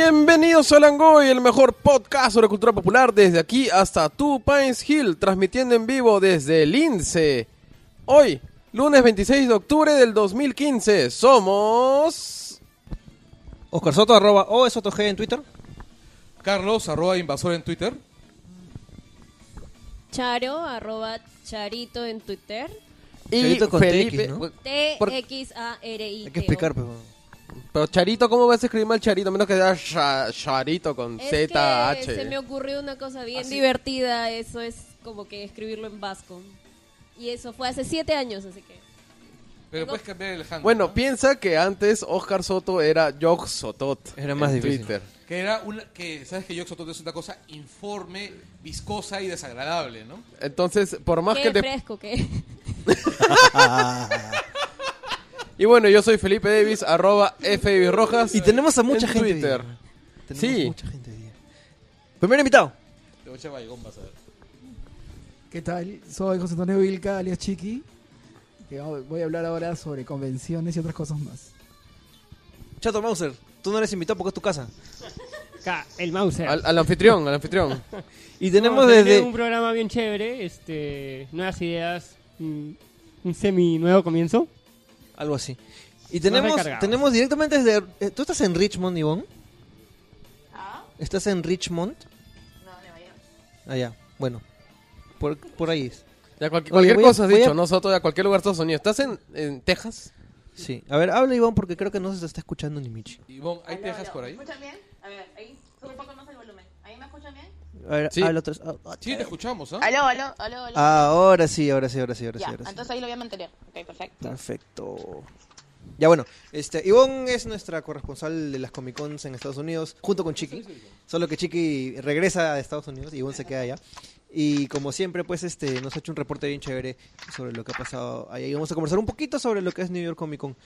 Bienvenidos a Langoy, el mejor podcast sobre cultura popular desde aquí hasta Tu Pines Hill, transmitiendo en vivo desde Lince. Hoy, lunes 26 de octubre del 2015, somos... Oscar Soto, arroba o Soto G en Twitter. Carlos, arroba invasor en Twitter. Charo, arroba Charito en Twitter. Y Charito con Felipe... TX, ¿no? Por- T-X-A-R-I. Hay que explicar. Pero Charito, ¿cómo vas a escribir mal Charito? Menos que sea Cha- Charito con Es Z, que H. se me ocurrió una cosa bien Así. divertida. Eso es como que escribirlo en vasco. Y eso fue hace siete años, así que. Pero puedes cambiar el handle. Bueno, ¿no? piensa que antes Oscar Soto era Jog Sotot. Era más en difícil. Twitter. Que era una. Que, ¿Sabes que Yoxotot es una cosa informe, viscosa y desagradable, ¿no? Entonces, por más que Qué el de fresco que. Y bueno, yo soy Felipe Davis, arroba F. Davis Rojas. Y tenemos a mucha en gente. Twitter. Tenemos Sí. mucha gente hoy día. Primer invitado. Te voy a echar baigón, vas a ver. ¿Qué tal? Soy José Antonio Vilca, alias Chiqui. que voy a hablar ahora sobre convenciones y otras cosas más. Chato Mauser, tú no eres invitado porque es tu casa. Acá, el Mauser. Al, al anfitrión, al anfitrión. Y tenemos No, desde... un programa bien chévere, este, nuevas ideas, mm, un semi nuevo comienzo. Algo así. Y tenemos, tenemos directamente desde... eh, ¿Tú estás en Richmond, Ivonne? ¿Estás en Richmond? No, de Allá, bueno. Por, por ahí es. Ya cualquier, Oye, cualquier voy a- cosa has voy a- dicho, nosotros a cualquier lugar de Estados Unidos. ¿Estás en, en Texas? Sí. A ver, habla Ivonne porque creo que no se está escuchando ni Michi. Ivonne, ¿hay tejas por ahí? ¿Me escuchan bien? A ver, ahí un poco más el volumen. ¿Ahí me escuchan bien? A ver, Sí. vez. Ah, ah, Sí, te escuchamos, ¿ah? Aló, aló, aló, aló. Ahora sí, ahora sí, ahora sí, ahora sí. ya, ahora sí. entonces ahí lo voy a mantener. Ok, perfecto. Perfecto. Ya bueno, este, Ivonne es nuestra corresponsal de las Comic Cons en Estados Unidos, junto con Chiqui. Solo que Chiqui regresa a Estados Unidos y Ivonne se queda allá. Y como siempre, pues este, nos ha hecho un reporte bien chévere sobre lo que ha pasado allá. Y vamos a conversar un poquito sobre lo que es New York Comic Con.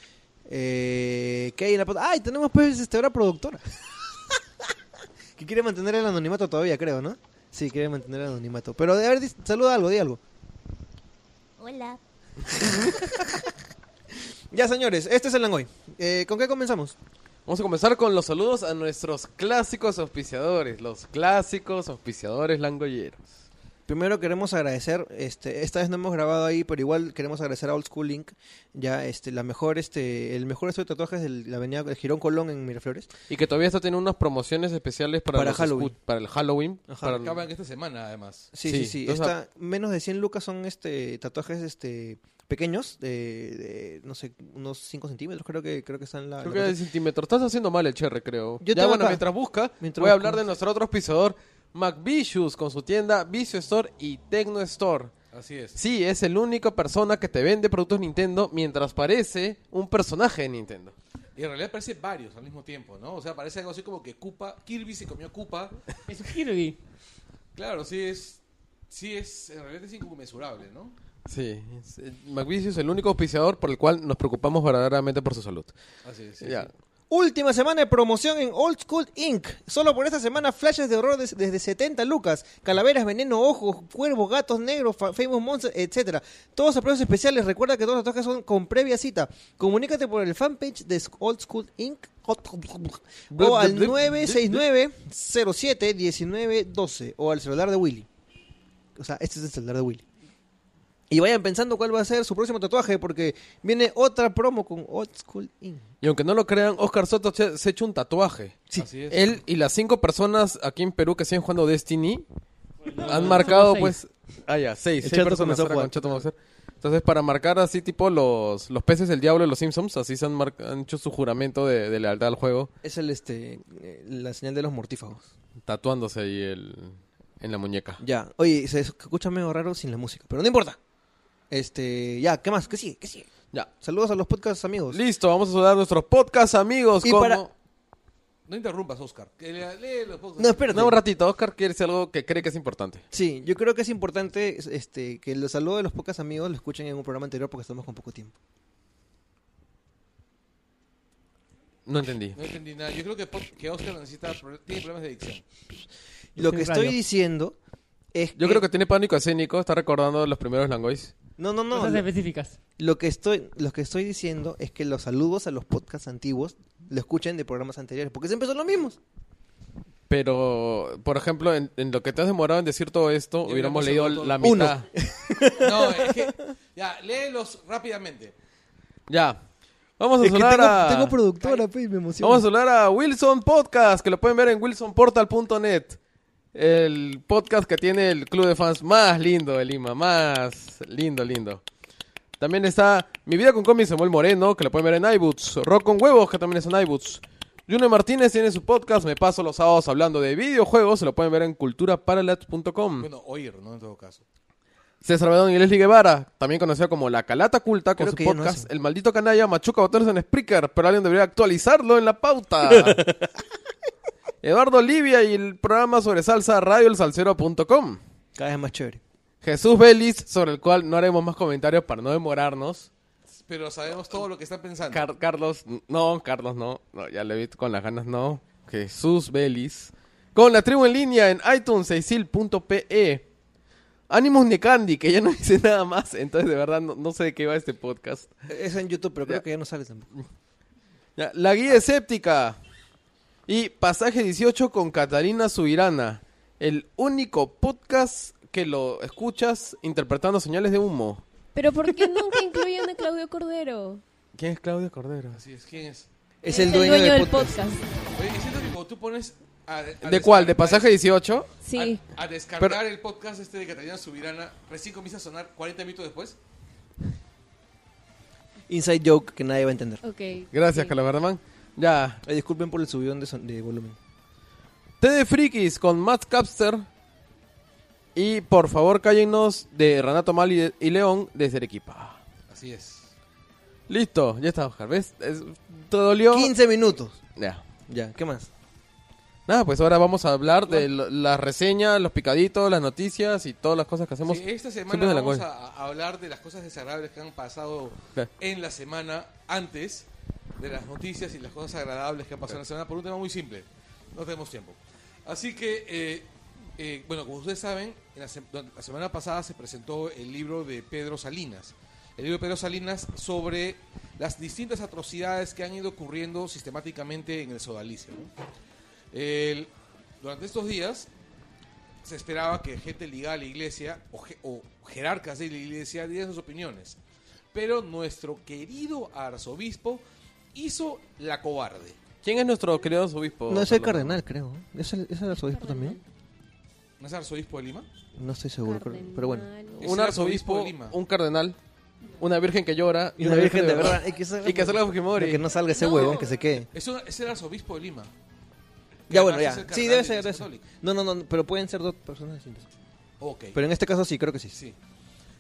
Eh, ¿Qué hay en la... ¡Ay! Tenemos pues este, ahora productora. que quiere mantener el anonimato todavía, creo, ¿no? Sí, quiere mantener el anonimato. Pero, a ver, saluda algo, di algo. Hola. Ya, señores, este es el Langoy. Eh, ¿Con qué comenzamos? Vamos a comenzar con los saludos a nuestros clásicos auspiciadores. Los clásicos auspiciadores langoyeros. Primero queremos agradecer, este, esta vez no hemos grabado ahí, pero igual queremos agradecer a Old School Link, ya este, la mejor, este, el mejor estudio de tatuajes de la avenida de Girón Colón en Miraflores. Y que todavía está teniendo unas promociones especiales para, Para los Halloween. para el Halloween. Ajá. para- Acaban esta semana, además. Sí, Sí, sí, sí. entonces, Está, menos de 100 lucas son este tatuajes este pequeños, de, de, no sé, unos 5 centímetros, creo que creo que están la. Creo la que de cosa. centímetros. Estás haciendo mal el cherry, creo. Yo ya tengo bueno, acá. mientras busca, Mientras voy a hablar de nuestro otro auspiciador, McVicious, con su tienda Vicio Store y Tecno Store. Así es. Sí, es el único persona que te vende productos Nintendo mientras parece un personaje de Nintendo. Y en realidad parece varios al mismo tiempo, ¿no? O sea, parece algo así como que Koopa, Kirby se comió Koopa. Es Kirby. Claro, sí es. Sí es. En realidad es inconmensurable, ¿no? Sí, eh, McVicious es el único auspiciador por el cual nos preocupamos verdaderamente por su salud. Así es. sí, Ya. sí. Última semana de promoción en Old School Inc. Solo por esta semana, flashes de horror des- desde 70 lucas. Calaveras, veneno, ojos, cuervos, gatos negros, fa- famous monsters, etcétera. Todos a precios especiales. Recuerda que todos los tatuajes son con previa cita. Comunícate por el fanpage de Old School Inc. O al 969-07-1912. O al celular de Willy. O sea, este es el celular de Willy. Y vayan pensando cuál va a ser su próximo tatuaje, porque viene otra promo con Old School Inc. Y aunque no lo crean, Oscar Soto se, ha hecho un tatuaje. Así es. Él y las cinco personas aquí en Perú que siguen jugando Destiny han marcado, pues. Ah, ya, seis. El seis personas a jugar. con. Entonces, para marcar así, tipo los, los peces del diablo de los Simpsons, así se han, mar- han hecho su juramento de, de lealtad al juego, Es el este eh, la señal de los mortífagos. tatuándose ahí el, en la muñeca. Ya. Oye, se escucha medio raro sin la música, pero no importa. Este, ya, ¿qué más? ¿Qué sigue? ¿Qué sigue? Ya. Saludos a los podcast amigos. Listo, vamos a saludar a nuestros podcast amigos. Y como... para- No interrumpas, Oscar. Que lea- lee los podcasts. No, espérate. No, un ratito, Oscar quiere decir algo que cree que es importante. Sí, yo creo que es importante este que los saludos de los podcast amigos lo escuchen en un programa anterior porque estamos con poco tiempo. No entendí. No entendí nada. Yo creo que, Oscar necesita. pro- Tiene problemas de adicción. Lo que estoy diciendo es Yo creo que tiene pánico escénico, está recordando los primeros Langois. No, no, no. Cosas Lo, específicas. lo que estoy, lo que estoy diciendo es que los saludos a los podcasts antiguos lo escuchen de programas anteriores, porque siempre son los mismos. Pero, por ejemplo, en, en lo que te has demorado en decir todo esto, hubiéramos leído la mitad. No, es que. Ya, léelos rápidamente. Ya. Vamos a Es saludar tengo, a... tengo productora, pe, y me emociona. Vamos a hablar a Wilson Podcast, que lo pueden ver en wilsonportal.net. El podcast que tiene el club de fans más lindo de Lima, más lindo, lindo. También está Mi vida con cómics Samuel Moreno, que lo pueden ver en iBoots. Rock con huevos, que también es en iBoots. Junior Martínez tiene su podcast, me paso los sábados hablando de videojuegos, se lo pueden ver en culturaparalat.com. Bueno, oír, ¿no? En todo caso. César Bedón y Leslie Guevara, también conocido como La Calata Culta, con Creo su no podcast. El Maldito Canalla, Machuca Botones en Spreaker, pero alguien debería actualizarlo en la pauta. Eduardo Olivia y el programa sobre salsa radioelsalcero.com. Cada vez más chévere. Jesús Vélez, sobre el cual no haremos más comentarios para no demorarnos. Pero sabemos todo lo que están pensando. Car- Carlos, no, Carlos no, no, ya le vi con las ganas, no. Jesús Vélez. Con la tribu en línea en iTunes, seisil.pe. Animus Necandi, que ya no dice nada más, entonces de verdad no, no sé de qué va este podcast. Es en YouTube, pero creo Ya. que ya no sale tampoco. Ya, la guía escéptica. Y pasaje 18 con Catalina Subirana. El único podcast que lo escuchas interpretando señales de humo. Pero ¿por qué nunca incluyen a Claudio Cordero? ¿Quién es Claudio Cordero? Así es, ¿quién es? Es el dueño, del podcast. Oye, es cierto que cuando tú pones. A, a ¿De cuál? ¿De pasaje 18? Sí. A, a descargar el podcast este de Catalina Subirana, recién comienza a sonar 40 minutos después. Inside joke que nadie va a entender. Ok. Gracias, sí. Ya. Eh, disculpen por el subidón de, son- de volumen. T de Frikis con Matt Capster. Y por favor, cállenos de Renato Mal y, y León desde Arequipa. Así es. Listo, ya está, Oscar. ¿Ves? Es- ¿Te dolió? 15 minutos. Ya. Ya, ¿qué más? Nada, pues ahora vamos a hablar de lo- las reseñas, los picaditos, las noticias y todas las cosas que hacemos. Sí, esta siempre semana la vamos a, a hablar de las cosas desagradables que han pasado Claro. en la semana antes de las noticias y las cosas agradables que han pasado en la semana por un tema muy simple. No tenemos tiempo. Así que, eh, eh, bueno, como ustedes saben, en la, se- la semana pasada se presentó el libro de Pedro Salinas. El libro de Pedro Salinas sobre las distintas atrocidades que han ido ocurriendo sistemáticamente en el sodalicio. ¿no? El- durante estos días se esperaba que gente ligada a la iglesia o, o jerarcas de la iglesia dieran sus opiniones. Pero nuestro querido arzobispo hizo la cobarde. ¿Quién es nuestro querido obispo? No, es el Carlos? cardenal, creo. ¿Es el, es el arzobispo también? ¿No es arzobispo de Lima? No estoy seguro, creo, pero bueno. Es Un el arzobispo arzobispo, de Lima. un cardenal, una virgen que llora Y una virgen de verdad. Y que salga, Y que salga Fujimori. Que no salga ese No. huevón, que se quede. Es, un- es el arzobispo de Lima. Que Ya, bueno, además ya. es el Sí, cardenal debe de ser, la Iglesia. Católica. No, no, no, pero pueden ser dos personas distintas. Ok. Pero en este caso sí, creo que sí. Sí.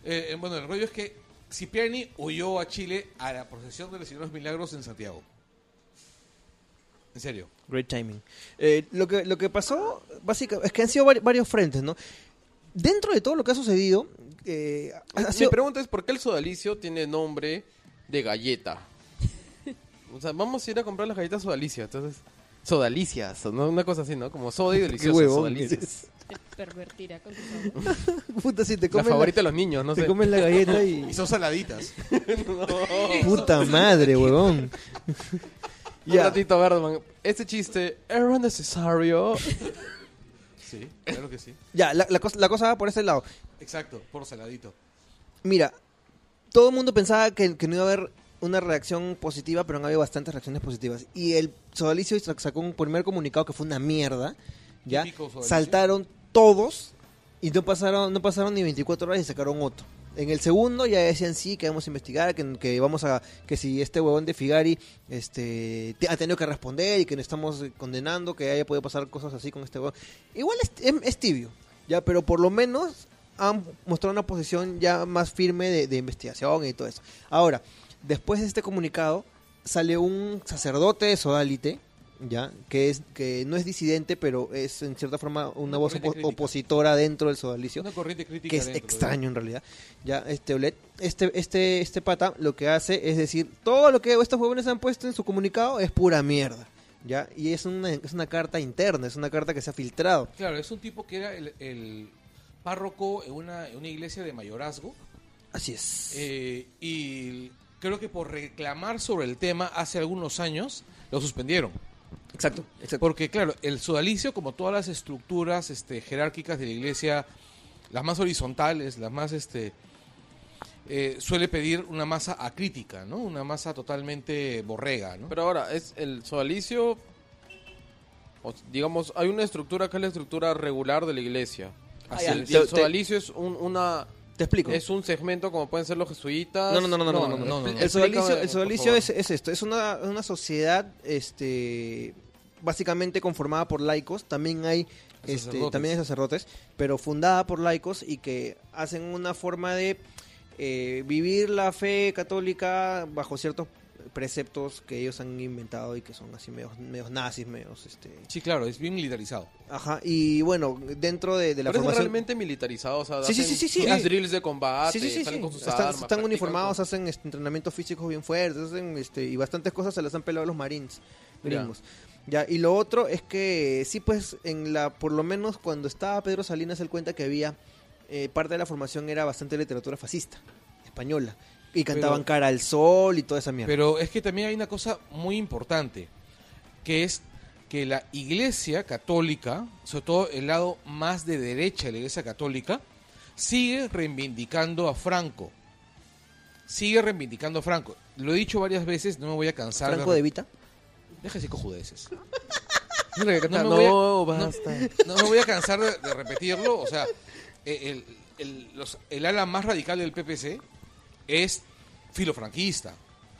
Eh, eh, bueno, el rollo es que Cipriani huyó a Chile a la procesión de los Señores Milagros en Santiago. En serio. Great timing. Eh, lo, que, lo que pasó, básicamente, es que han sido vari- varios frentes, ¿no? Dentro de todo lo que ha sucedido, eh, ha Mi sido- pregunta es ¿por qué el sodalicio tiene nombre de galleta? O sea, vamos a ir a comprar las galletas sodalicio, entonces sodalicias, ¿no? Una cosa así, ¿no? Como soda y deliciosa, huevón sodalicias. Te pervertirá con tu sabor. puta, si te La comes favorita de los niños, no te sé. comes la galleta y... Y son saladitas. Puta madre, huevón. Un Ya. ratito, Birdman. Este chiste era necesario. Sí, claro que sí. Ya, la, la cosa, la cosa va por ese lado. Exacto, por saladito. Mira, todo el mundo pensaba que, que no iba a haber una reacción positiva, pero han habido bastantes reacciones positivas. Y el Sodalicio sac- sacó un primer comunicado que fue una mierda. ¿ya? Saltaron todos y no pasaron, no pasaron ni 24 horas y sacaron otro. En el segundo ya decían sí, que vamos a investigar, que, que vamos a que si este huevón de Figari este te- ha tenido que responder y que no estamos condenando que haya podido pasar cosas así con este huevón. Igual es, es- es tibio, ya, pero por lo menos han mostrado una posición ya más firme de, de investigación y todo eso. Ahora, después de este comunicado sale un sacerdote de Sodalite, ya, que es que no es disidente, pero es en cierta forma una, Una voz opo- opositora dentro del Sodalicio Una corriente crítica. que es dentro extraño en realidad. Ya, este Olet, este, este, este pata lo que hace es decir, todo lo que estos jóvenes han puesto en su comunicado es pura mierda. Ya, y es una, es una carta interna, es una carta que se ha filtrado. Claro, es un tipo que era el, el párroco en una, en una iglesia de mayorazgo Así es. Eh, y creo que por reclamar sobre el tema hace algunos años lo suspendieron. exacto, exacto. Porque, claro, el sodalicio, como todas las estructuras este, jerárquicas de la iglesia, las más horizontales, las más, este, eh, suele pedir una masa acrítica, ¿no? Una masa totalmente borrega, ¿no? Pero ahora, es el sodalicio. o, digamos, hay una estructura que es la estructura regular de la iglesia. Así el, el sodalicio es un, una. Te explico. Es un segmento como pueden ser los jesuitas. No, no, no, no, no, no, no, El sodalicio, es, esto, es una, una, sociedad este básicamente conformada por laicos, también hay este, también hay sacerdotes, pero fundada por laicos y que hacen una forma de eh, vivir la fe católica bajo ciertos preceptos que ellos han inventado y que son así medios, medios nazis, medios este Sí, claro, es bien militarizado. ajá, y bueno, dentro de, de la Pero es formación realmente militarizado. O sea, Sí, sí, hacen sí, sí, sí. drills de combate. Salen con sus Están, armas, están uniformados, con- hacen este, entrenamientos físicos bien fuertes, hacen este, y bastantes cosas se las han pelado los marines gringos. Ya, y lo otro es que sí, pues, en la, por lo menos cuando estaba Pedro Salinas, él cuenta que había eh, parte de la formación era bastante literatura fascista, española, y cantaban Pero- cara al sol y toda esa mierda. Pero es que también hay una cosa muy importante, que es que la iglesia católica, sobre todo el lado más de derecha de la iglesia católica, sigue reivindicando a Franco. Sigue reivindicando a Franco. Lo he dicho varias veces, no me voy a cansar Franco de Vita. Deja ese cojudeces. Es lo que canta, No No, me voy a- basta. No me voy a cansar de, de repetirlo. O sea, el, el- los- el ala más radical del PPC es filofranquista.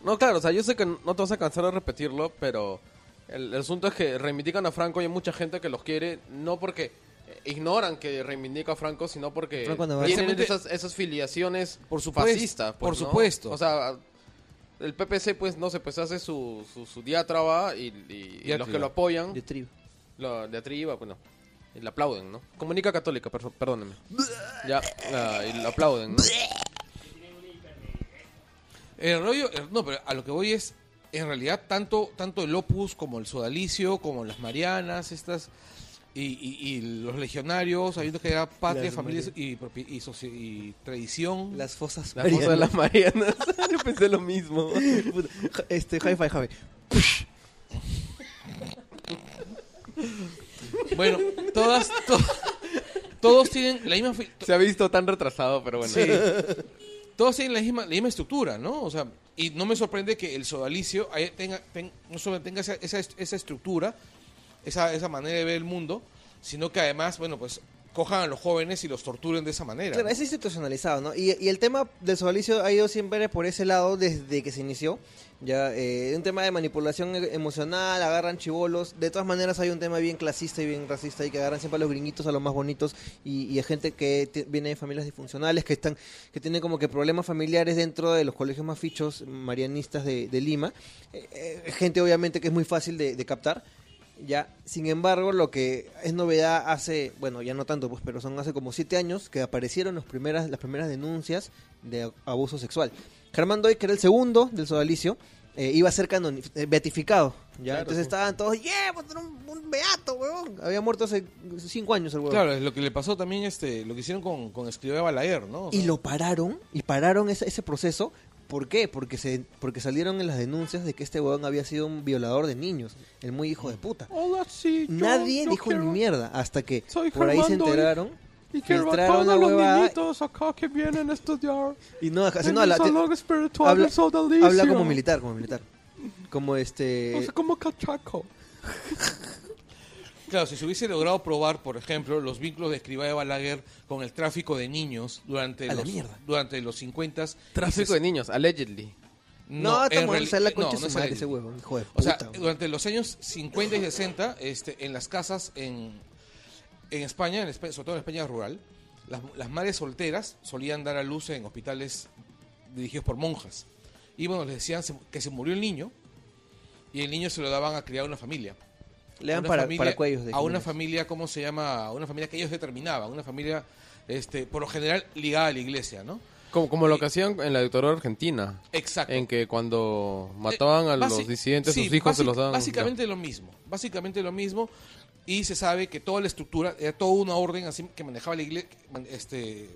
No, claro, o sea, yo sé que no te vas a cansar de repetirlo, pero el, el asunto es que reivindican a Franco y hay mucha gente que los quiere, no porque eh, ignoran que reivindica a Franco, sino porque Navarro. tienen Precisamente- esas, esas filiaciones Por supuesto, fascistas. pues, por ¿no? supuesto. O sea, el PPC, pues, no sé, pues hace su, su, su diátraba y, y- y los que lo apoyan, De tribu. lo diatriba, bueno, y le aplauden, ¿no? Comunica católica, per- perdónenme. Ya, ah, y lo aplauden, ¿no? El rollo, el- no, pero a lo que voy es, en realidad, tanto, tanto el Opus como el Sodalicio, como las Marianas, estas, y, y- y los legionarios, habiendo que era patria, Las familia y, y, soci- y tradición. Las fosas La cosa de las Marianas. yo pensé lo mismo. Este, hi-fi, Javi. Bueno, todas, to- todos tienen la misma, Se ha visto tan retrasado, pero bueno. Sí. Todos tienen la misma, la misma estructura, ¿no? O sea, y no me sorprende que el sodalicio tenga, ten- no solo tenga esa, esa, esa estructura, esa, esa manera de ver el mundo, sino que además, bueno, pues cojan a los jóvenes y los torturen de esa manera. Claro, ¿no? es institucionalizado, ¿no? Y, y el tema del sodalicio ha ido siempre por ese lado desde que se inició. Ya, eh, un tema de manipulación e- emocional, agarran chivolos. De todas maneras, hay un tema bien clasista y bien racista y que agarran siempre a los gringuitos, a los más bonitos y, y a gente que viene de familias disfuncionales, que están que tienen como que problemas familiares dentro de los colegios más fichos marianistas de, de Lima. Eh, eh, gente, obviamente, que es muy fácil de, de captar. Ya, sin embargo, lo que es novedad hace, bueno, ya no tanto, pues, pero son hace como siete años que aparecieron los primeras, las primeras denuncias de abuso sexual. Germán Doy, que era el segundo del sodalicio, eh, iba a ser canoni- eh, beatificado. ¿ya? Claro, Entonces estaban todos, yeah, pues, un, un beato, weón. Había muerto hace cinco años el weón. Claro, es lo que le pasó también, este, lo que hicieron con, con Escribá Balaguer, ¿no? O Y lo pararon, y pararon ese, ese proceso. ¿Por qué? Porque se porque salieron en las denuncias de que este weón había sido un violador de niños, el muy hijo de puta. Hola, sí, yo- Nadie yo dijo quiero- ni mierda hasta que Soy por ahí se Doy. Y a filtraron la todos los niñitos acá que vienen a estudiar. y no, así no, el la- salón espiritual habla, como militar, como militar. Como este O sea, como cachaco. Claro, si se hubiese logrado probar, por ejemplo, los vínculos de Escribá de Balaguer con el tráfico de niños durante A la los mierda. durante los 50 Tráfico de niños, allegedly. No, reali- a la no, concha no es madre ese huevo, hijo de O sea, durante los años 50 y 60, este, en las casas en, en España, en Espa- sobre todo en España rural, las, las madres solteras solían dar a luz en hospitales dirigidos por monjas. Y bueno, les decían que se murió el niño y el niño se lo daban a criar a una familia. Le dan para, familia- para cuellos de A una familia, ¿cómo se llama? A una familia que ellos determinaban, una familia, este, por lo general, ligada a la iglesia, ¿no? Como, como lo que hacían en la dictadura argentina. Exacto. En que cuando mataban a Eh, los disidentes, sí, sus hijos se los daban. Básicamente lo mismo. Básicamente lo mismo. Y se sabe que toda la estructura era toda una orden así que manejaba la iglesia. Este,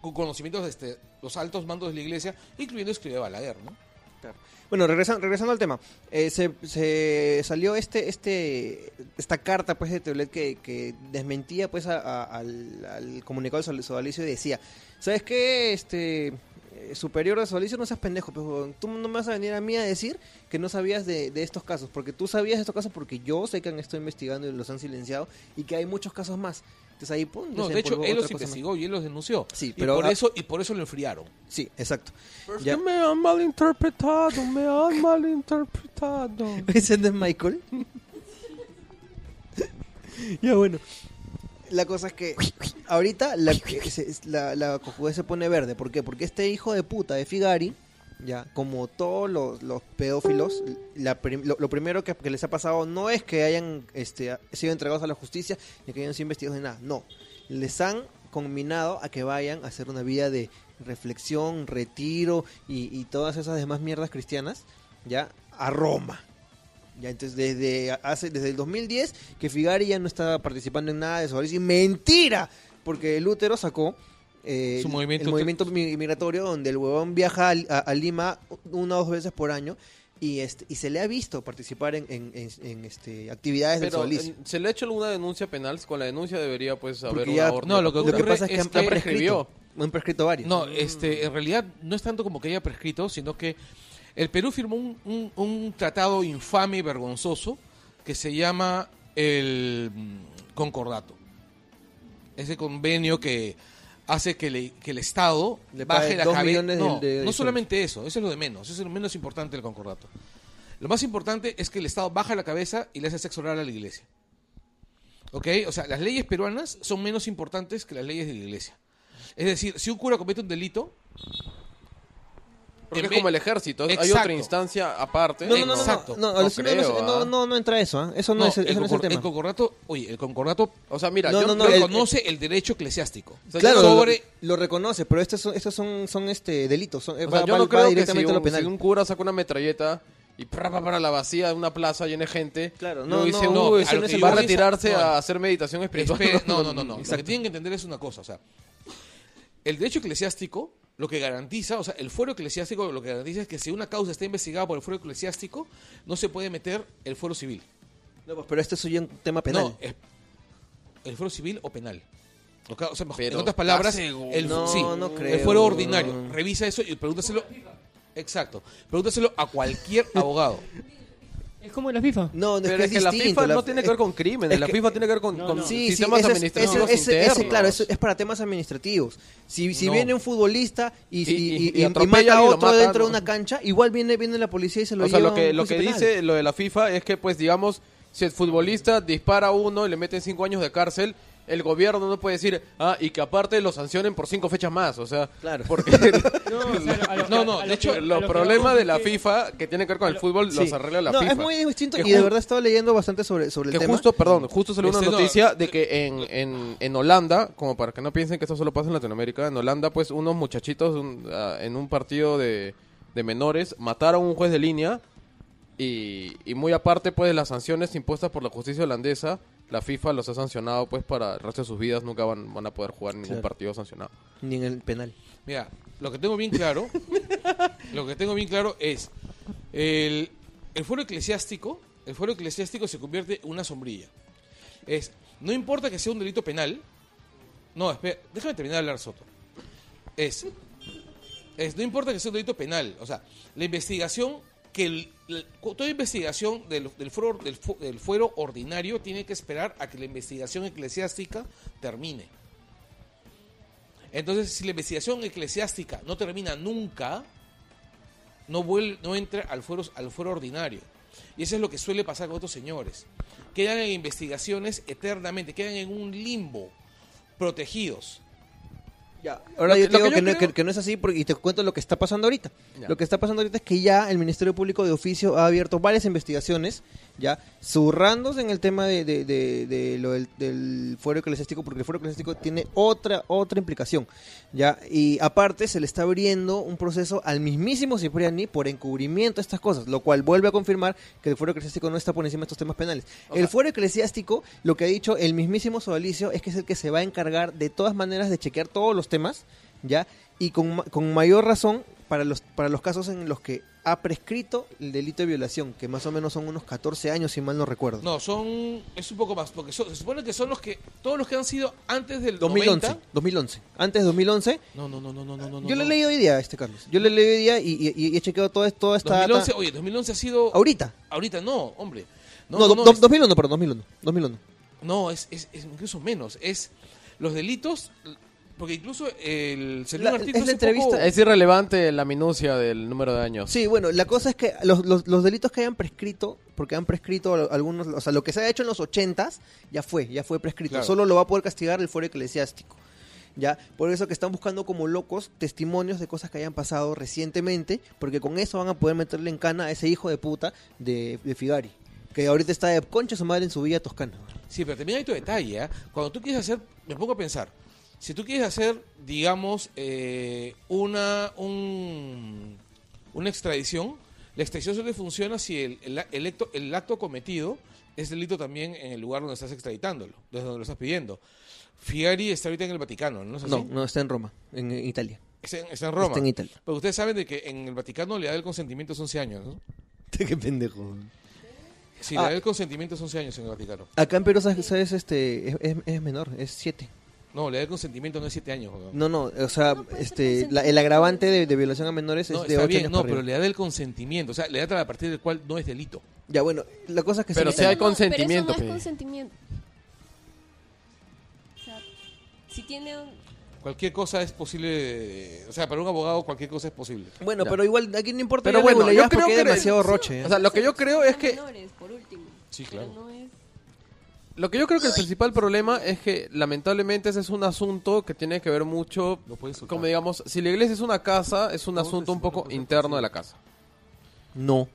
con conocimientos de este, los altos mandos de la iglesia, incluyendo escribir Balaguer, ¿no? Bueno, regresan- regresando al tema, eh, se, salió este, este, esta carta pues de Teulet que, desmentía pues a- a- al, al comunicado de Sol- Sodalicio y decía, ¿sabes qué? Este superior de Sodalicio no seas pendejo, huevón. tú no me vas a venir a mí a decir que no sabías de, de estos casos, porque tú sabías de estos casos porque yo sé que han estado investigando y los han silenciado y que hay muchos casos más. Entonces ahí, pum, No, de hecho, él los más. investigó y él los denunció. Sí, Y pero por ah- eso y por eso lo enfriaron. Sí, exacto. Pero es Ya. que me han malinterpretado, me han malinterpretado. ¿Ese es Michael? ya bueno. La cosa es que ahorita la, la, la se pone verde. ¿Por qué? Porque este hijo de puta de Figari, ya, como todos los, los pedófilos, la lo, primero que, que les ha pasado no es que hayan este, sido entregados a la justicia ni que hayan sido investigados de nada. No. Les han combinado a que vayan a hacer una vida de reflexión, retiro y, y todas esas demás mierdas cristianas, ya, a Roma. Ya, entonces desde hace desde el 2010 que Figari ya no estaba participando en nada de eso. Y mentira, porque Lutero sacó eh, Su el- movimiento el movimiento mi- migratorio donde el huevón viaja a, a- a Lima una o dos veces por año y este y se le ha visto participar en, en- en- en, este actividades del Pero sodalicio. eh, se le ha hecho alguna denuncia penal, con la denuncia debería pues haber Porque una ya- orden. No, lo que Lo que ocurre pasa es que es han, que han prescrito. prescribió. Han prescrito varios. No, este, en realidad no es tanto como que haya prescrito, sino que el Perú firmó un, un- un tratado infame y vergonzoso que se llama el mm, Concordato. Ese convenio que hace que, le- que el Estado Le baje la cabeza. millones de- No, de- de no solamente eso, eso es lo de menos, eso es lo menos importante del Concordato. Lo más importante es que el Estado baja la cabeza y le hace sexo oral a la iglesia. ¿Ok? O sea, las leyes peruanas son menos importantes que las leyes de la iglesia. Es decir, si un cura comete un delito, Porque es como el ejército, hay otra instancia aparte. No, no, no, no, Exacto. no, No no, no, creo, no, ¿ah? no, no entra eso, ¿ah? eso no, no, es, el, no es el concor- tema. el concordato, oye, el concordato O sea, mira, No, yo no, no, el- reconoce el, derecho eclesiástico. o sea, Claro, lo- reconoce, pero estos son, estos son, son este delitos. Son, o va, sea, yo no va creo que si directamente a lo un, penal. si un cura saca una metralleta y para para la vacía de una plaza llena de gente, Claro, no, no, dice, no, "Uy, a lo que va a retirarse no. a hacer meditación espiritual. No, no, no, no. Lo que tienen que entender es una cosa, o sea, el derecho eclesiástico lo que garantiza, o sea, el fuero eclesiástico lo que garantiza es que si una causa está investigada por el fuero eclesiástico, no se puede meter el fuero civil. No, pues, pero este es un tema penal. No, es el fuero civil o penal. O sea, en otras palabras, el, No, sí, no el fuero ordinario. Revisa eso y pregúntaselo. Exacto. Pregúntaselo a cualquier abogado. Es como la FIFA. No, no, Pero es es que la distinto, FIFA no tiene que ver con crímenes, es la que- FIFA tiene que ver con, No, con no. Sí, sí, sistemas es- administrativos ese- ese- ese, internos. claro, eso es para temas administrativos. Si, si No. viene un futbolista y, Y- y- y- mata a otro mata, dentro ¿no? de una cancha, igual viene, viene la policía y se lo O sea, lleva lo que, lo que penal. dice lo de la FIFA es que, pues, digamos, si el futbolista dispara a uno y le meten cinco años de cárcel, el gobierno no puede decir, ah, y que aparte lo sancionen por cinco fechas más. O sea, Claro. porque No, o sea, a lo- No, de hecho, los lo problemas de la que- FIFA que tienen que ver con el fútbol Sí. los arregla la no, FIFA. es muy distinto Que y de verdad estaba leyendo bastante sobre, sobre el Que tema. justo, perdón, justo salió una Este, no, noticia de que en, en, en Holanda, como para que no piensen que esto solo pasa en Latinoamérica, en Holanda, pues unos muchachitos un- ah, en un partido de, de menores mataron a un juez de línea y, y muy aparte, pues, de las sanciones impuestas por la justicia holandesa, la FIFA los ha sancionado, pues, para el resto de sus vidas, nunca van, van a poder jugar ningún Claro. partido sancionado. Ni en el penal. Mira, lo que tengo bien claro, lo que tengo bien claro es el, el fuero eclesiástico, el fuero eclesiástico se convierte en una sombrilla. Es, no importa que sea un delito penal, no, espera, déjame terminar de hablar Soto. Es, es, no importa que sea un delito penal, o sea, la investigación que toda investigación del, del, fuero, del, del fuero ordinario tiene que esperar a que la investigación eclesiástica termine. Entonces, si la investigación eclesiástica no termina nunca, no, vuelve, no entra al fuero, al fuero ordinario. Y eso es lo que suele pasar con estos señores. Quedan en investigaciones eternamente, quedan en un limbo, protegidos. Ya. Ahora yo te digo que que, yo no, creo- que- que no es así porque, y te cuento lo que está pasando ahorita. Ya. Lo que está pasando ahorita es que ya el Ministerio Público de Oficio ha abierto varias investigaciones, ya, zurrándose en el tema de, de- de- de lo del, del fuero eclesiástico, porque el fuero eclesiástico tiene otra, otra implicación, ya, y aparte se le está abriendo un proceso al mismísimo Cipriani por encubrimiento de estas cosas, lo cual vuelve a confirmar que el fuero eclesiástico no está por encima de estos temas penales. El fuero eclesiástico, lo que ha dicho el mismísimo Sodalicio es que es el que se va a encargar de todas maneras de chequear todos los temas ¿ya? Y con, con mayor razón para los, para los casos en los que ha prescrito el delito de violación, que más o menos son unos 14 años, si mal no recuerdo. No, son. Es un poco más. Porque son- se supone que son los que. Todos los que han sido antes del 2011, 90. 2011. Antes de 2011, No, no, no, no, no, no. yo no. he leído hoy día, este Carlos. Yo lo he leído hoy día y, y- y he chequeado toda, toda esta 2011, data. oye, 2011 ha sido. Ahorita. Ahorita no, hombre. No, No, no, do- es- 2001, perdón, 2001. 2001. no, es, es, es incluso menos. Es los delitos. Porque incluso el. La- un artículo es la poco- entrevista- Es irrelevante la minucia del número de años. Sí, bueno, la cosa es que los, los, los delitos que hayan prescrito, porque han prescrito algunos, o sea, lo que se ha hecho en los 80 ya fue, ya fue prescrito. Claro. Solo lo va a poder castigar el fuero eclesiástico. ¿Ya? Por eso que están buscando como locos testimonios de cosas que hayan pasado recientemente, porque con eso van a poder meterle en cana a ese hijo de puta de, de Figari, que ahorita está de concha su madre en su villa toscana. Sí, pero también hay tu detalle. ¿ah? Cuando tú quieres hacer, me pongo a pensar, si tú quieres hacer, digamos, eh, una, un- una extradición, la extradición solo funciona si el, el, el acto, el acto cometido es delito también en el lugar donde estás extraditándolo, desde donde lo estás pidiendo. Figari está ahorita en el Vaticano, ¿no es así? No, no está en Roma, en, en Italia. Está en, está en Roma. Está en Italia. Pero ustedes saben de que en el Vaticano le da el consentimiento es 11 años, ¿no? Qué pendejo. Sí, Ah. le da el consentimiento es 11 años en el Vaticano. Acá en Perú, ¿sabes? Este, es, es- es menor, es 7. No, le da el consentimiento no es 7 años. No, no, o sea, No, este, la- el agravante de, de violación a menores No, es de está 8 bien, años no, pero arriba. le da el consentimiento, o sea, le da a partir del cual no es delito. Ya, bueno, la cosa es que Pero se si hay no- consentimiento, Pero eso no es consentimiento. O sea, si tiene un... Cualquier cosa es posible, o sea, para un abogado cualquier cosa es posible. Bueno, Ya. pero igual aquí no importa Pero bueno, la yo creo que- demasiado roche. ¿eh? O sea, lo que yo creo es que menores, por último. Sí, Pero claro. no es... Lo que yo creo que el principal problema es que lamentablemente ese es un asunto que tiene que ver mucho, como digamos, si la iglesia es una casa, es un No, asunto un poco no, no, interno de la casa. no.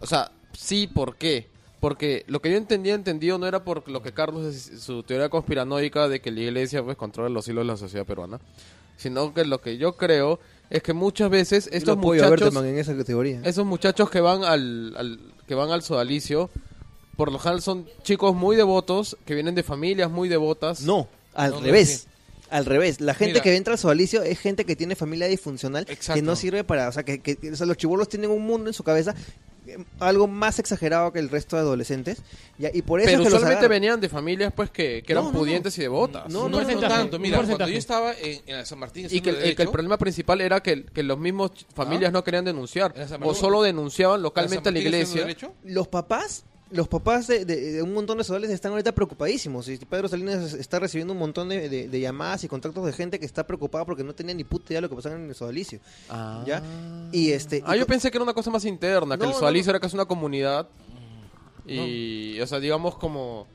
O sea, sí, ¿por qué? Porque lo que yo entendía, entendido no era por lo que Carlos, es- su teoría conspiranoica de que la iglesia pues controla los hilos de la sociedad peruana, sino que lo que yo creo es que muchas veces estos muchachos, en esa categoría. esos muchachos que van al, al- que van al sodalicio, por lo general son chicos muy devotos, que vienen de familias muy devotas. No, al No, no, revés. sí. Al revés, la gente Mira. que entra al sodalicio es gente que tiene familia disfuncional, Exacto. que no sirve para, o sea, que, que- o sea, los chibolos tienen un mundo en su cabeza eh, algo más exagerado que el resto de adolescentes, ya, y por eso Pero es que los usualmente agarran. venían de familias pues que, que eran No, no, no. pudientes y devotas. No, no, tanto. Mira, cuando yo estaba en, en San Martín Y que, el- Derecho, que el problema principal era que, que los mismos ch- familias no querían denunciar o solo denunciaban localmente a la iglesia. Derecho, los papás los papás de, de- de un montón de sodales están ahorita preocupadísimos y Pedro Salinas está recibiendo un montón de, llamadas y contactos de gente que está preocupada porque no tenía ni puta idea de lo que pasaba en el sodalicio Ah. ¿ya? y este Ah, y yo pensé que era una cosa más interna, que No, el no, Sualizo no. era casi una comunidad. Y, o sea, digamos como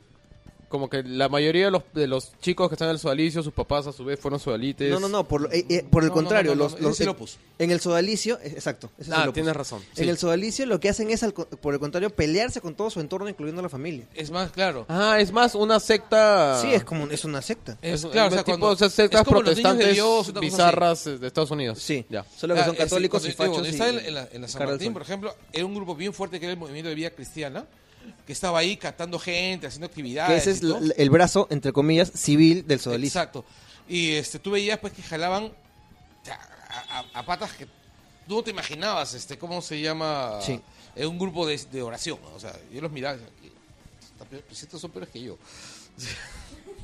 como que la mayoría de los, de los chicos que están en el Sualicio, sus papás a su vez fueron sodalites. no no no por, lo- eh, eh, por el No, contrario no, no, los, en- el sodalicio eh, exacto ese es Ah, tienes razón. en el sodalicio lo que hacen es al co- por el contrario pelearse con todo su entorno incluyendo la familia es más claro. Ah, es más una secta. sí es como es una secta Es, Es- claro, o sea, tipo, cuando- o sea, sectas es como los niños de protestantes Dios, así. bizarras eh, de Estados Unidos. sí Ya. solo que Ah, son católicos y digo, fachos y- en, en la, en la San Martín, por ejemplo, era un grupo bien fuerte que era el movimiento de vida cristiana, que estaba ahí captando gente, haciendo actividades. que ese es el brazo entre comillas civil del sodalicio Exacto. Y este, tú veías pues que jalaban a, a- a patas que tú no te imaginabas, este, ¿cómo se llama? Sí. Eh, un grupo de, de oración. O sea, yo los miraba y decía, "Está peor- pues estos son peores que yo.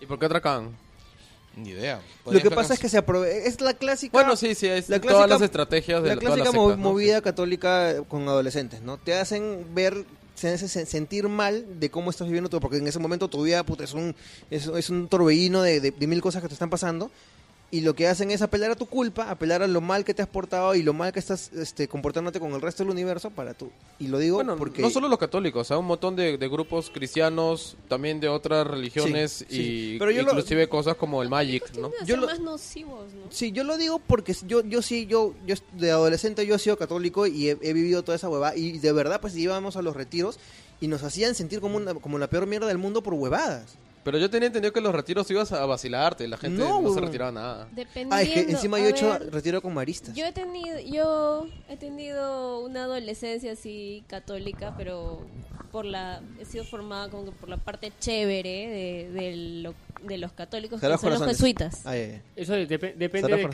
¿Y por qué atracan? Ni idea. Lo que pasa es que se aprove es la clásica Bueno, sí, sí, es la todas las estrategias de la la- clásica sectas, ¿no? movida católica con adolescentes, ¿no? Te hacen ver se hace sen- sentir mal de cómo estás viviendo todo, porque en ese momento tu vida puta, es un es, es un torbellino de, de- de mil cosas que te están pasando y lo que hacen es apelar a tu culpa, apelar a lo mal que te has portado y lo mal que estás este, comportándote con el resto del universo para tú. Y lo digo Bueno, porque no solo los católicos, hay un montón de, de grupos cristianos, también de otras religiones Sí, sí. y Pero yo lo- inclusive cosas como el Magic, ¿no? Yo lo- más nocivos, ¿no? Sí, yo lo digo porque yo, yo sí, yo, yo de adolescente yo he sido católico y he, he vivido toda esa huevada. Y de verdad, pues íbamos a los retiros y nos hacían sentir como, una, como la peor mierda del mundo por huevadas. Pero yo tenía entendido que los retiros ibas a vacilarte, la gente No, no, se retiraba nada. Dependiendo, Ah, es que encima yo he hecho ver, retiro con maristas. Yo he tenido, yo he tenido una adolescencia así católica, pero por la he sido formada como que por la parte chévere de, de lo de los católicos, que son los jesuitas. Ah. Eso depe- depende de Corazón.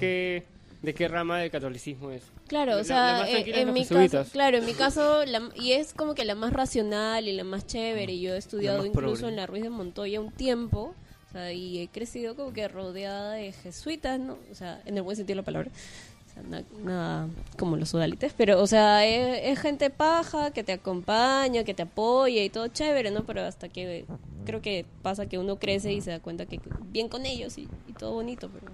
De qué rama del catolicismo es. Claro, La- o sea, eh, en mi caso, claro, en mi caso, la- y es como que la más racional y la más chévere. y Yo he estudiado incluso en la Ruiz de Montoya un tiempo, o sea, y he crecido como que rodeada de jesuitas, ¿no? O sea, en el buen sentido de la palabra. O sea, na- nada como los sudalites, pero, o sea, es, es gente paja que te acompaña, que te apoya y todo chévere, ¿no? Pero hasta que creo que pasa que uno crece y se da cuenta que bien con ellos y, y todo bonito, pero...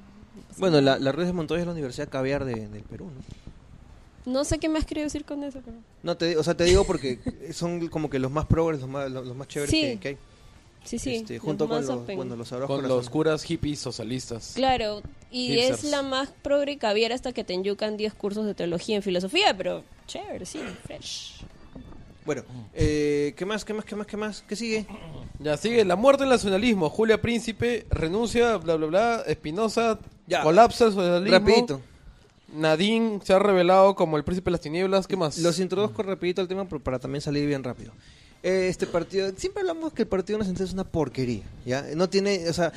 Bueno, la, la Ruiz de Montoya es la Universidad Caviar de- del Perú, ¿no? No sé qué más quería decir con eso, pero... No, te, o sea, te digo porque son como que los más progres, los más, los, los más chéveres Sí. que, que hay. Sí, sí. Este, los junto con los, bueno, los Con los curas hippies socialistas. Claro, y Hipsters. es la más progre que había hasta que te enyucan 10 cursos de teología en filosofía, pero chévere, sí, fresh. Bueno, eh, ¿qué más, qué más, qué más, qué más? ¿Qué sigue? Ya sigue la muerte del nacionalismo. Julia Príncipe renuncia, bla, bla, bla. Espinosa Ya. colapsa el socialismo. Rapidito. Nadine se ha revelado como el príncipe de las tinieblas. ¿Qué más? Los introduzco rapidito al tema pero para también salir bien rápido. Eh, Este partido, siempre hablamos que el partido nacional es una porquería, ¿ya? No tiene, o sea,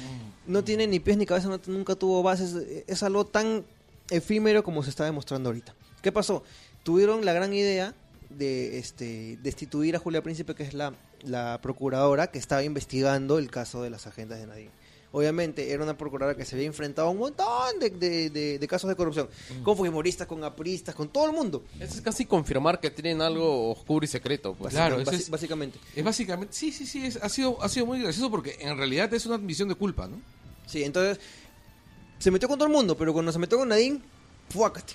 no tiene ni pies ni cabeza, no- nunca tuvo bases, es algo tan efímero como se está demostrando ahorita. ¿Qué pasó? Tuvieron la gran idea de este destituir a Julia Príncipe, que es la, la procuradora que estaba investigando el caso de las agendas de Nadine. Obviamente era una procuradora que se había enfrentado a un montón de, de- de- de casos de corrupción, con fujimoristas, con apristas, con todo el mundo. Eso es casi confirmar que tienen algo oscuro y secreto. Pues. Claro, es- básicamente. Es básicamente, sí, sí, sí, es- ha, sido, ha sido muy gracioso porque en realidad es una admisión de culpa, ¿no? Sí, entonces se metió con todo el mundo, pero cuando se metió con Nadine, ¡fuácate!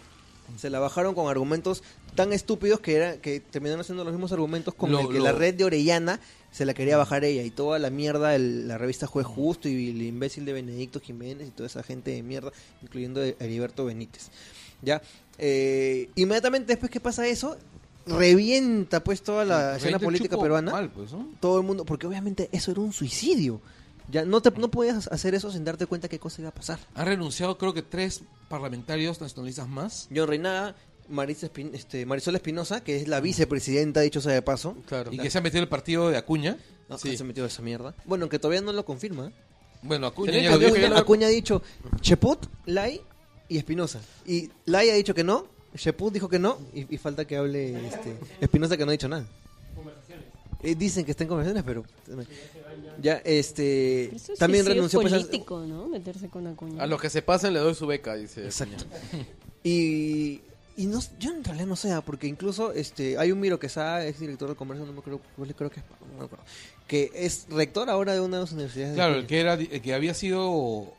Se la bajaron con argumentos tan estúpidos que era que terminaron haciendo los mismos argumentos con Lo- el que lo- la red de Orellana se la quería bajar ella y toda la mierda, el- la revista Juez Justo y el imbécil de Benedicto Jiménez y toda esa gente de mierda, incluyendo a Heriberto Benítez. ¿Ya? Eh, inmediatamente después que pasa eso, revienta pues toda la escena política peruana mal, pues, ¿no? todo el mundo, porque obviamente eso era un suicidio. Ya no te no podías hacer eso sin darte cuenta qué cosa iba a pasar. Han renunciado creo que tres parlamentarios nacionalistas más. John Reinaga, Marisa Espin- este, Marisol Espinosa, que es la vicepresidenta, dicho sea de paso. Claro. Y que se han metido en el partido de Acuña. No, Sí. se metió esa mierda. Bueno, aunque todavía no lo confirma. Bueno, Acuña ya que lo dijo. Acuña, lo- Acuña ha dicho Cheput, Lai y Espinosa. Y Lai ha dicho que no, Cheput dijo que no, y, y falta que hable este, Espinosa que no ha dicho nada. Eh, dicen que está en conversaciones, pero ya este eso es también renunció pues, a- político, ¿no? Meterse con Acuña. A los que se pasen le doy su beca, dice. Exacto. Y, y no, yo en realidad no sé, ah, porque incluso este hay un Miro que Quesada, ex director de comercio, no me acuerdo, creo que es, no me acuerdo, que es rector ahora de una de las universidades. de Claro, el España. que, era, el que había sido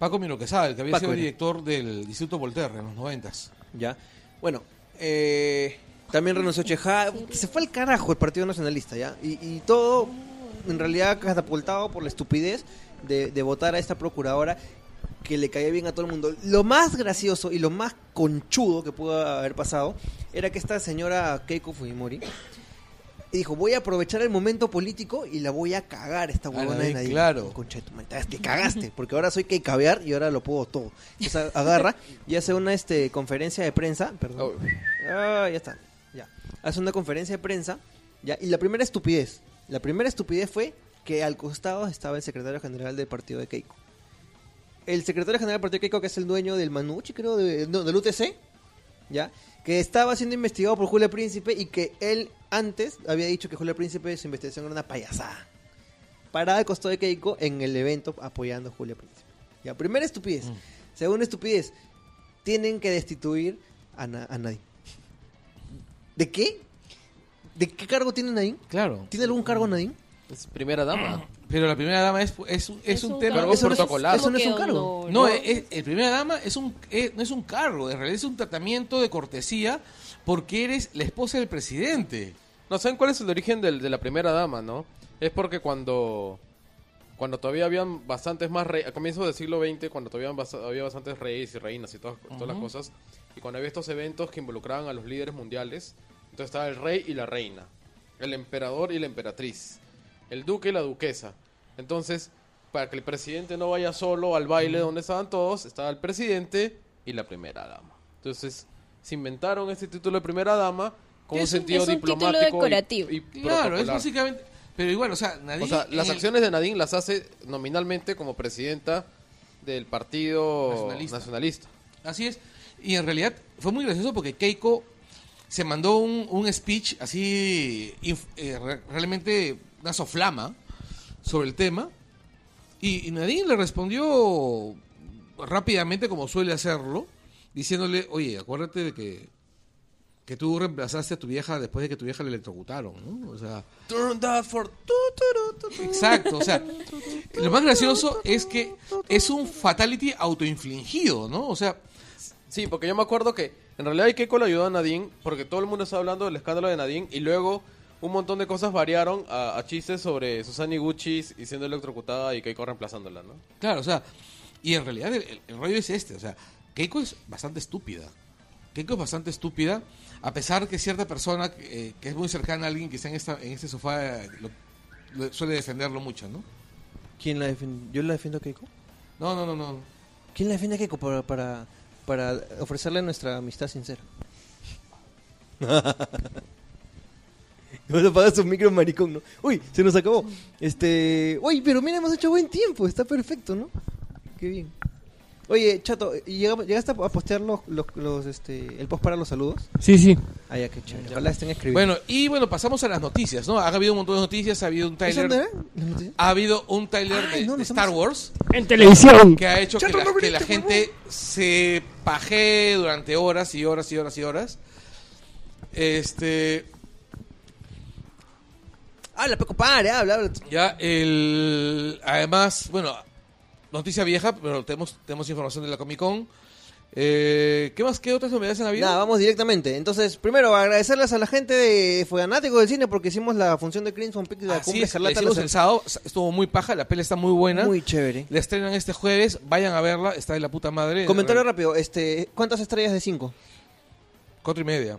Paco Miro Quesada, el que había Paco sido era. director del Instituto Voltaire en los noventas. Ya. Bueno, eh, también renunció Cheja. Se fue al carajo el Partido Nacionalista, ¿ya? Y, y todo, en realidad, catapultado por la estupidez de, de votar a esta procuradora que le caía bien a todo el mundo. Lo más gracioso y lo más conchudo que pudo haber pasado era que esta señora Keiko Fujimori dijo, voy a aprovechar el momento político y la voy a cagar esta A la huevona de Nadine". claro. Concha tu madre, te cagaste, porque ahora soy que caviar y ahora lo puedo todo. Entonces agarra y hace una este, conferencia de prensa, perdón. Oh, Ah, ya está. Ya. Hace una conferencia de prensa, ya, y la primera estupidez, la primera estupidez fue que al costado estaba el secretario general del partido de Keiko. El secretario general del partido Keiko, que es el dueño del Manucci, creo, de- no, del UTC, ya, que estaba siendo investigado por Julia Príncipe y que él antes había dicho que Julia Príncipe su investigación era una payasada. Parada al costado de Keiko en el evento apoyando a Julia Príncipe. Ya, primera estupidez. Segunda estupidez, tienen que destituir a, na- a Nadine. ¿De qué? ¿De qué cargo tiene Nadine? Claro. ¿Tiene algún cargo Nadine? Es primera dama. Pero la primera dama es, es, un- es un tema... cargo eso no es- protocolar. eso no es un cargo. No, es, el primera dama es un, es- no es un cargo, en realidad es un tratamiento de cortesía porque eres la esposa del presidente. No, ¿saben cuál es el origen del- de la primera dama, no? Es porque cuando cuando todavía habían bastantes más reyes, a comienzos del siglo XX, cuando todavía bas- había bastantes reyes y reinas y todas, todas las cosas, y cuando había estos eventos que involucraban a los líderes mundiales, entonces estaba el rey y la reina, el emperador y la emperatriz, el duque y la duquesa. Entonces, para que el presidente no vaya solo al baile donde estaban todos, estaba el presidente y la primera dama. Entonces, se inventaron este título de primera dama con un Es un- sentido es un título diplomático y- decorativo. y Claro, es básicamente... Pero igual, o sea, Nadine... O sea, las acciones de Nadine las hace nominalmente como presidenta del Partido Nacionalista. Nacionalista. Así es. Y en realidad fue muy gracioso porque Keiko se mandó un, un speech así, eh, re- realmente una soflama sobre el tema. Y, y Nadine le respondió rápidamente, como suele hacerlo, diciéndole, oye, acuérdate de que, que tú reemplazaste a tu vieja después de que tu vieja le electrocutaron, ¿no? O sea, Turn that for... Exacto, o sea, lo más gracioso es que es un fatality autoinfligido, ¿no? O sea, Sí, porque yo me acuerdo que en realidad Keiko le ayudó a Nadine porque todo el mundo estaba hablando del escándalo de Nadine y luego un montón de cosas variaron a, a chistes sobre Susana Gucci y siendo electrocutada y Keiko reemplazándola, ¿no? claro, o sea, y en realidad el, el- el rollo es este, o sea, Keiko es bastante estúpida. Keiko es bastante estúpida, a pesar que cierta persona eh, que es muy cercana a alguien que está en, esta, en este sofá eh, lo- lo- suele defenderlo mucho, ¿no? ¿Quién la defiende? ¿Yo la defiendo a Keiko? No, no, no, no. ¿Quién la defiende a Keiko para, para, para ofrecerle nuestra amistad sincera? No le apagas un micro maricón, ¿no? Uy, se nos acabó. Este, uy, pero mira, hemos hecho buen tiempo, está perfecto, ¿no? Qué bien. Oye, chato, ¿llegamos- ¿llegaste a postear los, los, los, este, el post para los saludos? Sí, sí. Ah, ya, qué chévere. Ojalá estén escribiendo. Bueno, y bueno, pasamos a las noticias, ¿no? Ha habido un montón de noticias, ha habido un ¿Eso trailer, ha habido un trailer Ay, de, no, de nos Star Wars En televisión. que ha hecho que la, no que la gente se pajee durante horas y horas y horas y horas. Este, Habla, Peco, pare, habla, habla. ya el además, bueno, noticia vieja, pero tenemos tenemos información de la Comic Con. Eh, ¿Qué más? ¿Qué otras novedades han habido? Nada, vamos directamente. Entonces, primero, agradecerles a la gente de Fanático del Cine porque hicimos la función de Crimson Peak de la Así Cumbre es, la hicimos el sábado, estuvo muy paja, la peli está muy buena. Muy chévere. La estrenan este jueves, vayan a verla, está de la puta madre. Comentario rápido, este, ¿cuántas estrellas de 5? Cuatro y media.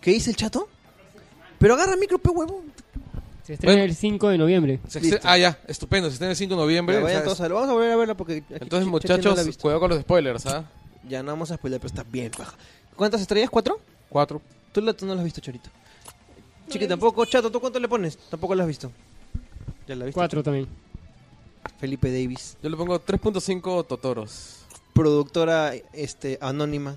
¿Qué dice el chato? Pero agarra micro, pe huevo. Se estrena Bueno. el 5 de noviembre. Se Listo. estre- Ah, ya, estupendo, se estrena el 5 de noviembre. Ya, vayan o sea, todos a verla. Vamos a volver a verla porque... aquí Entonces, Cheche no la muchachos, visto. cuidado con los spoilers, ¿ah? Ya no vamos a spoiler, pero está bien paja. ¿Cuántas estrellas? ¿Cuatro? Cuatro. Tú, la- tú no la has visto, Chorito. Chiqui, tampoco. Chato, ¿tú cuánto le pones? Tampoco la has visto. Ya la viste. 4 también. Felipe Davis. Yo le pongo 3.5 Totoros. productora este anónima.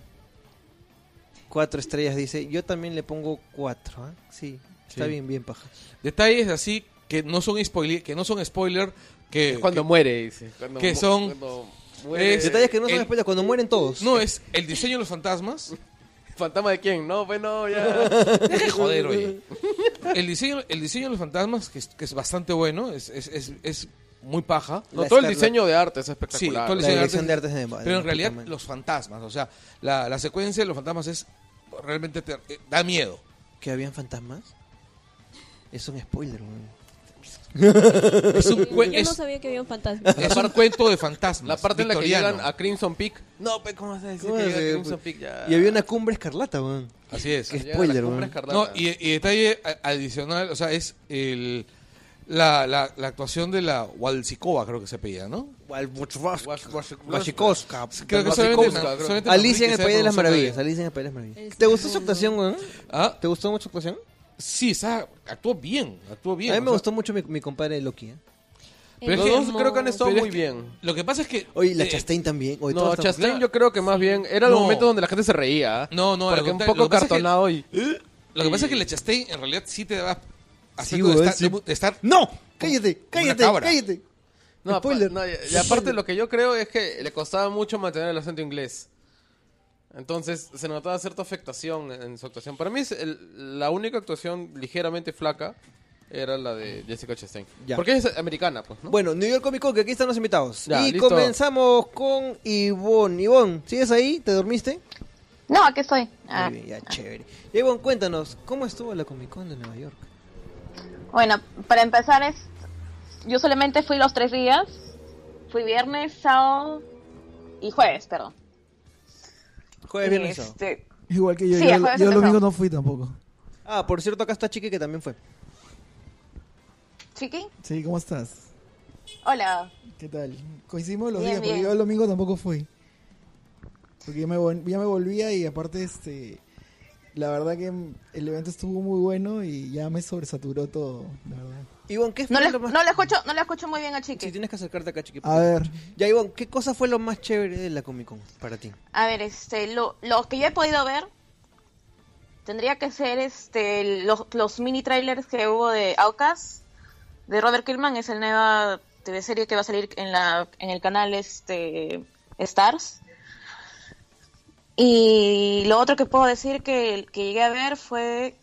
Cuatro estrellas dice. Yo también le pongo cuatro. ¿ah? Sí, está Sí. bien, bien paja. Detalles así que no son spoiler, que no son spoiler, que, Es cuando que- muere, dice. Cuando que mu- son- cuando muere- es- Detalles que no son el- spoilers cuando mueren todos. no es el diseño de los fantasmas. ¿Fantasma de quién? No, bueno, ya. Deja de joder, oye. El diseño, el diseño de los fantasmas, que es, que es bastante bueno, es, es, es, es muy paja. No, La todo el diseño de arte es Sí, espectacular. todo el La diseño de dirección de arte- de Pero en realidad los fantasmas, o sea, la, la secuencia de los fantasmas es realmente te- eh, da miedo. ¿Que habían fantasmas? Es un spoiler, weón. Es un, Yo es, no sabía que había un fantasma. es un cuento de fantasmas. La parte en la que victoriano. llegan a Crimson Peak. No, pe, ¿cómo vas a decir ¿Cómo que se- llega a Crimson Peak ya? Y había una cumbre escarlata, weón. Así es. que- spoiler, cumbre weón. escarlata. No, y, y detalle adicional, o sea, es el la, la, la actuación de la Walsikova, creo que se pedía, ¿no? Wachikowska. Creo que solamente, solamente Alicia en el País de las Maravillas. Alicia en el País de las Maravillas. ¿Te gustó su actuación, weón? Ah, ¿Te gustó mucho su actuación? sí, esa, actuó bien, actuó bien. a mí me sea, gustó mucho mi, mi compadre Loki. ¿eh? Pero es Los que- dos creo que han estado muy que- bien. Lo que pasa es que... Oye, la eh, Chastain también. Oye, No, Chastain claro. yo creo que más bien era el No. momento donde la gente se reía. No, no, Porque un poco lo que pasa es que- cartonado y... Lo que pasa es que la Chastain en realidad sí te da Sí, aspecto de, weón, estar, sí. de estar- ¡No! ¡Cállate! ¡Cállate! ¡Cállate! No, Spoiler. no, y, y aparte lo que yo creo es que le costaba mucho mantener el acento inglés. Entonces se notaba cierta afectación en, en su actuación. Para mí es el- la única actuación ligeramente flaca era la de Jessica Chastain. Ya. Porque es americana, pues, ¿no? Bueno, New York Comic Con, que aquí están los invitados. Ya, y listo. comenzamos con Ivonne. Ivonne, ¿sigues ahí? ¿Te dormiste? No, aquí estoy. Ah, Muy bien, ya, chévere. Ivonne, cuéntanos, ¿cómo estuvo la Comic Con de Nueva York? Bueno, para empezar es, yo solamente fui los tres días. Fui viernes, sábado y jueves, perdón. Jueves, viernes, y sábado. Este, Igual que yo. Sí, yo el jueves yo el domingo no fui tampoco. Ah, por cierto, acá está Chiqui que también fue. Chiqui, Sí, ¿cómo estás? hola. ¿Qué tal? Coincidimos los Bien, días, porque bien. yo el domingo tampoco fui. Porque ya me, vol- ya me volvía y aparte este la verdad que el evento estuvo muy bueno y ya me sobresaturó todo, la verdad. Ivonne, ¿qué No fue le, lo más... no le escucho, no le escucho muy bien a Chiqui. Sí, tienes que acercarte acá, chiqui. A ver, Ya, Ivonne, ¿qué cosa fue lo más chévere de la Comic Con para ti? A ver, este, lo, lo que yo he podido ver tendría que ser este los, los mini trailers que hubo de Outcast de Robert Kirkman, es el nueva TV serie que va a salir en la en el canal este Stars. Y lo otro que puedo decir que, que llegué a ver fue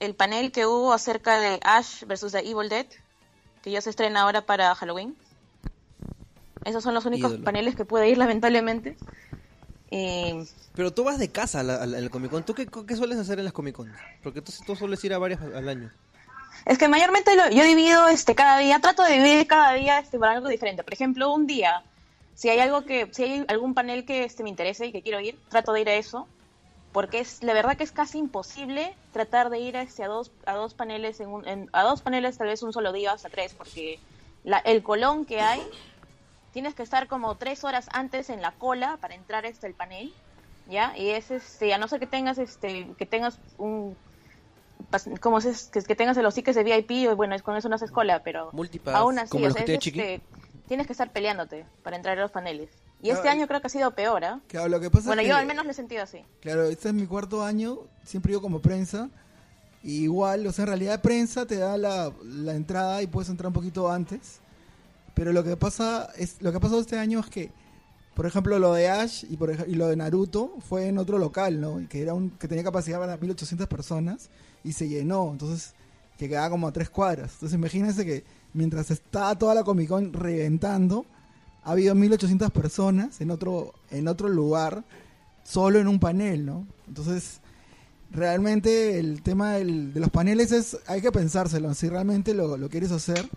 el panel que hubo acerca de Ash versus The Evil Dead, que ya se estrena ahora para Halloween. Esos son los únicos Ídolo. paneles que pude ir, lamentablemente. Y Pero tú vas de casa a la, a la- a la Comic Con. ¿Tú qué, qué sueles hacer en las Comic Con? Porque tú, tú sueles ir a varias al año. Es que mayormente lo- yo divido este cada día, trato de dividir cada día este para algo diferente. Por ejemplo, un día, si hay algo que, si hay algún panel que este me interese y que quiero ir, trato de ir a eso, porque es la verdad que es casi imposible tratar de ir a este a dos a dos paneles en, un- en- a dos paneles tal vez un solo día hasta tres, porque la- el colón que hay tienes que estar como tres horas antes en la cola para entrar este el panel, ya y es este a no ser que tengas este que tengas un como es, que, que tengas los tickets de VIP, o bueno, es con eso no haces cola, pero Multipass, aún así, como o sea, es, este, tienes que estar peleándote para entrar a los paneles. Y este Ah, año creo que ha sido peor, ¿ah? claro, lo que pasa Bueno, es yo que- al menos lo he sentido así. Claro, este es mi cuarto año, siempre ido como prensa. Y igual, o sea, en realidad prensa te da la, la entrada y puedes entrar un poquito antes. Pero lo que pasa es lo que ha pasado este año es que, por ejemplo, lo de Ash y, por y lo de Naruto fue en otro local, ¿no? Y que era un que tenía capacidad para 1800 personas y se llenó, entonces que quedaba como a tres cuadras. Entonces imagínense que mientras estaba toda la Comic Con reventando, ha habido 1800 personas en otro en otro lugar solo en un panel, ¿no? Entonces, realmente el tema del- de los paneles es, hay que pensárselo, si realmente lo, lo quieres hacer.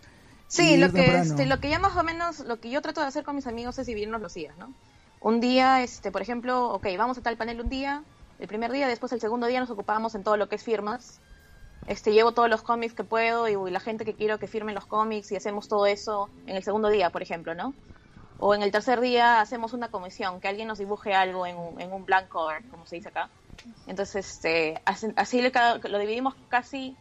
Sí, lo que, este, lo que ya más o menos, lo que yo trato de hacer con mis amigos es dividirnos los días, ¿no? Un día, este, por ejemplo, ok, vamos a tal panel un día, el primer día, después el segundo día nos ocupamos en todo lo que es firmas. Este, llevo todos los cómics que puedo y, y la gente que quiero que firmen los cómics y hacemos todo eso en el segundo día, por ejemplo, ¿no? O en el tercer día hacemos una comisión, que alguien nos dibuje algo en un, en un blank cover, como se dice acá. Entonces, este, así, así ca- lo dividimos casi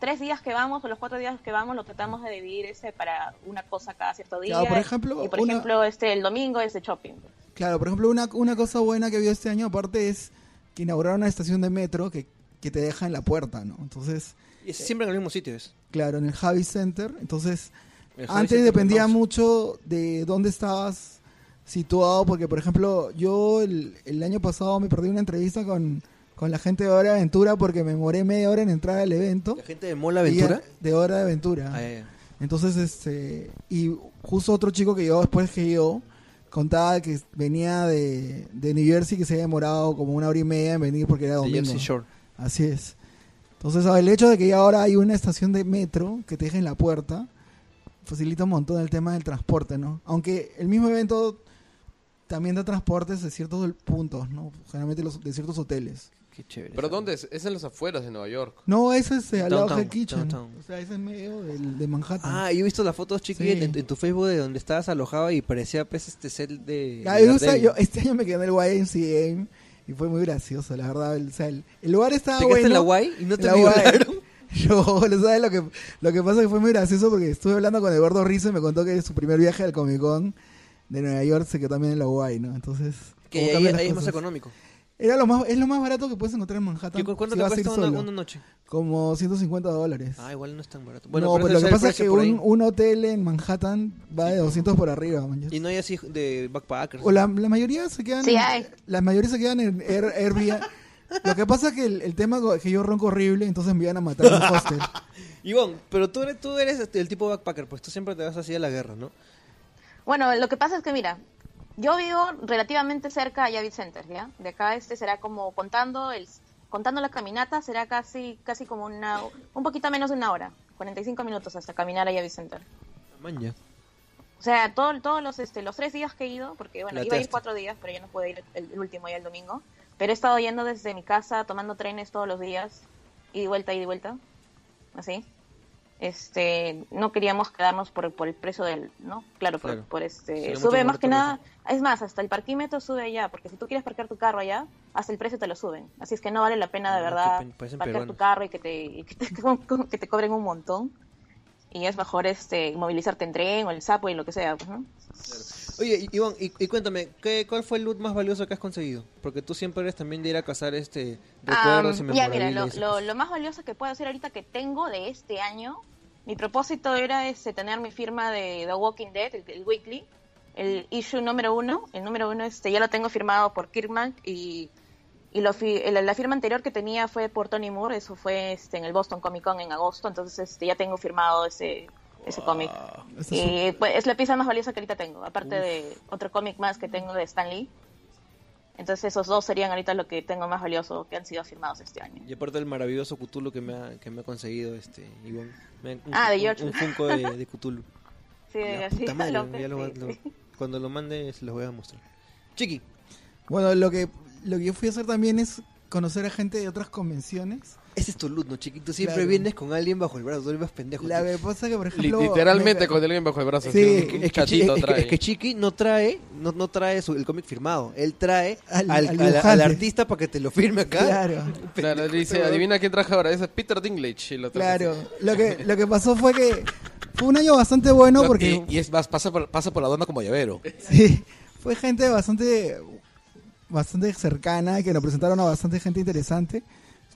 tres días que vamos o los cuatro días que vamos lo tratamos de dividir ese para una cosa cada cierto día. Claro, por ejemplo, y por una- ejemplo, este el domingo es de shopping. Claro, por ejemplo, una, una cosa buena que vio este año aparte es que inauguraron una estación de metro que, que te deja en la puerta, ¿no? Entonces, Y es siempre en el mismo sitio es. claro, en el Javi Center, entonces Javi antes dependía mucho de dónde estabas situado, porque por ejemplo, yo el, el año pasado me perdí una entrevista con, con la gente de Hora de Aventura porque me demoré media hora en entrar al evento. La gente de Mola Aventura. De Hora de Aventura. Ah, ya. Entonces, este, y justo otro chico que yo después que yo contaba que venía de, de New Jersey que se había demorado como una hora y media en venir porque era De domingo. Jersey Shore. Así es. Entonces, el hecho de que ya ahora hay una estación de metro que te deja en la puerta facilita un montón el tema del transporte, ¿no? Aunque el mismo evento también da transportes de ciertos puntos, ¿no? Generalmente los, de ciertos hoteles. Qué chévere. ¿Pero dónde es? Es en las afueras de Nueva York. No, eso es eh, al lado del Kitchen. downtown. O sea, es en medio del- de Manhattan. Ah, yo he visto las fotos, chiqui, Sí. en, en tu Facebook de donde estabas alojado y parecía pues este set de... Ah, de yo, o sea, Daredevil. yo este año me quedé en el YMCA y fue muy gracioso, la verdad. El, o sea, el, el lugar estaba ¿Te quedaste bueno. en la guay y no te la violaron? Yo, ¿sabes lo que, lo que pasa? es que fue muy gracioso porque estuve hablando con Eduardo Rizzo y me contó que su primer viaje al Comic Con de Nueva York se quedó también en la guay, ¿no? Entonces, Que ahí, es más económico. Era lo más, es lo más barato que puedes encontrar en Manhattan. ¿Y cu- ¿Cuánto si te cuesta una, solo. una noche? Como 150 dólares. Ah, igual no es tan barato. no, pero pero ese lo que pasa es que un, un hotel en Manhattan va de 200 por arriba, man. Y no hay así de backpackers. O la, la mayoría se quedan. Sí en- hay. La mayoría se quedan en Air- Airbnb. Lo que pasa es que el, el tema es que yo ronco horrible, entonces me iban a matar en un hostel. Ivonne, pero tú eres, tú eres este, el tipo backpacker, pues tú siempre te vas así a la guerra, ¿no? Bueno, lo que pasa es que mira, yo vivo relativamente cerca a Yavid Center, ¿ya? De acá este será como contando el contando la caminata será casi casi como una un poquito menos de una hora, 45 minutos hasta caminar a Yavid Center. Maña. O sea, todo- todos los este los tres días que he ido, porque bueno, iba a ir cuatro días, pero yo no pude ir el, el último ya el domingo. Pero he estado yendo desde mi casa, tomando trenes todos los días, y de vuelta, y de vuelta, así. este no queríamos quedarnos por, por el precio del, ¿no? Claro, por, Claro. por este sube más que nada, es más, hasta el parquímetro sube allá, porque si tú quieres parquear tu carro allá, hasta el precio te lo suben. Así es que no vale la pena de Ah, verdad parquear tu peruanos. carro y que te, y que te, que te cobren un montón. Y es mejor este movilizarte en tren o el sapo y lo que sea, pues, ¿no? Oye, Iván, y, y cuéntame, ¿qué, ¿cuál fue el loot más valioso que has conseguido? Porque tú siempre eres también de ir a cazar este recuerdos y Am, ya, mira, lo, y más valioso que puedo hacer ahorita que tengo de este año, mi propósito era este, tener mi firma de The Walking Dead, el, el Weekly, el issue número uno. El número uno este, ya lo tengo firmado por Kirkman y, y lo fi- la, la firma anterior que tenía fue por Tony Moore, eso fue este, en el Boston Comic Con en agosto, entonces este, ya tengo firmado ese, ese cómic. Es Y pues, es la pieza más valiosa que ahorita tengo, aparte de otro cómic más que tengo de Stan Lee. Entonces esos dos serían ahorita lo que tengo más valioso que han sido firmados este año. Y aparte del maravilloso Cthulhu que me ha, que me ha conseguido este Iván. Me ha- un, Ah, de un- George. Un, Funko de, de Cthulhu. Sí, La puta madre, lo- ya lo- sí, lo- sí. cuando lo mande se los voy a mostrar. Chiqui, Bueno, lo que, lo que yo fui a hacer también es conocer a gente de otras convenciones. Ese es tu loot, ¿no, chiquito? Siempre Claro. vienes con alguien bajo el brazo, tú eres pendejo. La tío. que pasa que, por Li- ejemplo... literalmente me- con alguien bajo el brazo. Sí, Es un que, es que Chi- chatito es que- trae. es que Chiqui no trae, no, no trae su- el cómic firmado. Él trae Al- al, al al- al dibujante. artista para que te lo firme acá. Claro, Claro, le dice, adivina quién traje ahora. Ese es Peter Dinklage. y lo trae claro. Lo que, lo que pasó fue que fue un año bastante bueno No, porque... y, y es más, pasa por, pasa por la dona como llavero. Sí, fue gente bastante bastante cercana que nos presentaron a bastante gente interesante.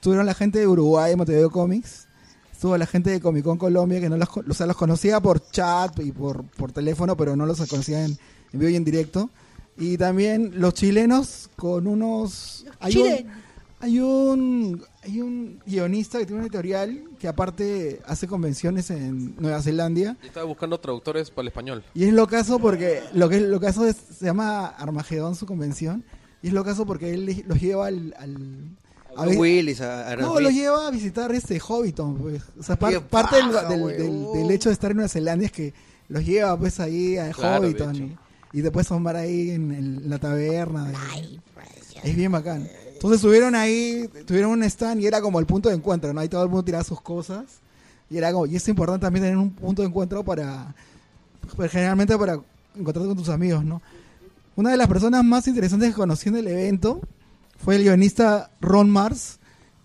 Estuvieron la gente de Uruguay, Montevideo Comics. Estuvo la gente de Comic Con Colombia, que no los, o sea, los conocía por chat y por, por teléfono, pero no los conocía en, en vivo y en directo. Y también los chilenos con unos... Hay un, hay un, hay un guionista que tiene una editorial que aparte hace convenciones en Nueva Zelanda. Y estaba buscando traductores para el español. Y es lo caso porque lo que lo caso es, se llama Armagedón su convención y es lo caso porque él los lleva al, al- a Willis, a, a no Smith. los lleva a visitar este Hobbiton pues o sea par- parte del, paja, del- huevón. del- del hecho de estar en Nueva Zelanda es que los lleva pues ahí a Claro, Hobbiton y, y después tomar ahí en, el- la taberna de- es bien bacán entonces estuvieron ahí tuvieron un stand y era como el punto de encuentro no ahí todo el mundo tiraba sus cosas y era como y es importante también tener un punto de encuentro para pues, generalmente para encontrarte con tus amigos, ¿no? Una de las personas más interesantes que conocí en el evento fue el guionista Ron Mars,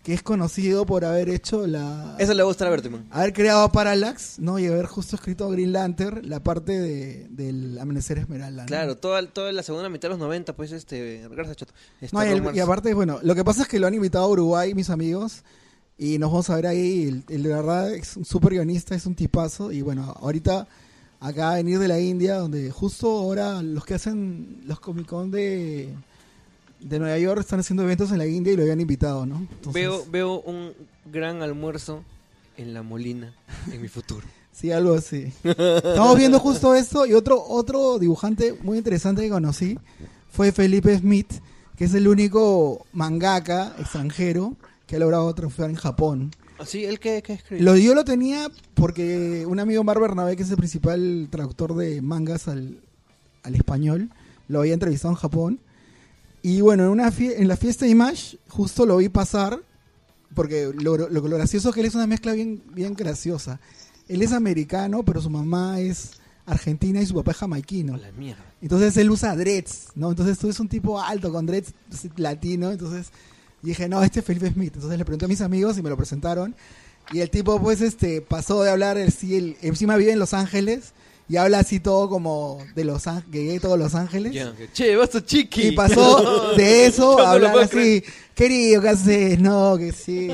que es conocido por haber hecho la... Eso le va a a Berteman. Haber creado Parallax, ¿no? Y haber justo escrito Green Lantern, la parte de, del Amanecer Esmeralda. ¿no? Claro, toda, toda la segunda mitad de los 90, pues, este, gracias, Chato. Este, No, y, el- y aparte, bueno, lo que pasa es que lo han invitado a Uruguay, mis amigos, y nos vamos a ver ahí. El, el de verdad es un super guionista, es un tipazo. Y bueno, ahorita acaba de venir de la India, donde justo ahora los que hacen los Comic Con de, de Nueva York están haciendo eventos en la India y lo habían invitado, ¿no? Entonces, Veo, veo un gran almuerzo en la Molina en mi futuro. Sí, algo así. Estamos viendo justo esto y otro otro dibujante muy interesante que conocí fue Felipe Smith, que es el único mangaka extranjero que ha logrado triunfar en Japón. Así, ¿el qué, qué escribe? Lo, yo lo tenía porque un amigo Mar Bernabé, que es el principal traductor de mangas al, al español, lo había entrevistado en Japón. Y bueno, en, una en la fiesta de Image, justo lo vi pasar, porque lo, lo- lo gracioso es que él es una mezcla bien, bien graciosa. Él es americano, pero su mamá es argentina y su papá es jamaiquino. la mierda. Entonces él usa dreads, ¿no? Entonces tú eres un tipo alto con dreads latino, entonces dije, no, este es Felipe Smith. Entonces le pregunté a mis amigos y me lo presentaron. Y el tipo pues este pasó de hablar, el, el- encima vive en Los Ángeles y habla así todo como de Los Ángeles, que todos Los Ángeles. Che, basta chiqui. Y pasó de eso a hablar así, querido, ¿qué haces? No, que sí.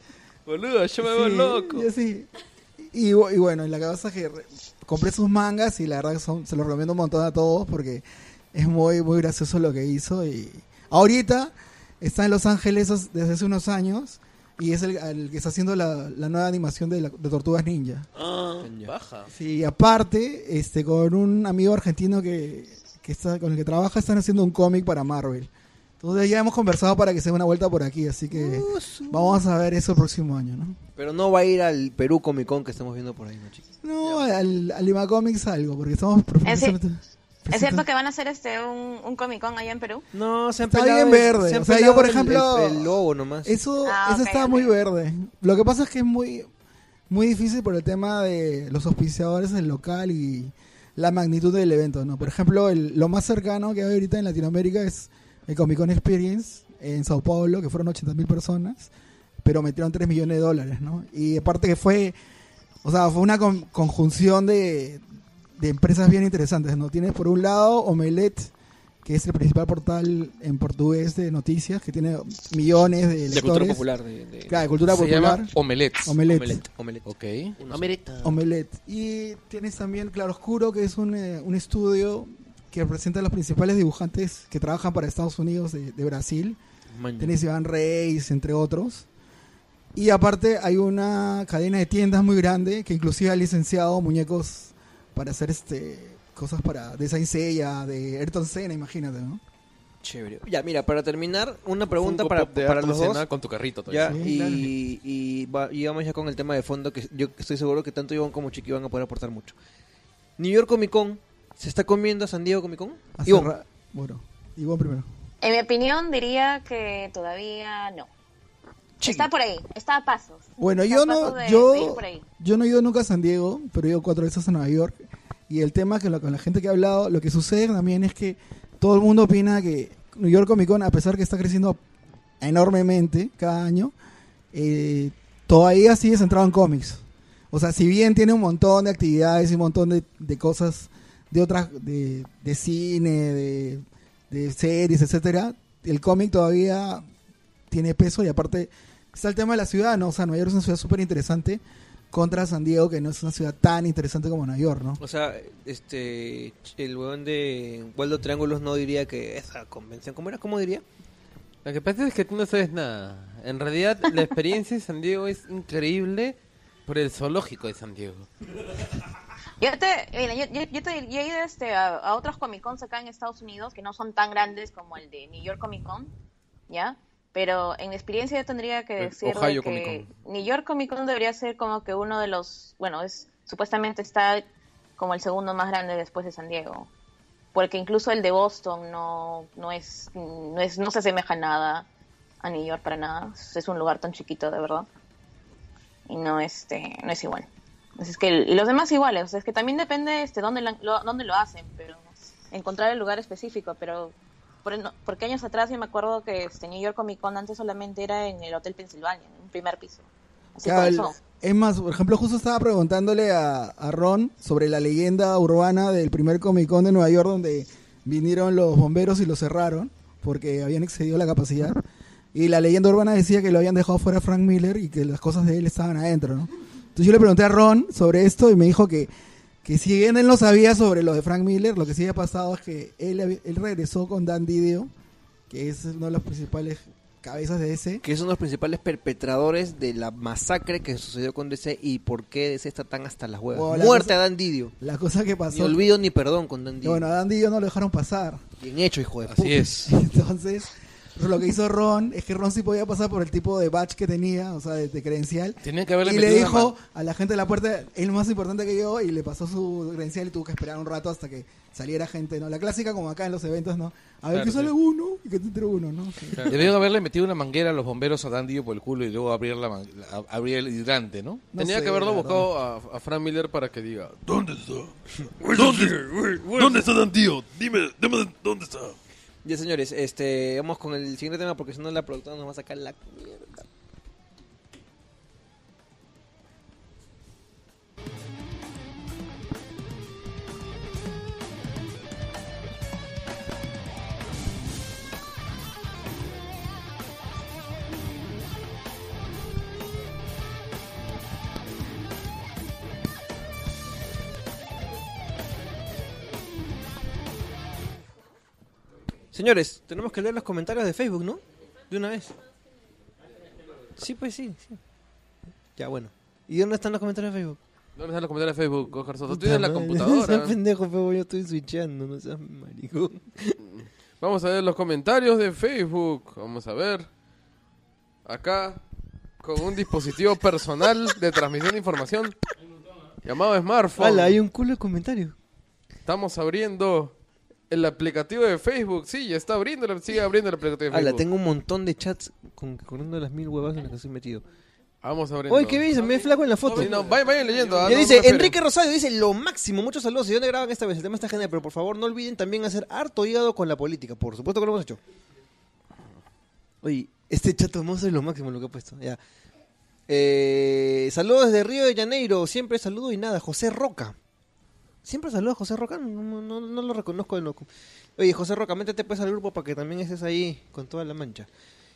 Boludo, yo me veo Sí, loco. y así. Y, bu- y bueno, la cosa es que compré sus mangas y la verdad que son, se los recomiendo un montón a todos porque es muy, muy gracioso lo que hizo. Y ahorita está en Los Ángeles desde hace unos años y es el, el que está haciendo la, la nueva animación de, la- de Tortugas Ninja. Ah, baja. Sí, y aparte, este, con un amigo argentino que, que está, con el que trabaja, están haciendo un cómic para Marvel. Entonces ya hemos conversado para que se dé una vuelta por aquí, así que vamos a ver eso el próximo año, ¿no? Pero no va a ir al Perú Comic Con que estamos viendo por ahí, ¿no, chicos? No, al, al Lima Comics algo, porque estamos profundizando- ¿Es cierto que van a hacer este un, un Comic Con allá en Perú? No, se han Está pelado bien el- verde, se han o sea, yo, pelado por el- ejemplo, El, el logo nomás. Eso, Ah, eso ok, ok. muy verde. Lo que pasa es que es muy... muy difícil por el tema de los auspiciadores del local y la magnitud del evento, ¿no? Por ejemplo, el- lo más cercano que hay ahorita en Latinoamérica es el Comic Con Experience en Sao Paulo, que fueron 80 mil personas, pero metieron 3 millones de dólares, ¿no? Y aparte que fue, o sea, fue una con- conjunción de, de empresas bien interesantes, ¿no? Tienes por un lado Omelette, que es el principal portal en portugués de noticias, que tiene millones de lectores. De cultura popular. De, de- Claro, de cultura Se popular. llama Omelets. Omelette. Omelette, omelette. Ok. Omelette. Y tienes también Claroscuro, que es un, eh, un estudio que representa a los principales dibujantes que trabajan para Estados Unidos de, de Brasil. Man, Tenés Iván Reis, entre otros. Y aparte hay una cadena de tiendas muy grande que inclusive ha licenciado muñecos para hacer este cosas para de Saint Seiya, de Ayrton Senna, imagínate, ¿no? Chévere. Ya, mira, para terminar, una pregunta Funko para, Pop de para Ayrton los dos. Senna con tu carrito Ya, todavía. Sí, y, claro. y, va- y vamos ya con el tema de fondo, que yo estoy seguro que tanto Iván como Chiqui van a poder aportar mucho. New York Comic Con, ¿se está comiendo a San Diego Comic Con? Iván, Bueno, Iván primero. En mi opinión diría que todavía no. Chiqui. Está por ahí, está a pasos. Bueno, Está yo no, de- yo, yo no he ido nunca a San Diego, pero he ido cuatro veces a Nueva York. Y el tema que lo- con la gente que he hablado, lo que sucede también es que todo el mundo opina que New York Comic Con, a pesar que está creciendo enormemente cada año, eh, todavía sigue centrado en cómics. O sea, si bien tiene un montón de actividades y un montón de, de cosas de otras, de, de cine, de, de series, etcétera, el cómic todavía tiene peso y aparte está el tema de la ciudad, ¿no? O sea, Nueva York es una ciudad súper interesante contra San Diego, que no es una ciudad tan interesante como Nueva York, ¿no? O sea, este, el huevón de Waldo Triángulos no diría que esa convención, ¿cómo era? ¿Cómo diría? Lo que pasa es que tú no sabes nada. En realidad, la experiencia de San Diego es increíble por el zoológico de San Diego. Yo te, mira, yo, yo- yo te- yo he ido este, a, a otros Comic Cons acá en Estados Unidos que no son tan grandes como el de New York Comic Con, ¿ya? Pero en mi experiencia yo tendría que decir que Comic New York Comic Con debería ser como que uno de los, bueno, es supuestamente está como el segundo más grande después de San Diego. Porque incluso el de Boston no, no es, no es, no se asemeja nada a New York para nada. Es un lugar tan chiquito, de verdad. Y no, este, no es igual. Es que, y los demás iguales, o sea, es que también depende este, dónde, lo, dónde lo hacen, pero encontrar el lugar específico, pero por, no- porque años atrás yo me acuerdo que este, New York Comic Con antes solamente era en el Hotel Pensilvania, en un primer piso. Así comenzó. es más, por ejemplo, justo estaba preguntándole a, a Ron sobre la leyenda urbana del primer Comic Con de Nueva York donde vinieron los bomberos y lo cerraron porque habían excedido la capacidad. Y la leyenda urbana decía que lo habían dejado fuera Frank Miller y que las cosas de él estaban adentro, ¿no? Entonces yo le pregunté a Ron sobre esto y me dijo que, que si bien él no sabía sobre lo de Frank Miller, lo que sí había pasado es que él, él regresó con Dan Didio, que es uno de los principales cabezas de ese. Que son los principales perpetradores de la masacre que sucedió con DC y por qué DC está tan hasta las huevas. Bueno, la Muerte cosa- a Dan Didio. La cosa que Ni pasó... olvido ni perdón con Dan Didio. bueno, a Dan Didio no lo dejaron pasar. Bien hecho, hijo de Así puta. es. Entonces, lo que hizo Ron es que Ron sí podía pasar por el tipo de badge que tenía, o sea, de, de credencial. Tenían que haberle Y le dijo a la gente de la puerta, él más importante que yo, y le pasó su credencial y tuvo que esperar un rato hasta que saliera gente, ¿no? La clásica como acá en los eventos, ¿no? A ver Claro, que sale sí. uno y que te entre uno, ¿no? Debieron haberle metido una manguera a los bomberos a Dan Dio por el culo y luego abrir, la man- abrir el hidrante, ¿no? No Tenía sé, que haberlo buscado a, a Frank Miller para que diga. ¿Dónde está? ¿Dónde, ¿Dónde está Dan tío? Dime, dime dónde está. Ya señores, este, vamos con el siguiente tema porque si no la productora nos va a sacar la Señores, tenemos que leer los comentarios de Facebook, ¿no? De una vez. Sí, pues sí, sí. Ya, bueno. ¿Y dónde están los comentarios de Facebook? ¿Dónde están los comentarios de Facebook, Oscar Soto? Tú tienes la No computadora. pendejo, pero yo estoy switchando, no seas maricón. Vamos a ver los comentarios de Facebook. Vamos a ver. Acá, con un dispositivo personal de transmisión de información llamado smartphone. Hala, hay un culo de comentarios. Estamos abriendo el aplicativo de Facebook. Sí, ya está abriendo, sigue abriendo el aplicativo de Facebook. tengo un montón de chats con, corriendo las mil huevas en las que estoy metido. Vamos abriendo. Oye, qué se me ve flaco en la foto. Sí, no, vayan, vayan leyendo. ah, Ya no- dice, no. Enrique Rosario dice, lo máximo, muchos saludos. ¿Y dónde graban esta vez? El tema está genial, pero por favor no olviden también hacer harto hígado con la política. Por supuesto que lo hemos hecho. Oye, este chato mozo es lo máximo lo que ha puesto. Ya. Eh, saludos desde Río de Janeiro. Siempre saludo y nada. José Roca. Siempre saludo a José Roca. No, no- no- lo reconozco de loco. Oye, José Roca, métete pues al grupo para que también estés ahí con toda la mancha.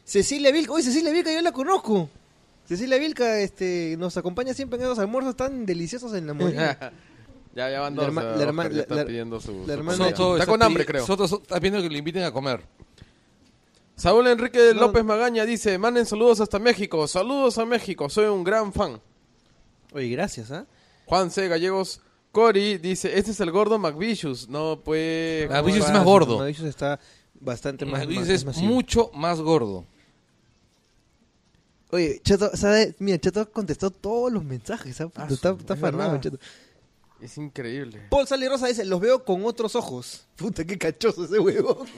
Cecilia Vilca. Oye, Cecilia Vilca, yo la conozco. Cecilia Vilca este, nos acompaña siempre en esos almuerzos tan deliciosos en la Molina. ya, ya van La dos. herma- ah, la Oscar herma- ya está la- pidiendo su. la su hermana-. Soto Está con hambre, creo. Soto está pidiendo que le inviten a comer. Saúl Enrique No. López Magaña dice: Manden saludos hasta México. Saludos a México. Soy un gran fan. Oye, gracias, ¿ah? Juan C. Gallegos Cori dice: Este es el gordo McVicious. No, pues. McVicious es ¿cómo más gordo. Mauricio está bastante más, más- es masivo. mucho más gordo. Oye, Chato, ¿sabes? Mira, Chato contestó todos los mensajes. está está es. Chato. Es increíble. Paul Sally Rosa dice, los veo con otros ojos. Puta, qué cachoso ese huevo.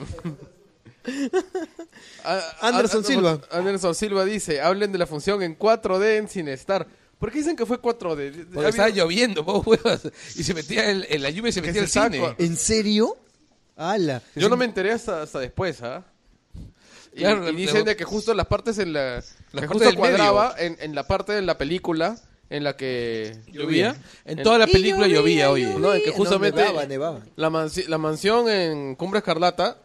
Ah, Anderson ah, Silva. Anderson Silva dice: Hablen de la función en 4D en Cinestar. ¿Por qué dicen que fue 4D? Porque estaba lloviendo, huevos. Y se metía en, en la lluvia y se metía se cine. ¿En serio? ¡Hala! Yo no me enteré hasta, hasta después, ¿ah? Y, Claro, y dicen de que justo las partes en la... Las que justo del cuadraba en, en la parte de la película en la que ¿Llovía? En En- toda la Y película llovía, oye. No, en que justamente nevaba, nevaba. La, mansi- la mansión en Cumbre Escarlata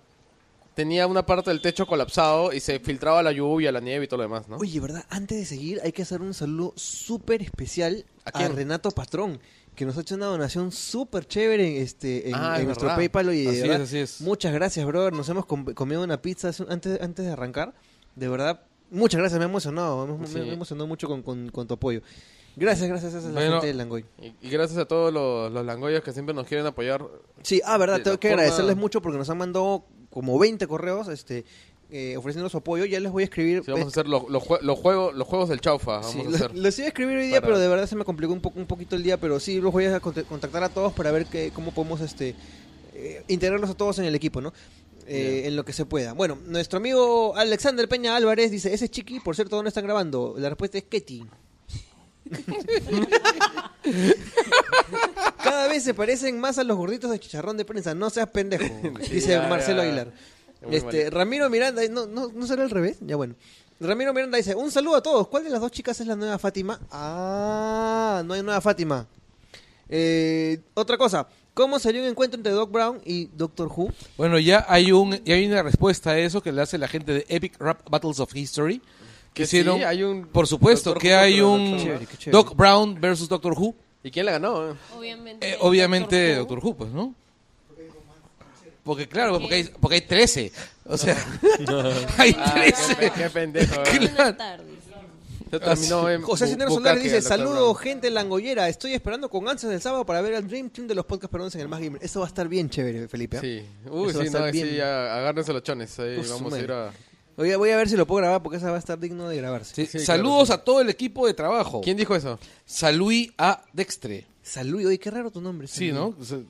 tenía una parte del techo colapsado y se filtraba la lluvia, la nieve y todo lo demás, ¿no? Oye, ¿verdad? Antes de seguir, hay que hacer un saludo súper especial ¿A? Renato Patrón, que nos ha hecho una donación súper chévere en, este, en, Ah, en es nuestro verdad. PayPal. De Así es, verdad, así es. Muchas gracias, brother. Nos hemos com- comido una pizza antes, antes de arrancar. De verdad, muchas gracias. Me ha emocionado. Me, Sí. me mucho con, con- con tu apoyo. Gracias, gracias a esa Bueno. gente de Langoy. Y, y gracias a todos los, los langoyas que siempre nos quieren apoyar. Sí, ah, verdad, tengo la que forma- agradecerles mucho porque nos han mandado como 20 correos este, eh, ofreciendo su apoyo. Ya les voy a escribir. Sí, vamos a hacer los, los, jue- los juegos, los juegos del chaufa. Vamos Sí, a hacer. los iba a escribir hoy día, para- pero de verdad se me complicó un, poco, un poquito el día. Pero sí, los voy a cont- contactar a todos para ver que, cómo podemos este, eh, integrarlos a todos en el equipo, ¿no? Eh, en lo que se pueda. Bueno, nuestro amigo Alexander Peña Álvarez dice, ese es Chiqui, por cierto, ¿dónde están grabando? La respuesta es Ketty. Cada vez se parecen más a los gorditos de chicharrón de prensa, no seas pendejo, Sí, dice ya, Marcelo. Aguilar. Muy Este. Ramiro Miranda, no, no, ¿no será al revés? Ya bueno. Ramiro Miranda dice, un saludo a todos. ¿Cuál de las dos chicas es la nueva Fátima? Ah, no hay nueva Fátima. Eh, otra cosa, ¿cómo salió un encuentro entre Doc Brown y Doctor Who? Bueno, ya hay un ya hay una respuesta a eso que le hace la gente de Epic Rap Battles of History. Que Que sí, hicieron, hay un por supuesto, Doctor que Who hay un Doctor Who. Chévere. Doc Brown versus Doctor Who. ¿Y quién la ganó? eh? Obviamente. Eh, obviamente Doctor Doctor Who, pues, ¿no? Porque claro, porque hay, porque hay 13. O sea, hay Ah, qué, 13. pe- qué pendejo. Who. eh. Se terminó en José Bu- Cisneros Bukake, Solares dice, saludo gente langollera, estoy esperando con ansias el sábado para ver al Dream Team de los podcast peruanos en el Más Gamer. Eso va a estar bien chévere, Felipe. ¿ah? Sí. Uy, sí, no, bien. sí, a- agárrense los chones. Ahí Pues, vamos a ir a... Voy a, voy a ver si lo puedo grabar porque esa va a estar digno de grabarse. Sí, Sí, saludos claro, a todo el equipo de trabajo. ¿Quién dijo eso? Salui a Dextre. Salud, oye, qué raro tu nombre. Sí, Salud. ¿no?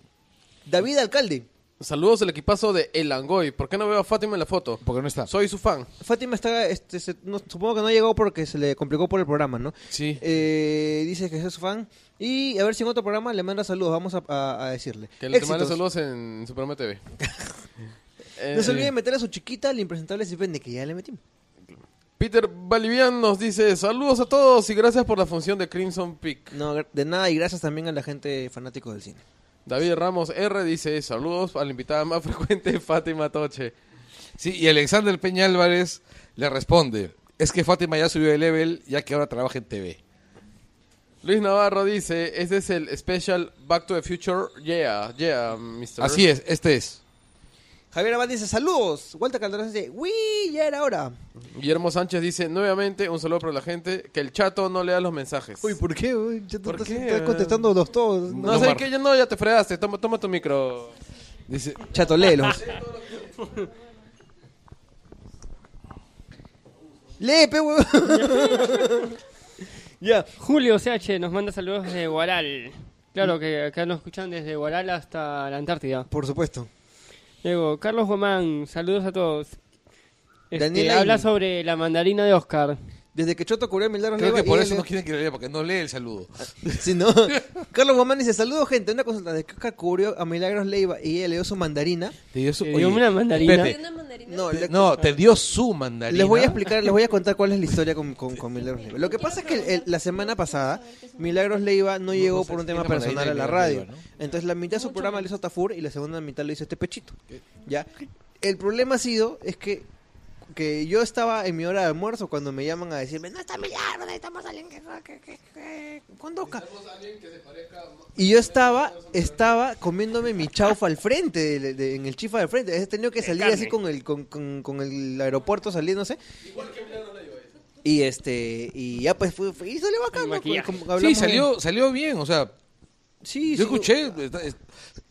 David Alcalde. Saludos al equipazo de El Angoy. ¿Por qué no veo a Fátima en la foto? porque no está. Soy su fan. Fátima está, este, se- no- supongo que no llegó porque se le complicó por el programa, ¿no? Sí. Eh, dice que es su fan. Y a ver si en otro programa le manda saludos, vamos a, a- a decirle. Que le mande Éxitos. saludos en Superman TV. Eh, No se olviden meter a su chiquita al impresentable Cipende, que ya le metimos. Peter Balivian nos dice saludos a todos y gracias por la función de Crimson Peak. No, de nada, y gracias también a la gente fanático del cine. David Ramos R dice saludos a la invitada más frecuente Fátima Toche. Sí, y Alexander Peña Álvarez le responde, es que Fátima ya subió de level ya que ahora trabaja en TV. Luis Navarro dice, este es el special Back to the Future. Yeah, yeah, Mr. Así es, este es. Javier Abad dice saludos. Walter Calderón dice, ¡Uy! Ya era hora. Guillermo Sánchez dice, nuevamente, un saludo para la gente, que el chato no lea los mensajes. Uy, ¿por qué? Uy, ya ¿Por estás, qué? estás contestando los todos. no, No, sé que ya no, ya te fregaste, toma, toma tu micro. Dice, Chato, léelos. Lee, pe, huevón. Ya. Julio CH nos manda saludos desde Guaral. Claro que acá nos escuchan desde Guaral hasta la Antártida. Por supuesto. Luego, Carlos Guamán, saludos a todos. Este, habla sobre la mandarina de Oscar. Desde que Choto cubrió a Milagros Creo Leiva que por eso no quieren que lo lea, porque no lee el saludo. Si no, Carlos Guamán dice, saludos gente, una consulta, de que Oscar cubrió a Milagros Leiva y ella le dio su mandarina. Te dio, su- Te dio una mandarina. espérate. Una mandarina. No, le- No, te dio su mandarina. les voy a explicar, les voy a contar cuál es la historia con, con- con Milagros Leiva. Lo que pasa es que el- el- la semana pasada Milagros Leiva no llegó por un tema la personal a de la Milagros radio. Entonces la mitad de su programa le hizo Tafur y la segunda mitad lo hizo este pechito. ¿Ya? El problema ha sido, es que que yo estaba en mi hora de almuerzo cuando me llaman a decirme, no está Milagros, necesitamos a alguien que, que, que, que conduzca. Y yo estaba, estaba comiéndome mi chaufa al frente, de- de- en el chifa del frente. He tenido que salir así con el, con, con, con el aeropuerto saliéndose. Y este, y ya pues fue, fue- y salió bacán. Como- Sí, salió bien, o sea, Sí, yo sí. escuché, está- es-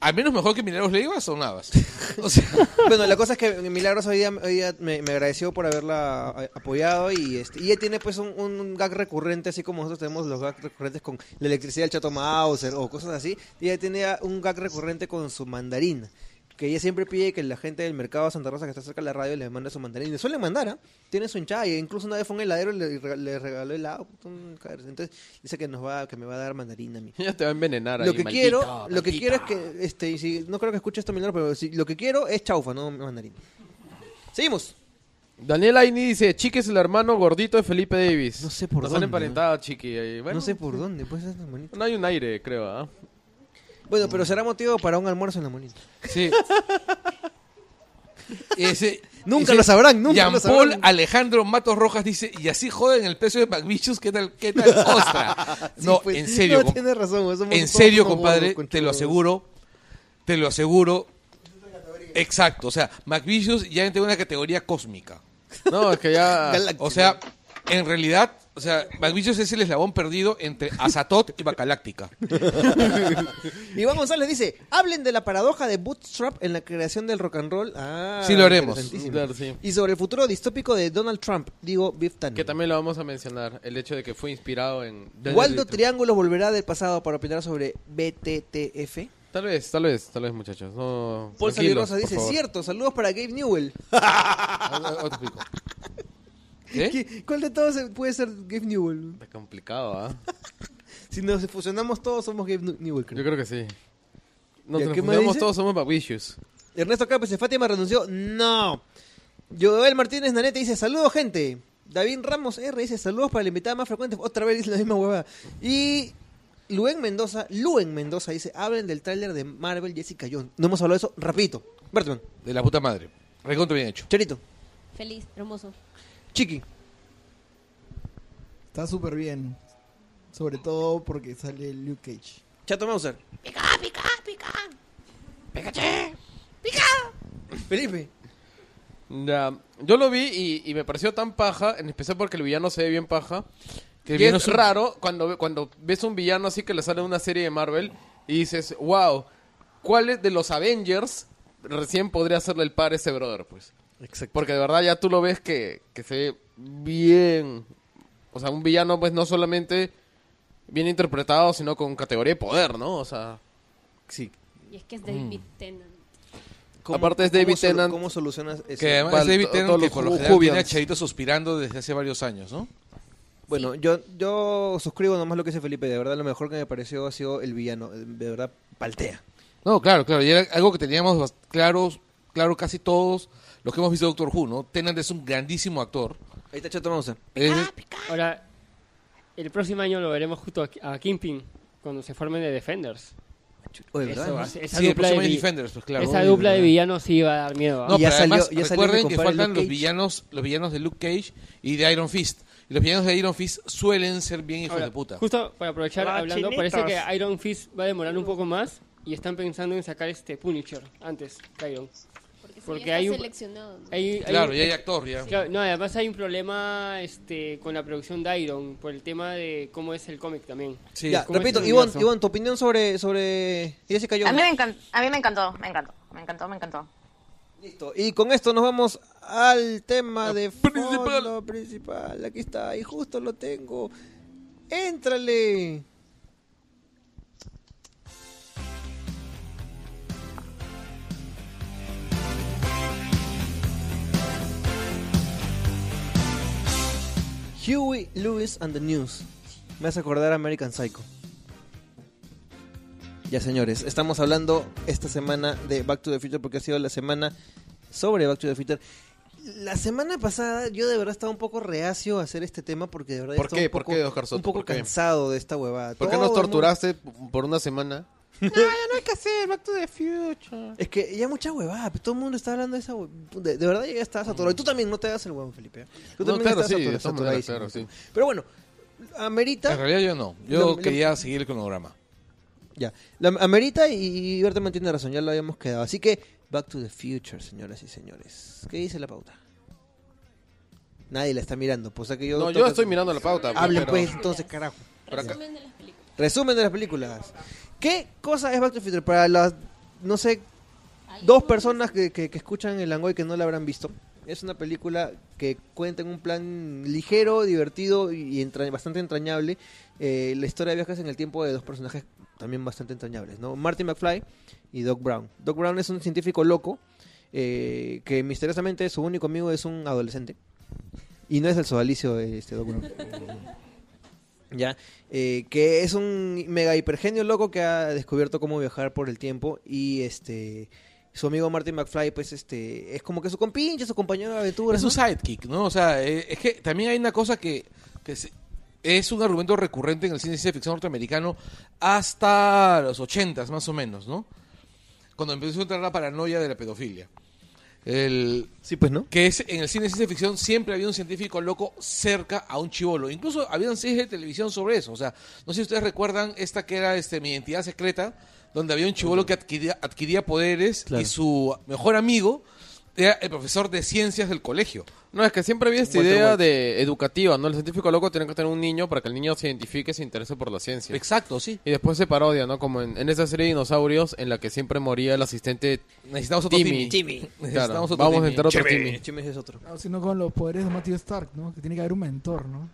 al menos mejor que Milagros Leiva sonabas. O sea, Bueno, la cosa es que Milagros hoy día, hoy día me, me agradeció por haberla a- apoyado y este y ella tiene pues un, un gag recurrente, así como nosotros tenemos los gags recurrentes con la electricidad del Chato Mauser o cosas así, y ella tiene un gag recurrente con su mandarina. Que ella siempre pide que la gente del mercado de Santa Rosa que está cerca de la radio le mande su mandarina. Y le suele mandar, ¿ah? Tiene su hinchada. Y incluso una vez fue un heladero y le, le regaló helado. Entonces dice que nos va, que me va a dar mandarina a mí. Ya te va a envenenar Lo ahí, que maldito, quiero, lo que quiero es que, este, si, no creo que escuche esto Milagro, pero si, lo que quiero es chaufa, no mandarina. Seguimos. Daniel Aini dice, Chiqui es el hermano gordito de Felipe Davis. No sé por Nos dónde, han emparentado, Chiqui. Bueno, no sé por dónde, pues es. No hay un aire, creo, ¿ah? Bueno, pero será motivo para un almuerzo en la monita. sí. Ese, Nunca ese lo sabrán, nunca Jean lo Paul sabrán. Alejandro Matos Rojas dice, y así joden el precio de McVicious, ¿qué tal, qué tal ostra? Sí, no, pues, en serio, No, tienes razón. somos en serio, compadre, te lo aseguro, te lo aseguro. Exacto, o sea, McVicious ya entra en una categoría cósmica. No, es que ya... O sea, en realidad, o sea, McVicious es el eslabón perdido entre Azatot y Bacaláctica. Iván González dice, hablen de la paradoja de Bootstrap en la creación del rock and roll. Ah, Sí lo haremos. interesantísimo. Claro, sí. Y sobre el futuro distópico de Donald Trump, digo Biff Tannen. Que también lo vamos a mencionar, el hecho de que fue inspirado en... Waldo Triángulo volverá del pasado para opinar sobre BTTF. Tal vez, tal vez, tal vez, muchachos. No, Paul por dice, cierto, saludos para Gabe Newell. Ahora- ahora ¿Qué- ¿Cuál de todos puede ser Gabe Newell? Está complicado, ¿ah? Si nos fusionamos todos somos Gabe Newell, creo. Yo creo que sí. Nos ¿Ya qué más confundimos dice? todos, somos McVicious. Ernesto Cápez, Fátima renunció. No. Joel Martínez Nanete dice, saludos gente. David Ramos R dice, saludos para la invitada más frecuente. Otra vez dice la misma huevada. Y Luen Mendoza, Luen Mendoza dice, hablen del tráiler de Marvel Jessica Jones. No hemos hablado de eso, rapidito. Bertman, De la puta madre. Recontra bien hecho. Cherito, Feliz, hermoso. Chiqui. Está súper bien. Sobre todo porque sale Luke Cage. Chato Mauser. Pica, pica, pica. Pikachu. Pica. Felipe. Ya, yo lo vi y, y me pareció tan paja, en especial porque el villano se ve bien paja. Que es raro cuando, ve- cuando ves un villano así que le sale una serie de Marvel y dices, wow, ¿cuál es de los Avengers recién podría hacerle el par a ese brother? Pues. Exacto. Porque de verdad ya tú lo ves que, que se ve bien. O sea, un villano pues no solamente bien interpretado, sino con categoría de poder, ¿no? O sea, Sí. Y es que es David Tennant. Aparte es David Tennant. ¿Cómo solucionas eso? Que además es David Tennant que los por lo general Jubians. Chadito suspirando desde hace varios años, ¿no? Bueno, yo, yo suscribo nomás lo que dice Felipe. De verdad, lo mejor que me pareció ha sido el villano. De verdad, paltea. No, claro, claro. Y era algo que teníamos claro, claro casi todos los que hemos visto Doctor Who, ¿no? Tennant es un grandísimo actor. Ahí está Chato Mauser. Es- Ahora, el próximo año lo veremos justo a, a Kingpin cuando se formen de Defenders. Oye, Eso a ser- esa sí, el dupla, de, vi- Defenders, pues claro. esa Oye, dupla de villanos sí va a dar miedo. ¿ah? No, Y ya pero además, salió- ya recuerden que faltan los villanos, los villanos de Luke Cage y de Iron Fist. Y los villanos de Iron Fist suelen ser bien hijos Ahora, de puta. Justo para aprovechar hablando, chinitos. parece que Iron Fist va a demorar un poco más y están pensando en sacar este Punisher antes que Iron. Porque, ya hay está un- seleccionado. ¿no? Hay- hay Claro, un- y hay actor ya. Claro, no, además hay un problema este, con la producción de Iron por el tema de cómo es el cómic también. Sí. ya, ¿cómo es repito, Ivonne? Ivonne, tu opinión sobre, sobre Jessica Jones. A mí, me encan- a mí me encantó, me encantó, me encantó, me encantó. Listo. Y con esto nos vamos al tema de principal. fondo principal. Aquí está, y justo lo tengo. ¡Éntrale! Huey Lewis and the News. Me hace acordar a American Psycho. Ya señores, estamos hablando esta semana de Back to the Future porque ha sido la semana sobre Back to the Future. La semana pasada yo de verdad estaba un poco reacio a hacer este tema porque de verdad ¿Por estaba qué? un ¿Por poco, qué, Oscar Soto? un poco ¿Por qué? cansado de esta huevada. ¿Por qué Todo nos mundo- torturaste por una semana? No, ya no hay que hacer Back to the Future. Es que ya mucha huevada, pues, todo el mundo está hablando de esa de, de verdad ya estás saturado. Y tú también no te hagas el huevón, Felipe. ¿eh? Tú No, también claro, estás sí, satura- de todas maneras, saturadísimo. claro, sí. Pero bueno, amerita En realidad yo no. Yo Lo- lo- quería seguir el cronograma. Ya, la amerita y Berta tiene razón, ya lo habíamos quedado. Así que, Back to the Future, señoras y señores. ¿Qué dice la pauta? Nadie la está mirando, pues o sea que yo... No, yo estoy mirando la pauta. Hablen pero- pues, entonces, carajo. Resumen de las películas. Resumen de las películas. ¿Qué cosa es Back to the Future? Para las, no sé, dos personas que, que, que escuchan el Langoy que no la habrán visto. Es una película que cuenta en un plan ligero, divertido y entra- bastante entrañable. eh, la historia de viajes en el tiempo de dos personajes también bastante entrañables, ¿no? Marty McFly y Doc Brown. Doc Brown es un científico loco eh, que misteriosamente su único amigo es un adolescente. Y no es el sodalicio de este Doc Brown. ya eh, que es un mega hipergenio loco que ha descubierto cómo viajar por el tiempo y este su amigo Martin McFly pues este es como que su compinche su compañero de aventuras Es un ¿no? sidekick, ¿no? O sea, eh, es que también hay una cosa que, que se- es un argumento recurrente en el cine de ciencia ficción norteamericano hasta los ochentas, más o menos, ¿no? Cuando empezó a entrar la paranoia de la pedofilia. El, sí pues no que es en el cine de ciencia ficción siempre había un científico loco cerca a un chivolo. Incluso habían series de televisión sobre eso. O sea, no sé si ustedes recuerdan esta que era este mi identidad secreta, donde había un chivolo que adquiría, adquiría poderes Claro. y su mejor amigo era el profesor de ciencias del colegio. No, es que siempre había esta Walter idea White. de educativa, ¿no? El científico loco tiene que tener un niño para que el niño se identifique y se interese por la ciencia. Exacto, sí. Y después se parodia, ¿no? Como en, en esa serie de dinosaurios en la que siempre moría el asistente Necesitamos otro Timmy. Timmy. Claro, Necesitamos otro vamos a entrar otro Timmy. Chime es otro Claro, sino con los poderes de Matthew Stark, ¿no? Que tiene que haber un mentor, ¿no?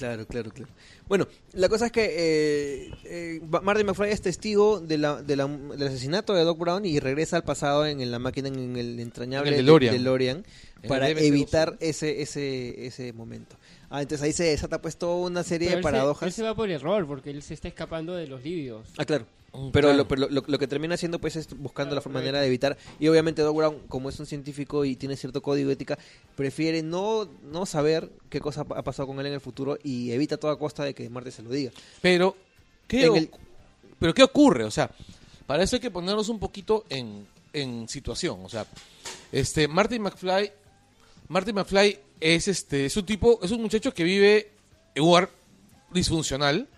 Claro claro claro bueno la cosa es que eh, eh, Marty McFly es testigo de la, de la- del asesinato de Doc Brown y regresa al pasado en, en la máquina en el entrañable En el DeLorean. DeLorean En para el DB-02. evitar ese ese ese momento ah entonces ahí se desata pues toda una serie Pero de él se- paradojas él se va por error porque él se está escapando de los libios. Ah, claro. Mm, Pero, claro. Lo, pero lo, lo que termina haciendo pues es buscando la manera de evitar y obviamente Doc Brown como es un científico y tiene cierto código ética prefiere no no saber qué cosa ha pasado con él en el futuro y evita a toda costa de que Marte se lo diga. Pero, ¿qué, el- pero ¿qué ocurre? O sea, para eso hay que ponernos un poquito en, en situación. O sea, este Martin McFly, Martin McFly es este, es un tipo, es un muchacho que vive en un lugar disfuncional,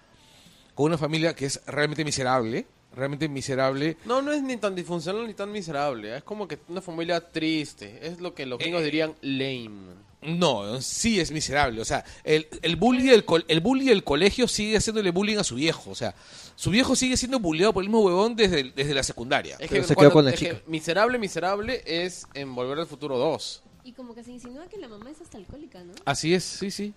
con una familia que es realmente miserable, realmente miserable. No, no es ni tan disfuncional ni tan miserable. Es como que una familia triste. Es lo que los gringos Eh, dirían lame. No, sí es miserable. O sea, el, el bully del el bully del colegio sigue haciéndole bullying a su viejo. O sea, su viejo sigue siendo bulleado por el mismo huevón desde, desde la secundaria. Es Pero que se cuando- quedó con la es que miserable, miserable es en Volver al Futuro 2. Y como que se insinúa que la mamá es hasta alcohólica, ¿no? Así es, sí, sí.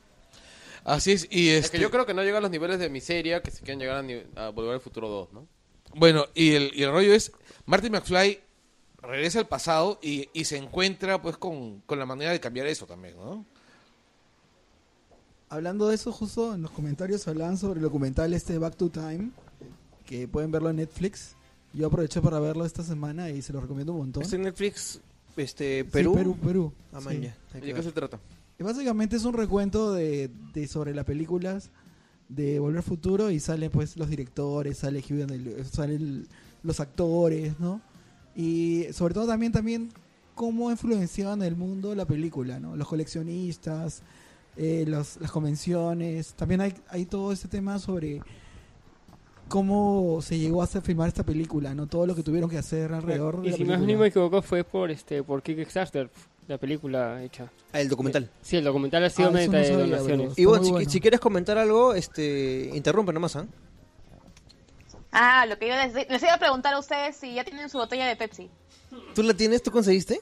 Así es. Y Es este, que yo creo que no llega a los niveles de miseria que se quieren llegar a, a Volver al Futuro 2, ¿no? Bueno, y el, y el rollo es, Marty McFly regresa al pasado y, y se encuentra pues con, con la manera de cambiar eso también, ¿no? Hablando de eso, justo en los comentarios hablaban sobre el documental este Back to Time, que pueden verlo en Netflix. Yo aproveché para verlo esta semana y se lo recomiendo un montón. Está en Netflix este Sí, Perú. Perú, Perú. Ah, sí. man, ya, hay ¿Y que de qué se trata? Y básicamente es un recuento de, de sobre las películas de Volver al Futuro y salen pues los directores, sale Daniel- salen los actores, ¿no? Y sobre todo también también cómo influenciaban el mundo la película, ¿no? Los coleccionistas, eh, los- las convenciones, también hay, hay todo este tema sobre cómo se llegó a hacer filmar esta película, ¿no? Todo lo que tuvieron que hacer alrededor de Y la si más película. ni me equivoco fue por este por Kickstarter, la película hecha. Ah, el documental. Sí, el documental ha sido Ah, meta no de sabía, donaciones. Y bueno, muy si, bueno. si quieres comentar algo, este interrumpe nomás, ¿ah? Ah, lo que yo les, les iba a preguntar a ustedes si ya tienen su botella de Pepsi. ¿Tú la tienes? ¿Tú conseguiste?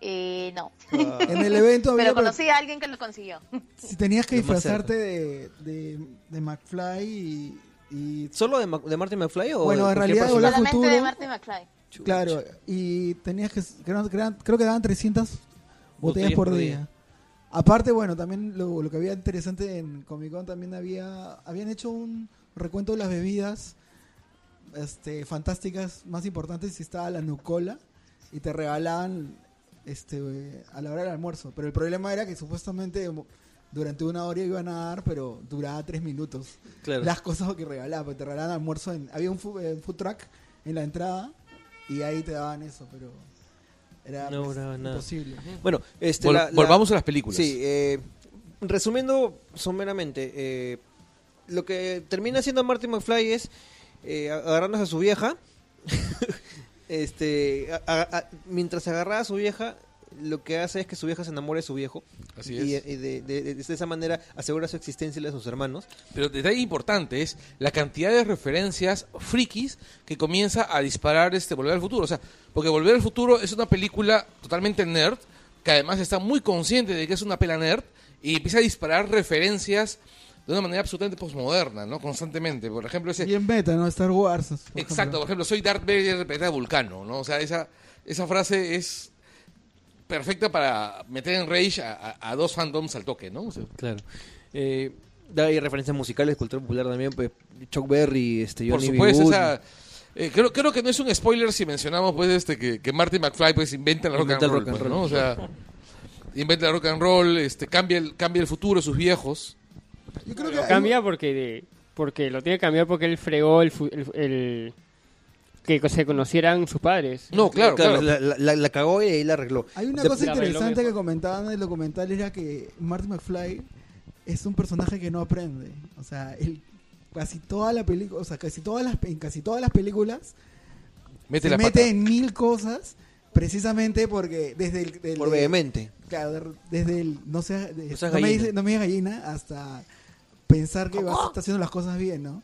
Eh, no. En el evento había Pero conocí a alguien que lo consiguió. Si tenías que disfrazarte de, de, de McFly y, y- ¿Solo de, Ma- de Marty McFly o Bueno, de en realidad? Hola, Solamente futuro. de Marty McFly. Claro, y tenías que creo, creo- que daban 300 botellas Botellas por por día. día. Aparte, bueno, también lo, lo que había interesante en Comic Con también había habían hecho un recuento de las bebidas este, fantásticas más importantes y estaba la Nucola y te regalaban este a la hora del almuerzo. Pero el problema era que supuestamente durante una hora iban a dar, pero duraba tres minutos. Claro. Las cosas que regalaban, porque te regalaban almuerzo. En, había un fu- eh, food truck en la entrada y ahí te daban eso, pero era No pues, duraba nada. imposible. Bueno, este, Vol- la- la- volvamos a las películas. Sí, eh, resumiendo someramente, eh, lo que termina haciendo Marty McFly es eh, agarrándose a su vieja. este, a- a- a- mientras agarraba a su vieja, lo que hace es que su vieja se enamore de su viejo. Así y, es. y de, de- de- de esa manera asegura su existencia y la de sus hermanos. Pero detalle importante es la cantidad de referencias frikis que comienza a disparar este Volver al Futuro. O sea, porque Volver al Futuro es una película totalmente nerd, que además está muy consciente de que es una pela nerd, y empieza a disparar referencias de una manera absolutamente posmoderna, ¿no? Constantemente. Por ejemplo, ese... Bien beta, ¿no? Star Wars. por Exacto, ejemplo. por ejemplo, soy Darth Vader de Vulcano, ¿no? O sea, esa, esa frase es perfecta para meter en rage a, a- a dos fandoms al toque, ¿no? O sea, Claro. Eh, hay referencias musicales, cultura popular también, pues Chuck Berry, este, por Johnny B. supuesto, Good. esa, eh, creo, creo que no es un spoiler si mencionamos pues este que, que Marty McFly pues inventa el rock, Inventa and roll, rock and roll. ¿no? O sea, inventa el rock and roll, este, cambia el, cambia el futuro de sus viejos. Yo creo que Lo hay- cambia porque de- porque lo tiene que cambiar porque él fregó el, fu- el, el- que se conocieran sus padres. No, claro, claro. La, la- la- la cagó y ahí la arregló. Hay una cosa interesante que comentaban en el documental era que Marty McFly es un personaje que no aprende. O sea, él casi toda la película, o sea, casi todas las en casi todas las películas Mete se la mete pata. en mil cosas precisamente porque desde el del- Por vehemente. claro, desde el no sea de- No seas no me gallina. dice no me digas gallina hasta pensar que vas está haciendo las cosas bien, ¿no?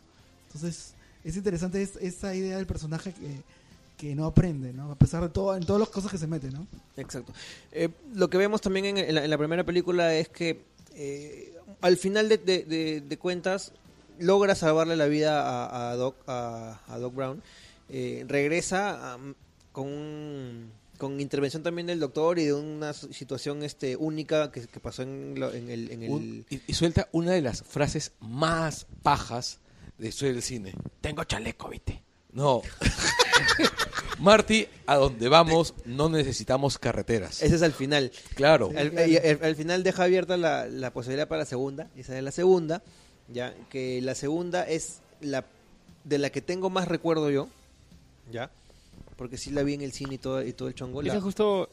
Entonces, es interesante es- esa idea del personaje que, que no aprende, ¿no? A pesar de todo en todas las cosas que se mete, ¿no? Exacto. Eh, lo que vemos también en, en la, en la primera película es que eh, al final de, de- de- de cuentas logra salvarle la vida a, a Doc, a, a Doc Brown. Eh, regresa con, un- con intervención también del doctor y de una situación este única que, que pasó en, lo- en el... En el Un- y, y suelta una de las frases más pajas de historia del cine. Tengo chaleco, viste. No. Marty, a donde vamos no necesitamos carreteras. ese es al final. Claro. Al, y al- al final deja abierta la, la posibilidad para la segunda. Esa es la segunda. Ya, que la segunda es la de la que tengo más recuerdo yo. Ya. Porque sí la vi en el cine y todo, y todo el chongo. Ese La- justo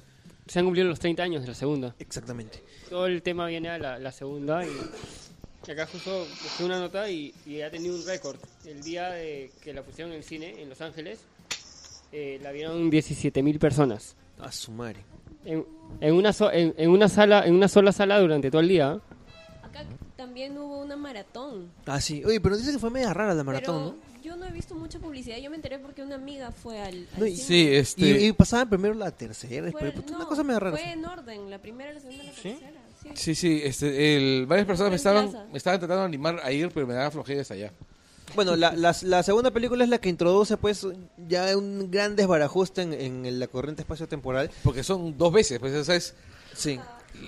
se han cumplido los 30 años de la segunda. Exactamente. Todo el tema viene a la, la segunda y y acá justo busqué una nota y, y ha tenido un récord. El día de que la pusieron en el cine en Los Ángeles, eh, la vieron 17.000 personas. A su madre. En, en una so- en, en una sala en una sola sala durante todo el día. Acá también hubo una maratón. Ah, sí. Oye, pero dice que fue media rara la maratón, pero yo no he visto mucha publicidad. Yo me enteré porque una amiga fue al, al ¿no? Y, cine. Sí, y, este. y pasaban primero la tercera, Fue- después. una no, cosa media rara. Fue en orden, la primera, la segunda, la ¿Sí? tercera. Sí. Sí, este, el, varias personas me estaban, me estaban tratando de animar a ir, pero me daba flojera hasta allá. Bueno, la, la, la segunda película es la que introduce, pues, ya un gran desbarajuste en, en la corriente espacio-temporal. Porque son dos veces, pues, esa es... Sí.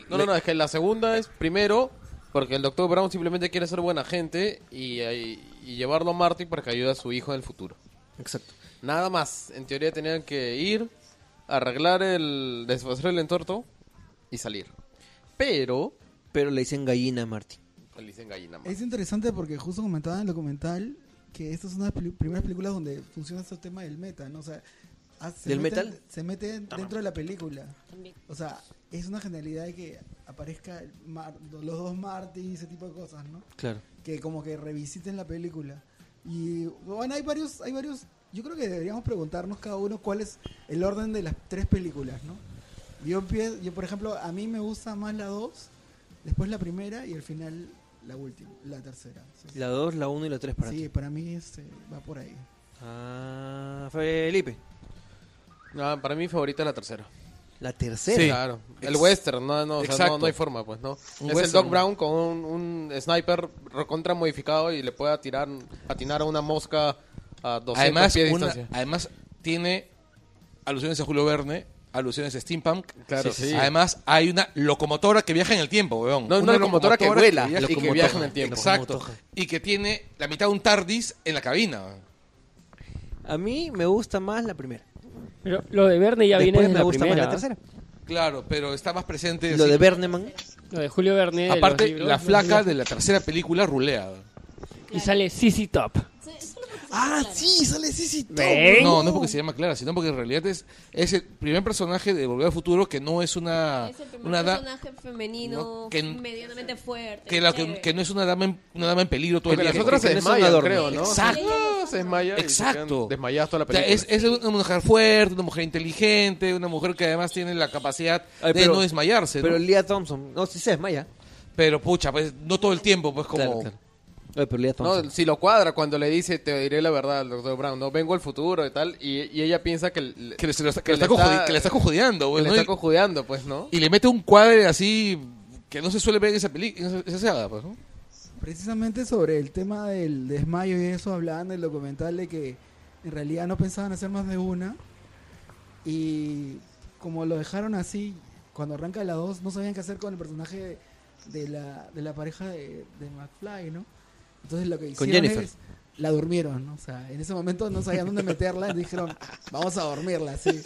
No, no, no, es que la segunda es primero porque el Dr. Brown simplemente quiere ser buena gente y, y- y llevarlo a Marty para que ayude a su hijo en el futuro. Exacto. Nada más. En teoría tenían que ir, arreglar el. desfacer el entorto y salir. Pero. Pero le dicen gallina a Marty. Le dicen gallina más. Es interesante porque justo comentaba en el documental que esta es una de las primeras películas donde funciona este tema del meta, ¿no? O sea, se ¿Del mete- metal? Se mete dentro de la película. También. O sea, es una genialidad de que aparezca Mar- los dos Marty y ese tipo de cosas, ¿no? Claro. Que como que revisiten la película. Y bueno, hay varios, hay varios, yo creo que deberíamos preguntarnos cada uno cuál es el orden de las tres películas, ¿no? Yo empiezo, yo por ejemplo, a mí me gusta más la 2, después la primera y al final la última, la tercera. Sí, La 2, la 1 y la 3 para Sí, ti. para mí este, va por ahí. Ah, Felipe. Ah, para mí favorita es la tercera. La tercera. Sí, claro. El Ex- western, no, no, o sea, Exacto. no, no hay forma, pues, ¿no? Un es el. Doc Brown con un, un sniper recontra modificado y le puede atirar, atinar a una mosca a 200 Además, pies de una- distancia. además, tiene alusiones a Julio Verne alusiones a steampunk. Claro, sí. Además, hay una locomotora que viaja en el tiempo, weón. No, una locomotora que vuela y que Locomotora. viaja en el tiempo. Exacto. Y que tiene la mitad de un TARDIS en la cabina. A mí me gusta más la primera. Pero lo de Verne ya viene Después desde me la gusta primera. más la tercera. Claro, pero está más presente. Lo así. de Berneman. Lo de Julio Verne. de Aparte, libros, la flaca de la tercera película rulea. Y sale CC Top. Ah, sí, sale sí, sí. todo. ¿Ven? No, no es porque se llama Clara, sino porque en realidad es, es el primer personaje de Volver al Futuro que no es una, Es el primer una personaje femenino No, que- medianamente fuerte. que, la- que, no es una dama en, una dama en peligro todo Porque el las día. otras que se no desmayan, creo, ¿no? Exacto. Ah, se desmaya Exacto. desmayadas toda la O sea, película. es, es una mujer fuerte, una mujer inteligente, una mujer que además tiene la capacidad Ay, de pero- no desmayarse, ¿no? Pero Pero, Leah Thompson. No, sí se desmaya. pucha, pues no todo el tiempo, pues como... Claro, claro. Ay, pero Leah Thompson. No, si lo cuadra cuando le dice, te diré la verdad al doctor Brown, no vengo al futuro y tal, y, y ella piensa que, le- Que le, se lo está, que que le está está- cojudi- que le está cojudeando, que pues, le ¿no? está cojudeando, pues, ¿no? y, le mete un cuadre así que no se suele ver en esa película, en esa, esa saga, pues, ¿no? Precisamente sobre el tema del desmayo y eso hablaban del documental de que en realidad no pensaban hacer más de una y como lo dejaron así cuando arranca la 2 no sabían qué hacer con el personaje de la, de la pareja de, de McFly, ¿no? Entonces lo que Con hicieron Jennifer. es la durmieron, ¿no? O sea, en ese momento no sabían dónde meterla y dijeron, vamos a dormirla, así.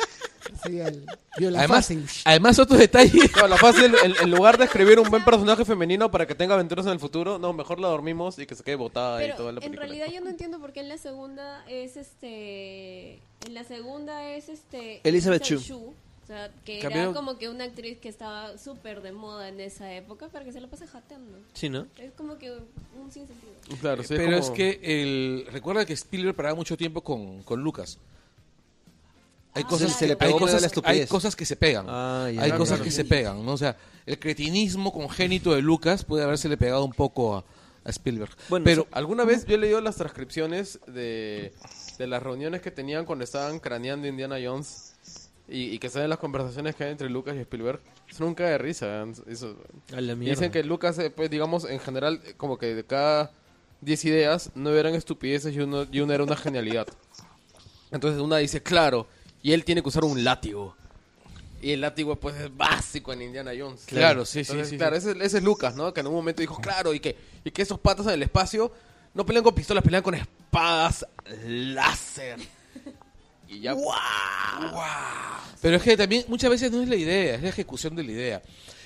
Así al viola Además, fácil. además otro detalle... No, la fácil, en, en lugar de escribir un buen personaje femenino para que tenga aventuras en el futuro, no, mejor la dormimos y que se quede botada y Pero toda la en película. realidad yo no entiendo por qué en la segunda es este. En la segunda es este. Elizabeth Shue. O sea, que Cambió- era como que una actriz que estaba súper de moda en esa época para que se la pase jateando. Sí, ¿no? Es como que un sinsentido. Claro, sí, Pero es como- que el recuerda que Spielberg paraba mucho tiempo con, con Lucas. Hay Ah, cosas. Se le hay, pegó medio cosas, hay cosas que se pegan. Ah, ya. hay Claro, cosas claro. que se pegan, ¿no? O sea, el cretinismo congénito de Lucas puede habérsele pegado un poco a, a Spielberg. Bueno, pero Alguna vez yo he leído las transcripciones de, de las reuniones que tenían cuando estaban craneando Indiana Jones y, y que saben las conversaciones que hay entre Lucas y Spielberg. Es nunca de risa. Eso. A la dicen que Lucas, eh, pues digamos, en general, eh, como que de cada 10 ideas, no eran estupideces y, uno, y una era una genialidad. Entonces una dice, claro, y él tiene que usar un látigo. Y el látigo, pues, es básico en Indiana Jones. Claro, sí, sí, Entonces, sí, Claro, Ese, ese es Lucas, ¿no? Que en un momento dijo, claro, y que, y que esos patas en el espacio no pelean con pistolas, pelean con espadas láser. Y ya... Pero es que también muchas veces no es la idea, es la ejecución de la idea.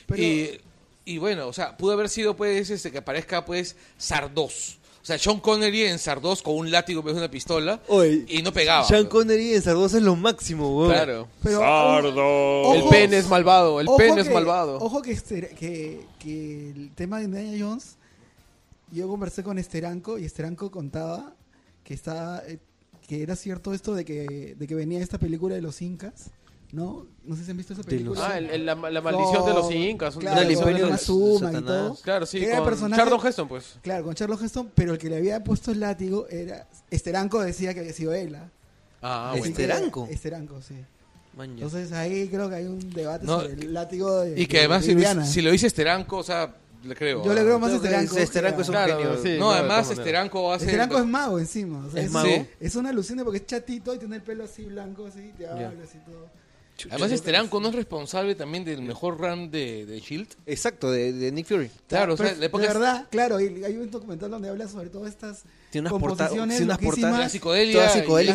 Pero- Y, y bueno, o sea, pudo haber sido pues este, que aparezca pues Sardos. O sea, Sean Connery en Sardos con un látigo en vez de una pistola Oye, y no pegaba. Sean. Connery en Sardosa es lo máximo, weón. Claro. Pero, Sardo. El pene es malvado, el pene es malvado. Ojo que, este- que, que el tema de Indiana Jones, yo conversé con Esteranco y Esteranco contaba que estaba, eh, que era cierto esto de que, de que venía esta película de los incas, ¿no? No sé si han visto esa película. Ah, el- el- la, la maldición de los Con- incas. un- Claro, con imperio de y Satanás. todo. Claro, sí, era con Charlton Heston, pues. Claro, con Charles Heston, pero el que le había puesto el látigo era... Esteranco decía que había sido él. ¿ah? Ah, bueno. ¿Esteranco? Esteranco, sí. Entonces ahí creo que hay un debate No, sobre el látigo de Y que de además si lo dice Esteranco, o sea, le creo. Yo le creo más a Esteranco. Esteranco es un Claro, genio. sí, No, de además. Esteranco ser... Esteranco es mago encima. o sea, ¿Es es, mago? Sí. es una alucina porque es chatito y tiene el pelo así blanco, así, te habla así todo. Además Esteranco no es responsable también del mejor run de, de Shield. Exacto, de, de Nick Fury. Claro, o sea, la época de es- verdad, claro, y hay un documental donde habla sobre todas estas Tiene unas portadas, composiciones tiene unas portadas psicodélicas La psicodelia,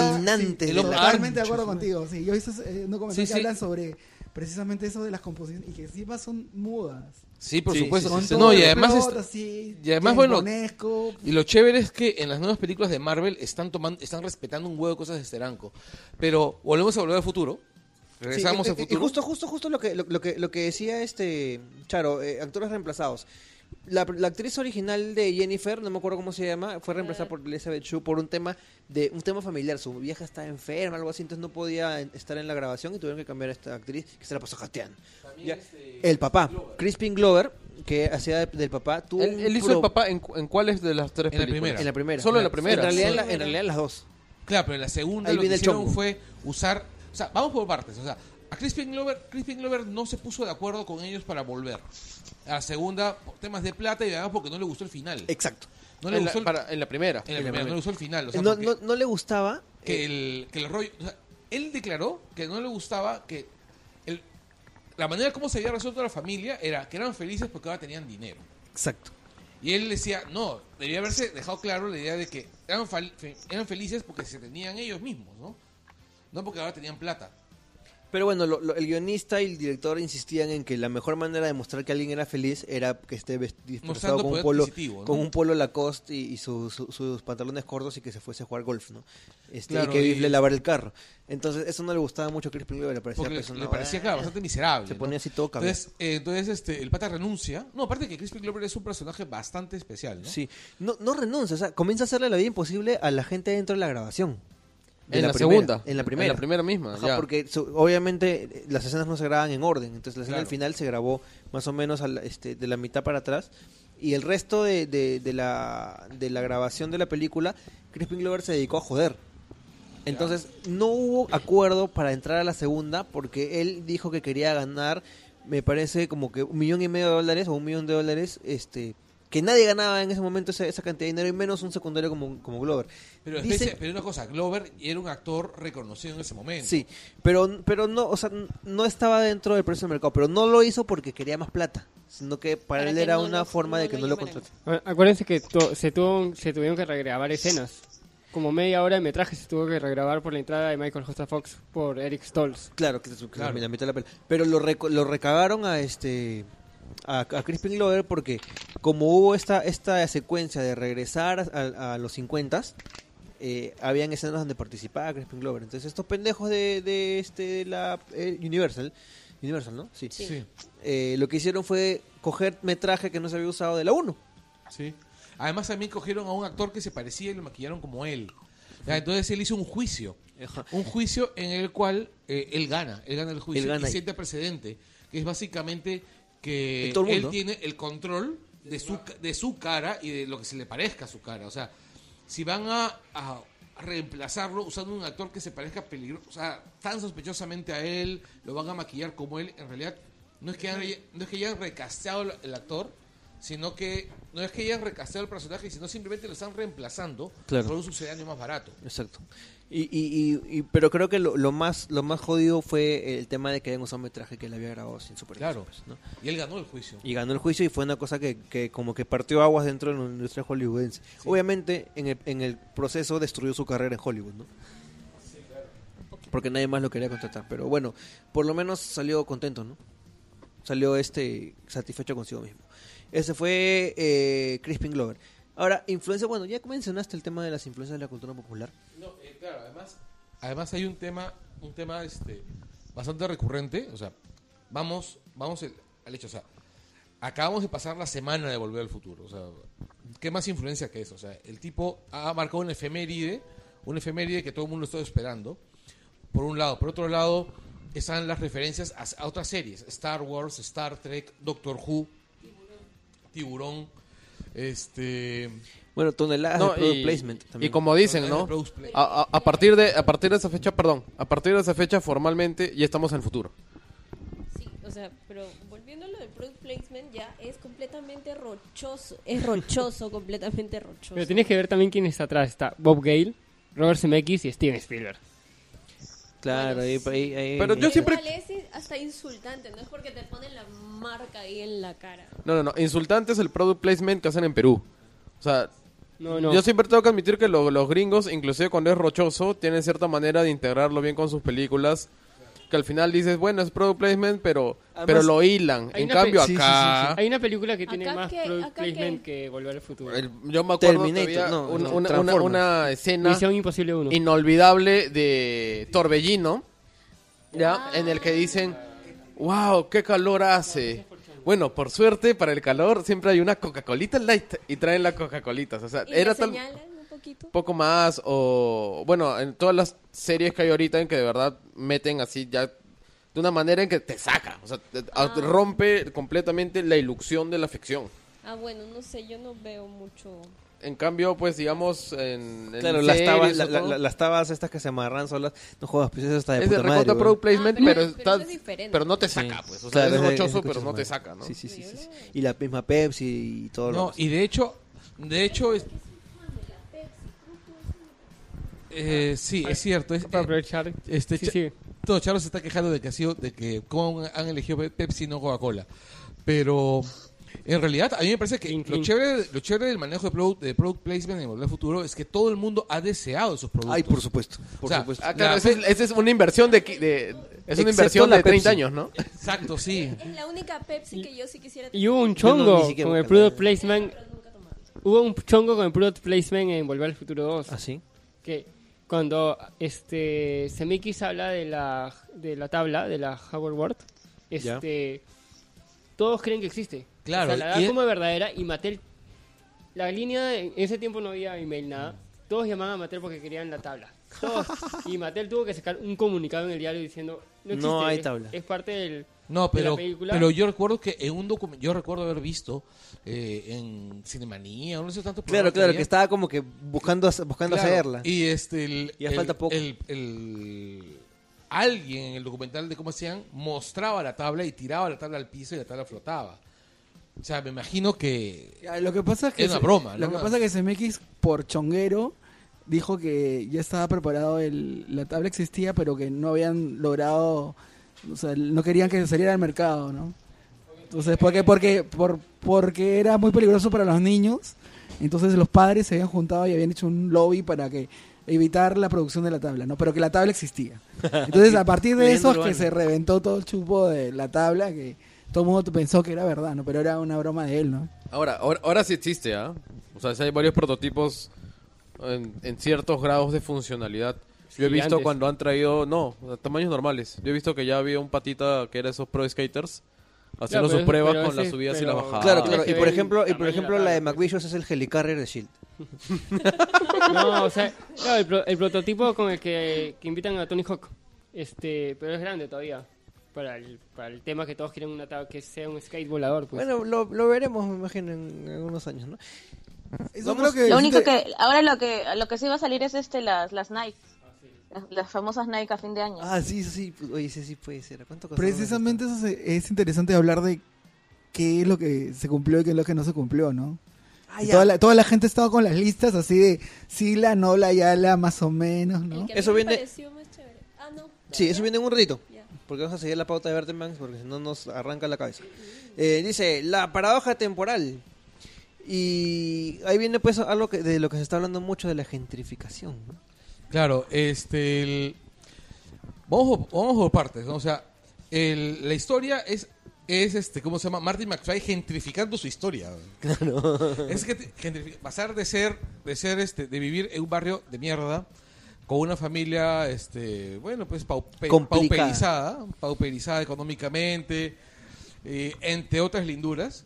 alucinantes. sí, totalmente de acuerdo contigo. Sí, yo visto eh, un documental Sí, que sí. hablan sobre precisamente eso de las composiciones y que encima son mudas. Sí, por Sí, supuesto. No, y además, plot así, y además, bueno. Y lo chévere es que en las nuevas películas de Marvel están tomando, están respetando un huevo de cosas de Esteranco. Pero volvemos a volver al futuro. Regresamos Sí, al y- y- futuro. Y justo, justo, justo lo que, lo, lo que, lo que decía este Charo, eh, actores reemplazados. La, la actriz original de Jennifer, no me acuerdo cómo se llama, fue reemplazada por Elizabeth Shue por un tema de un tema familiar. Su vieja estaba enferma, algo así, entonces no podía estar en la grabación y tuvieron que cambiar a esta actriz que se la pasó jateando. Ya. El papá, Crispin Glover, que hacía de- del papá, tuvo Él, hizo pro- el papá en, cu- en cuáles de las tres En la primera. en la primera. Solo en la primera. En realidad, en, la- Solo- en realidad en las dos. Claro, pero en la segunda Ahí lo que hicieron fue usar... O sea, vamos por partes. O sea, a Crispin Glover, Crispin Glover no se puso de acuerdo con ellos para volver. A la segunda, por temas de plata y además porque no le gustó el final. Exacto. No le en, la, gustó el, para- en la primera. en la primera, no le gustó el final. O sea, no, porque no, no le gustaba que, el, que el rollo... o sea, él declaró que no le gustaba que el- la manera como se había resuelto la familia era que eran felices porque ahora tenían dinero. Exacto. Y él decía, no, debía haberse dejado claro la idea de que eran, fal- fe- eran felices porque se tenían ellos mismos, ¿no? No porque ahora tenían plata. Pero bueno, lo- lo- el guionista y el director insistían en que la mejor manera de mostrar que alguien era feliz era que esté disfrazado con un polo, con un polo Lacoste y, y su- su- sus pantalones cortos y que se fuese a jugar golf, ¿no? Este, Claro, y que y- le lavar el carro. Entonces eso no le gustaba mucho a Crispin Glover, le parecía, le, parecía, claro, bastante miserable. Se ¿no? ponía así todo cabezón. Entonces, eh, entonces este, el pata renuncia. No, aparte que Crispin Glover es un personaje bastante especial, ¿no? Sí, no, no renuncia, o sea, comienza a hacerle la vida imposible a la gente dentro de la grabación. De En la, primera, segunda. En la primera. En la primera misma, Ajá, ya. porque obviamente eh, las escenas no se graban en orden, entonces la escena Claro. al final se grabó más o menos a la- este, de la mitad para atrás y el resto de, de- de la, de la grabación de la película, Crispin Glover se dedicó a joder. Entonces no hubo acuerdo para entrar a la segunda porque él dijo que quería ganar, me parece como que un millón y medio de dólares o un millón de dólares, este que nadie ganaba en ese momento esa, esa cantidad de dinero y menos un secundario como, como Glover. Pero, Dice- especie- pero una cosa, Glover era un actor reconocido en ese momento. Sí, pero, pero no, o sea, no estaba dentro del precio del mercado, pero no lo hizo porque quería más plata, sino que para, Para él que era no una lo- forma no de que no lo llamaran. contrate. Ah, Acuérdense que to- se, tuvo, se tuvieron que regrabar escenas. Como media hora de metraje se tuvo que regrabar por la entrada de Michael J. Fox por Eric Stoltz. Claro, que Claro. la mitad de la peli. Pero lo, reco- lo recagaron a este a, a Crispin Glover porque como hubo esta esta secuencia de regresar a, a los 50 eh, habían escenas donde participaba Crispin Glover. Entonces estos pendejos de, de este de la eh, Universal Universal, ¿no? Sí. Sí. Eh, lo que hicieron fue coger metraje que no se había usado de la 1. sí. Además también cogieron a un actor que se parecía y lo maquillaron como él. Ya, entonces él hizo un juicio. Un juicio en el cual eh, él gana. Él gana el juicio Él gana. y siente precedente. Que es básicamente que él tiene el control de su, de su cara y de lo que se le parezca a su cara. O sea, si van a, a reemplazarlo usando un actor que se parezca peligro, o sea, tan sospechosamente a él, lo van a maquillar como él, en realidad no es que hayan, no es que hayan recasteado el, el actor, sino que no es que hayan recasteado el personaje, sino simplemente lo están reemplazando Claro. por un sucedáneo más barato. Exacto. Y, y, y, y- pero creo que lo, lo más lo más jodido fue el tema de que habían usado metraje que él había grabado sin supervisión. Claro. pues, ¿no? Y él ganó el juicio. Y ganó el juicio y fue una cosa que, que como que partió aguas dentro de la industria hollywoodense. Obviamente en el, en el proceso destruyó su carrera en Hollywood, ¿no? Porque nadie más lo quería contratar. Pero bueno, por lo menos salió contento, ¿no? Salió este satisfecho consigo mismo. Ese fue eh, Crispin Glover. Ahora, influencia, bueno, ya mencionaste el tema de las influencias de la cultura popular. No, claro, además, además hay un tema, un tema este, bastante recurrente, o sea, vamos, vamos el- al hecho, o sea, acabamos de pasar la semana de Volver al Futuro, o sea, ¿qué más influencia que eso? O sea, el tipo ha marcado una efeméride, una efeméride que todo el mundo está esperando, por un lado, por otro lado, están las referencias a otras series, Star Wars, Star Trek, Doctor Who, Tiburón, este... Bueno, toneladas No, de product y, placement y también. como dicen, ¿no? A, a- a partir de a partir de esa fecha, perdón, a partir de esa fecha formalmente ya estamos en el futuro. Sí, o sea, pero volviendo a lo del product placement, ya es completamente rochoso. Es rochoso, completamente rochoso. Pero tienes que ver también quién está atrás. Está Bob Gale, Robert Zemeckis y Steven Spielberg. Claro, ahí, ahí- ahí- Pero yo siempre- es hasta insultante, no es porque te ponen la marca ahí en la cara. No, no, no, insultante es el product placement que hacen en Perú. O sea, No, no. yo siempre tengo que admitir que lo- los gringos, inclusive cuando es rochoso, tienen cierta manera de integrarlo bien con sus películas. Que al final dices, bueno, es product placement, pero, Además, pero lo hilan. hay En una cambio pe- sí, sí, acá... Hay una película que tiene Acá más que- product acá placement que- que Volver al Futuro. el- yo me acuerdo Terminator, todavía no, un- no, una, una- Transformers. una escena Misión Imposible 1. inolvidable de Torbellino, ¿ya? En el que dicen, wow, qué calor hace. Bueno, por suerte, para el calor siempre hay una Coca-Colita Light y traen la Coca-Colitas. O sea, Y era tal un poquito. poco más o bueno, en todas las series que hay ahorita en que de verdad meten así ya de una manera en que te saca, o sea, te- Ah. rompe completamente la ilusión de la ficción. Ah, bueno, no sé, yo no veo mucho. En cambio, pues digamos en, en Claro, las tabas, la- la- las tabas estas que se amarran solas, no juegas, pues eso está de es de puta madre. weón. product placement, Ah, pero- pero, pero está- eso es diferente. pero no te Sí. saca, pues, o sea, Claro, es rochoso, ese pero no es te madre. saca, ¿no? Sí, sí, sí, sí, sí. Y la misma Pepsi y todo lo No, y de hecho, de hecho, es- Eh, sí, es cierto. Es, eh, este, Sí, todo Charlos se está quejando de que ha sido, de que cómo han- elegido Pe- Pepsi y no Coca-Cola. Pero en realidad a mí me parece que Clink, lo chévere, lo chévere del manejo de product, de product placement en Volver al Futuro es que todo el mundo ha deseado esos productos. Ay, por supuesto. Por O sea, supuesto. Ah, claro, La esa es, Pe- esa es una inversión de, es una inversión de 30 Pepsi. años, ¿no? Exacto, sí. Es la única Pepsi que yo sí quisiera Y hubo un no, chongo con el product placement. Hubo un chongo con el product placement en Volver al Futuro 2. ¿Ah, sí? que cuando este Zemeckis habla de la de la tabla de la Howard Ward, este todos creen que existe. Claro, O sea, la como verdadera y Mattel la línea en ese tiempo no había email nada. Todos llamaban a Mattel porque querían la tabla. Todos. y Mattel tuvo que sacar un comunicado en el diario diciendo no existe, No hay es- tabla. Es, parte del No, pero, pero yo recuerdo que en un documento, yo recuerdo haber visto eh, en Cinemanía, no sé tantos Claro, claro, que estaba como que buscando, buscando Claro, hacerla. Y este, el, Ya el- falta poco. el- el- alguien en el documental de cómo hacían mostraba la tabla y tiraba la tabla al piso y la tabla flotaba. O sea, me imagino que Ya, Lo que pasa es que Es una broma, Lo ¿no? que pasa es que CMX por chonguero dijo que ya estaba preparado el, la tabla existía, pero que no habían logrado, o sea, no querían que saliera al mercado, ¿no? Entonces, porque porque por, porque era muy peligroso para los niños, entonces los padres se habían juntado y habían hecho un lobby para que evitar la producción de la tabla, ¿no? Pero que la tabla existía. Entonces, a partir de eso es que se reventó todo el chupo de la tabla que todo el mundo pensó que era verdad, ¿no? Pero era una broma de él, ¿no? Ahora, ahora, ahora sí existe, ¿ah? O sea, sí hay varios prototipos en, en ciertos grados de funcionalidad. Yo he visto Gigantes. cuando han traído, no, a tamaños normales. Yo he visto que ya había un patita que era esos pro skaters haciendo pero sus es- pruebas pero con las ese- subidas y las bajadas. Claro, claro. Y por ejemplo, y por ejemplo la de. McVicious es el Helicarrier de Shield. No, o sea, claro, el, pro- el prototipo con el que, que invitan a Tony Hawk. Este, pero es grande todavía. Para el, para el tema que todos quieren una que sea un skate volador, pues. Bueno, lo, lo veremos, me imagino, en algunos años, ¿no? Eso Vamos- creo que Lo único que ahora lo que lo que sí va a salir es este las las Nike. Las, las famosas Nike a fin de año. Ah, sí, sí, sí. Oye, sí, sí puede ser. ¿Cuánto? Precisamente eso se- es interesante hablar de qué es lo que se cumplió y qué es lo que no se cumplió, ¿no? Ah, toda, la, toda la gente estaba con las listas así de sí, la, no, la, ya, la, más o menos, ¿no? Eso me viene- pareció más chévere. Ah, no. Sí, eso viene en un ratito. Ya. Porque vamos a seguir la pauta de Bertelmans porque si no nos arranca la cabeza. Eh, dice, la paradoja temporal. Y ahí viene pues algo que, de lo que se está hablando mucho de la gentrificación. ¿no? Claro, este. el- Vamos, vamos por partes, ¿no? O sea, el- la historia es. Es este, ¿cómo se llama? Martin McFly gentrificando su historia. Claro. Es que pasar de ser, de ser este, de vivir en un barrio de mierda, con una familia, este, bueno, pues paupe- pauperizada, pauperizada económicamente, eh, entre otras linduras,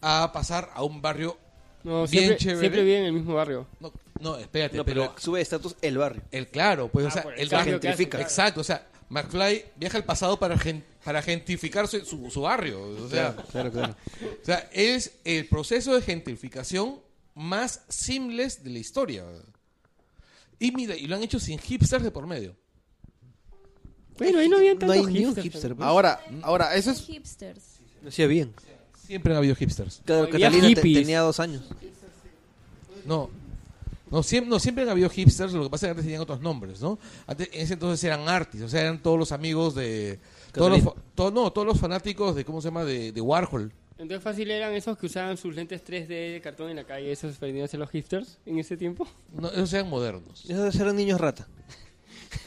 a pasar a un barrio no, bien siempre, chévere. siempre viven en el mismo barrio. no, no, espérate, No, pero, pero sube de estatus el barrio. el claro, pues, o Ah, sea, el el barrio gentrifica. claro. Exacto, o sea, McFly viaja al pasado para, gen- para gentrificar su, su- su barrio. O sea, Claro, claro. o sea, es el proceso de gentrificación más seamless de la historia. Y mira, y lo han hecho sin hipsters de por medio. Bueno, ahí no había No tantos hay ni un hipsters, hipster. pues. Ahora, ahora, eso es... Hipsters. Lo hacía bien. Siempre han habido hipsters. Claro, Había Catalina te- hippies. tenía dos años. No. No siempre, no, siempre han habido hipsters, lo que pasa es que antes tenían otros nombres, ¿no? Antes, en ese entonces eran artis, o sea, eran todos los amigos de... Todos los, Catalina. fa- to- no, todos los fanáticos de, ¿cómo se llama? De, de Warhol. Entonces fácil eran esos que usaban sus lentes 3D de cartón en la calle, esos vendían a ser los hipsters en ese tiempo. No, esos eran modernos. Esos eran niños rata.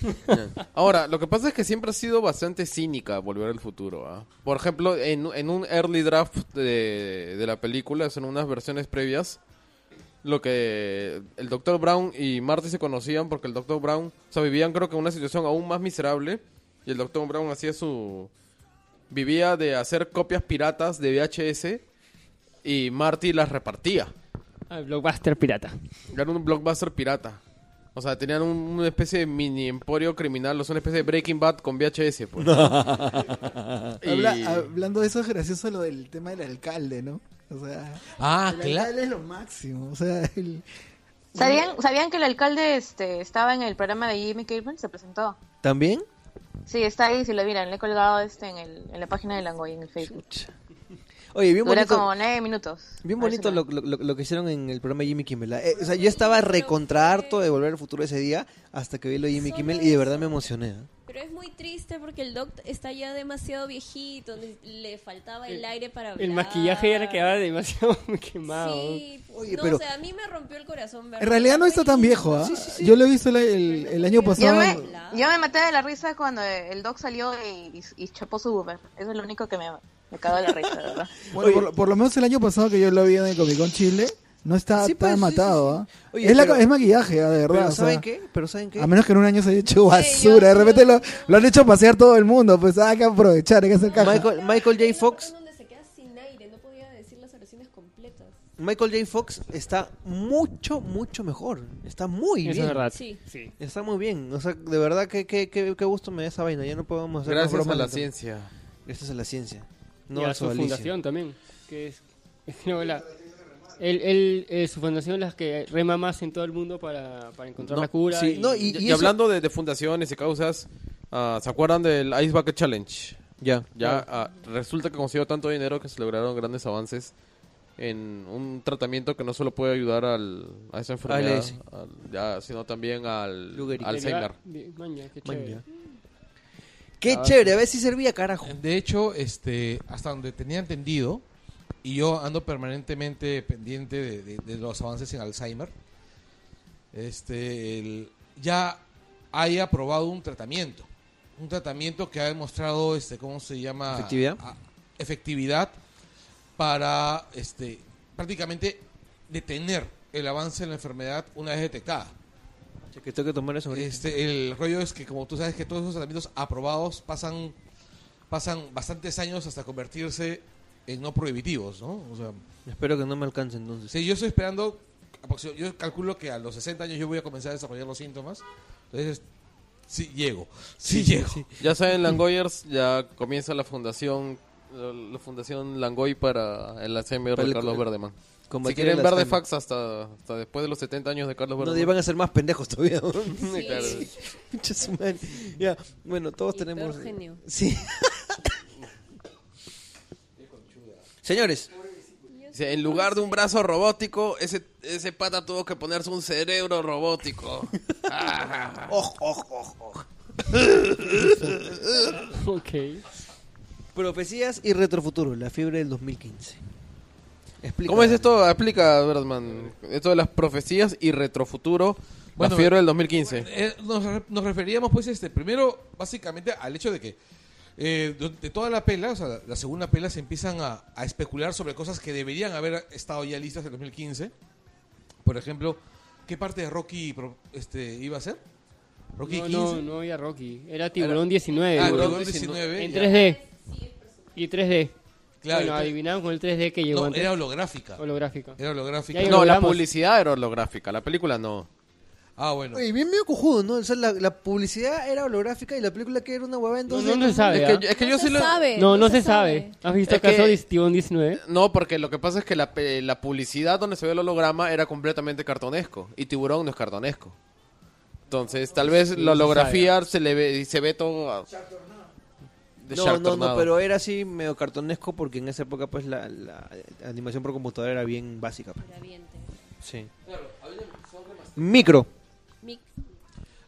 Ahora, lo que pasa es que siempre ha sido bastante cínica Volver al Futuro. ¿ah? Por ejemplo, en, en un early draft de, de la película, en unas versiones previas, lo que el Dr. Brown y Marty se conocían porque el Dr. Brown, o sea, vivían creo que en una situación aún más miserable y el Dr. Brown hacía su... vivía de hacer copias piratas de VHS y Marty las repartía. Ah, blockbuster pirata. Era un blockbuster pirata. O sea, tenían un- una especie de mini emporio criminal, o sea, una especie de Breaking Bad con VHS, pues. Y- Habla- hablando de eso es gracioso lo del tema del alcalde, ¿no? O sea, Ah, el claro. alcalde es lo máximo. O sea, el- ¿Sabían, ¿Sabían que el alcalde este estaba en el programa de Jimmy Kimmel? Se presentó. ¿También? Sí, está ahí, si lo miran, le he colgado este en, el, en la página de Langoy en el Facebook. Oye, bien Dura bonito, como nueve minutos. bien bonito lo, lo- lo que hicieron en el programa de Jimmy Kimmel. ¿ah? Eh, o sea, yo estaba recontra harto de volver al futuro ese día hasta que vi lo de Jimmy Solo Kimmel y de verdad me emocioné. ¿ah? Pero es muy triste porque el Doc está ya demasiado viejito, le faltaba el, El- aire para hablar. El maquillaje ya le quedaba demasiado quemado. Sí, Oye, no, pero- o sea, a mí me rompió el corazón verlo. En realidad no está tan viejo, ¿ah? Yo lo he visto el, el- el año Yo pasado. me, yo me maté de la risa cuando el Doc salió y, y, y chapó su Uber. Eso es lo único que me, me cagó de la risa, ¿verdad? Bueno, por, lo- por lo menos el año pasado que yo lo vi en el Comic Con Chile, no está Sí, pues, tan sí, matado, sí, ¿ah? Oye, es, la- pero- es maquillaje, ¿ah? de verdad. Pero o sea, ¿saben qué? Pero ¿saben qué? A menos que en un año se haya hecho basura. De repente lo, lo han hecho pasear todo el mundo. Pues hay que aprovechar, hay que hacer caja. Michael, Michael J. Fox parte donde se queda sin aire, no podía decir las oraciones completas. Michael J. Fox está mucho, mucho mejor. Está muy Eso bien. es verdad. Sí. sí. Está muy bien. O sea, de verdad que, que, que, qué gusto me da esa vaina. Ya no podemos hacer Gracias a la ciencia. Gracias a la ciencia. No y a a su Alicia. fundación también. Que es, no, la- él, él, eh, su fundación es la que rema más en todo el mundo para, para encontrar No, la cura. sí, y, no, Y, y y eso- hablando de, de fundaciones y causas, ah, ¿se acuerdan del Ice Bucket Challenge? Ya. Ya ah, resulta que consiguió tanto dinero que se lograron grandes avances en un tratamiento que no solo puede ayudar al, a esa enfermedad, al- ya, sino también al Gehrig. Alzheimer. Maña, qué. Qué Ah, chévere. A ver si servía, carajo. De hecho, este, hasta donde tenía entendido, y yo ando permanentemente pendiente de, de- de los avances en Alzheimer, este, el- ya hay aprobado un tratamiento, un tratamiento que ha demostrado, este, ¿cómo se llama? ¿Efectividad? A- efectividad para, este, prácticamente detener el avance de la enfermedad una vez detectada. Que tengo que tomar eso ahorita. Este, el rollo es que, como tú sabes, que todos esos tratamientos aprobados pasan, pasan bastantes años hasta convertirse en no prohibitivos, ¿no? O sea, Espero que no me alcance entonces. sí, yo estoy esperando, yo calculo que a los 60 años yo voy a comenzar a desarrollar los síntomas, entonces sí llego, sí, llego. Ya saben, Langoyers, ya comienza la fundación la, la fundación Langoy para el Para de el Carlos Verdeman. Si quieren ver de fax hasta, hasta después de los 70 años de Carlos No, Verdeman. iban a ser más pendejos todavía. ¿no? Sí. Claro. Bueno, todos Y tenemos. peor genio. Sí. Señores, en lugar de un brazo robótico, ese, ese pata tuvo que ponerse un cerebro robótico. oj, oj, oj, oj. Ok. Profecías y retrofuturo, la fiebre del 2015. Explica. ¿Cómo es esto? Explica, Verdeman. Esto de las profecías y retrofuturo. Bueno, la fiebre del 2015. Eh, nos, re- nos referíamos, pues, este, primero, básicamente, al hecho de que eh, de, de toda la pela, o sea, la, segunda pela, se empiezan a, a especular sobre cosas que deberían haber estado ya listas en 2015. Por ejemplo, ¿qué parte de Rocky pro- este, iba a ser? Rocky No, 15. no, no había Rocky. Era Tiburón 19. Ah. Tiburón 19. En ya. 3D. Y 3D. Claro, bueno, adivinaron con el 3D que llegó No, antes. era holográfica. holográfica. Era holográfica. No, la publicidad era holográfica, la película no. Ah, bueno. Oye, bien medio cojudo, ¿no? O sea, la, la publicidad era holográfica y la película que era una huevada, No, entonces... no, se sabe. Es ¿ah? que, es que no yo se sí lo... sabe. No, no se sabe. ¿Has visto Es acaso que- de Tiburón 19? No, porque lo que pasa es que la, pe- la publicidad donde se ve el holograma era completamente cartonesco. Y Tiburón no es cartonesco. Entonces, tal vez Sí, la no se holografía se le ve, se ve todo... de No, Shark no, no, pero era así medio cartonesco porque en esa época pues la, la animación por computadora era bien básica. pues. Sí. Micro. Mic-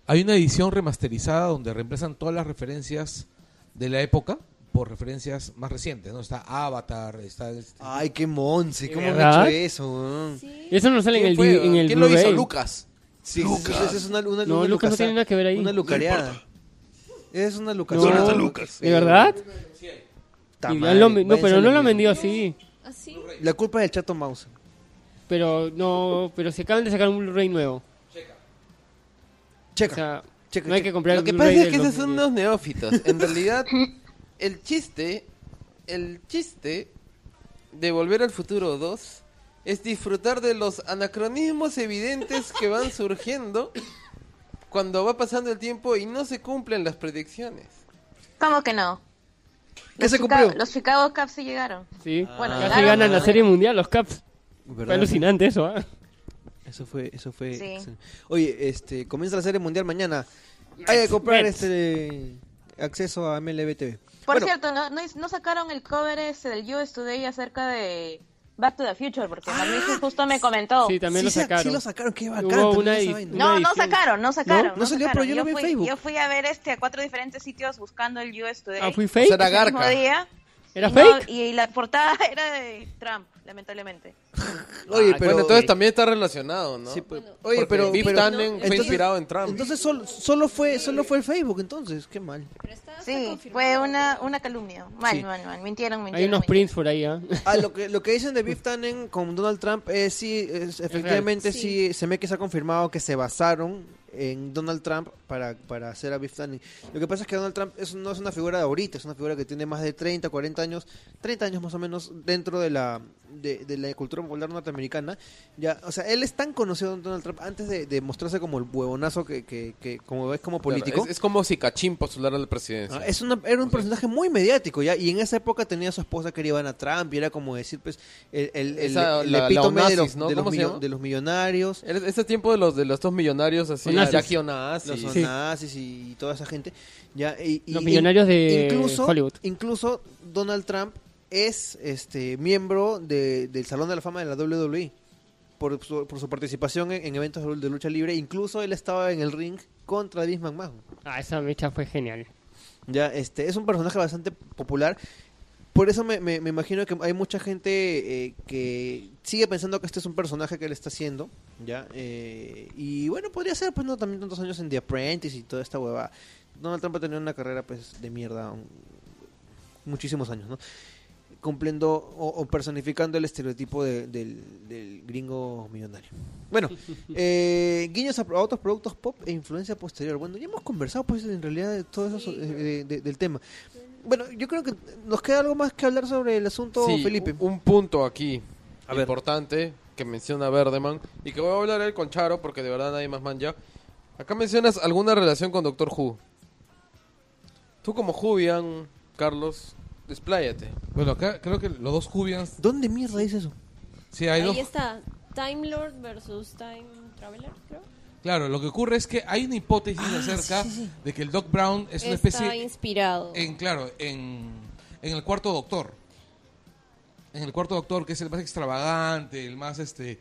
Hay una edición remasterizada donde reemplazan todas las referencias de la época por referencias más recientes, ¿no? Está Avatar, está... este- Ay, qué monse, ¿cómo han hecho eso? Sí. Eso no sale en ¿Quién el, en el ¿Quién lo hizo? Lucas. Sí, esa es una, una, No, una Lucas no tiene nada que ver ahí. Una lucareada. Es una No, lucareada. Lucas. ¿De verdad? Y lo- no, váyanse pero a no la lo han mierda. vendido así. Así. La culpa es del chato mouse. Pero no, pero se acaban de sacar un Blu-ray nuevo. Checa. O sea, checa, no hay checa. que comprar Lo el que Blu-ray pasa es del que esos son 2010. unos neófitos. En realidad, el chiste, el chiste de Volver al Futuro 2 es disfrutar de los anacronismos evidentes que van surgiendo cuando va pasando el tiempo y no se cumplen las predicciones. ¿Cómo que no? ¿Qué Los se Chicago- cumplió? Los Chicago Cubs sí llegaron. Sí, Bueno, casi llegaron, ganan la ¿no? serie mundial los Caps. Fue alucinante eso, ¿ah? Eso fue, eso fue. Sí. excelente. Oye, este, comienza la serie mundial mañana. Hay que comprar Mets. este acceso a MLB TV. Por Bueno. cierto, no, no, no sacaron el cover ese del US Today acerca de Back to the Future, porque Mauricio justo me comentó. Sí, también sí, lo sa- sacaron. Sí lo sacaron, qué bacán. Hubo una una No, no sacaron, no sacaron. No, no salió, sacaron. pero yo lo vi en fui, Facebook. Yo fui a ver este a cuatro diferentes sitios buscando el US Today. Ah, fui O fake. sea, era garca. día. ¿Era y fake? no- y la portada era de Trump, lamentablemente. Oye, Ah, pero... bueno, entonces también está relacionado, ¿no? Sí, pues, Bueno. oye, pero... Beef pero- Tannen fue entonces- inspirado en Trump. Entonces solo, solo fue solo fue el Facebook, entonces, qué mal. Pero está, está Sí, confirmado. fue una, una calumnia. Mal, Sí. mal, mal. Mintieron, mintieron. Hay unos prints por ahí, ¿ah? Ah, lo que lo que dicen de Beef Tannen con Donald Trump es sí, es, efectivamente Sí. sí. se me que se ha confirmado que se basaron en Donald Trump para, para hacer a Tannen. Lo que pasa es que Donald Trump es, no es una figura de ahorita, es una figura que tiene más de 30, 40 años, 30 años más o menos dentro de la de, de la cultura popular norteamericana. Ya, o sea, él es tan conocido Donald Trump antes de, de mostrarse como el huevonazo que, que, que como ves como Claro, político. es, es como si Cachín postulara la presidencia. Ah, es una- era un personaje muy mediático ya y en esa época tenía a su esposa que era Ivana Trump y era como decir pues el, el, el- Esa, el la- la epítome de, los, ¿no? de, los de los millonarios Este tiempo de los de los dos millonarios así, Onassis. Jackie Onassis. los Sí. nazis y toda esa gente ya y- y- Los millonarios de incluso, Hollywood. incluso Donald Trump es este miembro de- del Salón de la Fama de la WWE por su, por su participación en, en eventos de lucha libre incluso él estaba en el ring contra Vince McMahon Ah, esa mecha fue genial. Ya, este, es un personaje bastante popular. Por eso me, me- me imagino que hay mucha gente eh, que sigue pensando que este es un personaje que él está haciendo, ¿ya? Eh, y bueno, podría ser, pues, no, también tantos años en The Apprentice y toda esta hueva. Donald Trump ha tenido una carrera, pues, de mierda un- muchísimos años, ¿no? Cumpliendo o, o personificando el estereotipo de- del, del gringo millonario. Bueno, eh, guiños a, a otros productos pop e influencia posterior. Bueno, ya hemos conversado, pues, en realidad, de todo eso eh, de- de- del tema. Bueno, yo creo que nos queda algo más que hablar sobre el asunto, Sí, Felipe. un un punto aquí A ver. importante que menciona Verdeman y que voy a hablar él con Charo porque de verdad nadie más manja. Acá mencionas alguna relación con Doctor Who. Tú como Jubian, Carlos, despláyate. Bueno, acá creo que los dos Jubians. ¿Dónde mierda dice eso? Sí, hay dos. Ahí está, Time Lord versus Time Traveler, creo. Claro, lo que ocurre es que hay una hipótesis acerca de que el Doc Brown es una Está especie. inspirado. En, claro, en, en el cuarto doctor. En el cuarto doctor, que es el más extravagante, el más este.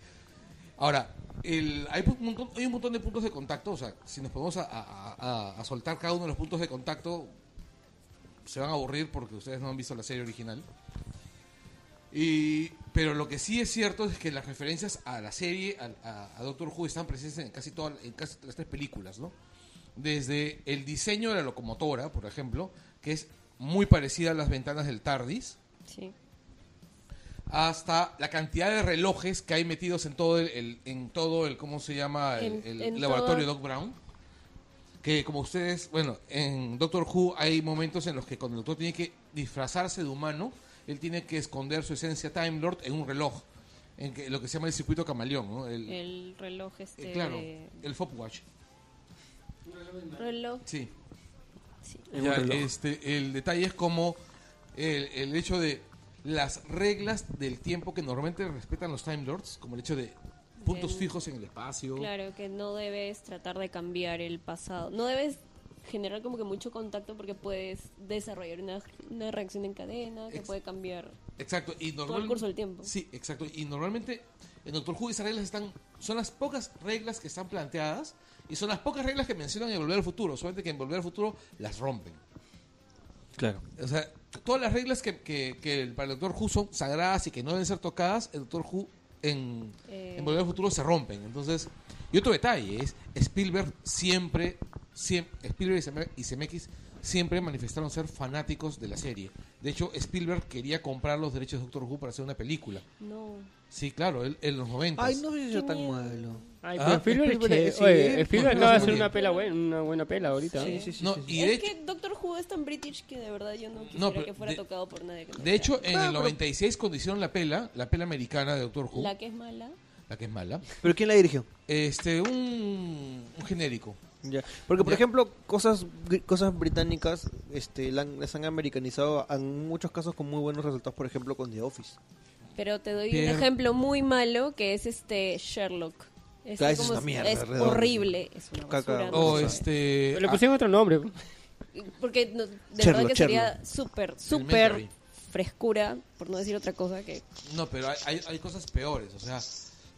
Ahora, el, hay, un montón, hay un montón de puntos de contacto. O sea, si nos ponemos a, a- a- a soltar cada uno de los puntos de contacto, se van a aburrir porque ustedes no han visto la serie original. Y, pero lo que sí es cierto es que las referencias a la serie, a, a- a Doctor Who, están presentes en casi, todas en casi las tres películas, ¿no? Desde el diseño de la locomotora, por ejemplo, que es muy parecida a las ventanas del TARDIS, Sí. hasta la cantidad de relojes que hay metidos en todo el, el- en todo el ¿cómo se llama? el, laboratorio toda- Doc Brown. Que como ustedes, bueno, en Doctor Who hay momentos en los que cuando el doctor tiene que disfrazarse de humano, él tiene que esconder su esencia Time Lord en un reloj, en que, lo que se llama el circuito camaleón, ¿no? El, El reloj este. eh, claro, el Fopwatch. Reloj. Sí. Sí. Ya, este, el detalle es como el, el hecho de las reglas del tiempo que normalmente respetan los Time Lords, como el hecho de puntos Del- fijos en el espacio. Claro, que no debes tratar de cambiar el pasado. No debes generar como que mucho contacto porque puedes desarrollar una, una reacción en cadena que Ex- puede cambiar. Exacto, y Todo el normal- curso del tiempo. Sí, exacto. Y normalmente en Doctor Who esas reglas están, son las pocas reglas que están planteadas y son las pocas reglas que mencionan en Volver al Futuro, solamente que en Volver al Futuro las rompen. Claro. O sea, todas las reglas que, que, que para el Doctor Who son sagradas y que no deben ser tocadas, el Doctor Who en, Eh. en Volver al Futuro se rompen. Entonces, y otro detalle es, Spielberg siempre, siempre Spielberg y Zeme- y Zemeckis siempre manifestaron ser fanáticos de la serie. De hecho, Spielberg quería comprar los derechos de Doctor Who para hacer una película. No. Sí, claro, él en los 90. Ay, no sido Qué tan malo. Ay, Ah, pero Spielberg, oye, pues, Spielberg acaba de hacer una, pela buena, una buena pela ahorita. Sí, sí, sí. No, sí, sí. y de es hecho, que Doctor Who es tan british que de verdad yo no quisiera pero que fuera de- tocado por nadie. que no de hecho en Ah, el pero- 96 cuando hicieron la pela, la pela americana de Doctor Who, La que es mala. la que es mala, ¿Pero quién la dirigió? este, un, un genérico. Ya. Porque, por Ya. ejemplo, cosas cosas británicas este, las han americanizado en muchos casos con muy buenos resultados, por ejemplo, con The Office. Pero te doy un ejemplo muy malo que es este Sherlock. Es, Claro, es como una mierda, es horrible. Es una basura. O O sea, este... Le ah, pusieron otro nombre. Porque no- de Cherlo, verdad que cherlo. sería súper, súper frescura, por no decir otra cosa, que No, pero hay, hay, hay cosas peores, o sea,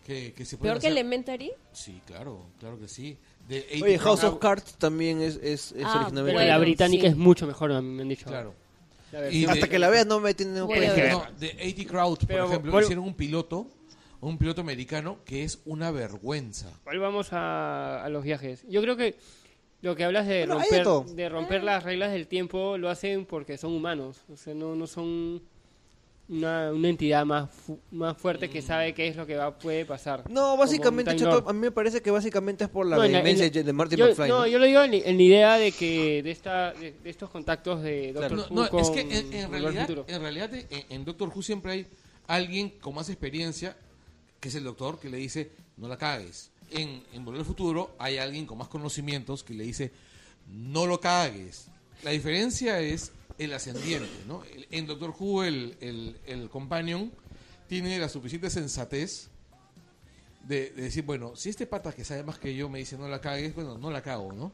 que, que se peor que hacer- Elementary. Sí, claro, claro que sí. De 80 Oye, House of Cards también es, es, es Ah, originalmente... Pero Bueno, la británica sí. es mucho mejor, me han dicho. Claro. La Y versión- Hasta de- que la veas no me tiene... Voy a que ver. No, de 80 Crowd, por Pero, ejemplo, bueno- hicieron un piloto, un piloto americano que es una vergüenza. Igual vamos a, a los viajes. Yo creo que lo que hablas de Bueno, hay de todo. romper, de romper las reglas del tiempo lo hacen porque son humanos. O sea, no, no son una, una entidad más, fu- más fuerte que sabe qué es lo que va, puede pasar. No, básicamente, Chato, a mí me parece que básicamente es por la No, la- vehemencia la- de Martin yo, McFly. no, ¿no? yo lo digo en, en la idea de que de, esta, de, de estos contactos de Doctor No, Who no, es con que en, en realidad, en realidad en, en Doctor Who siempre hay alguien con más experiencia, que es el doctor, que le dice, no la cagues. En, en Volver al Futuro hay alguien con más conocimientos que le dice, no lo cagues. La diferencia es el ascendiente, ¿no? El- En Doctor Who el, el, el companion tiene la suficiente sensatez de, de decir, bueno, si este pata que sabe más que yo me dice no la cagues, bueno, no la cago, ¿no?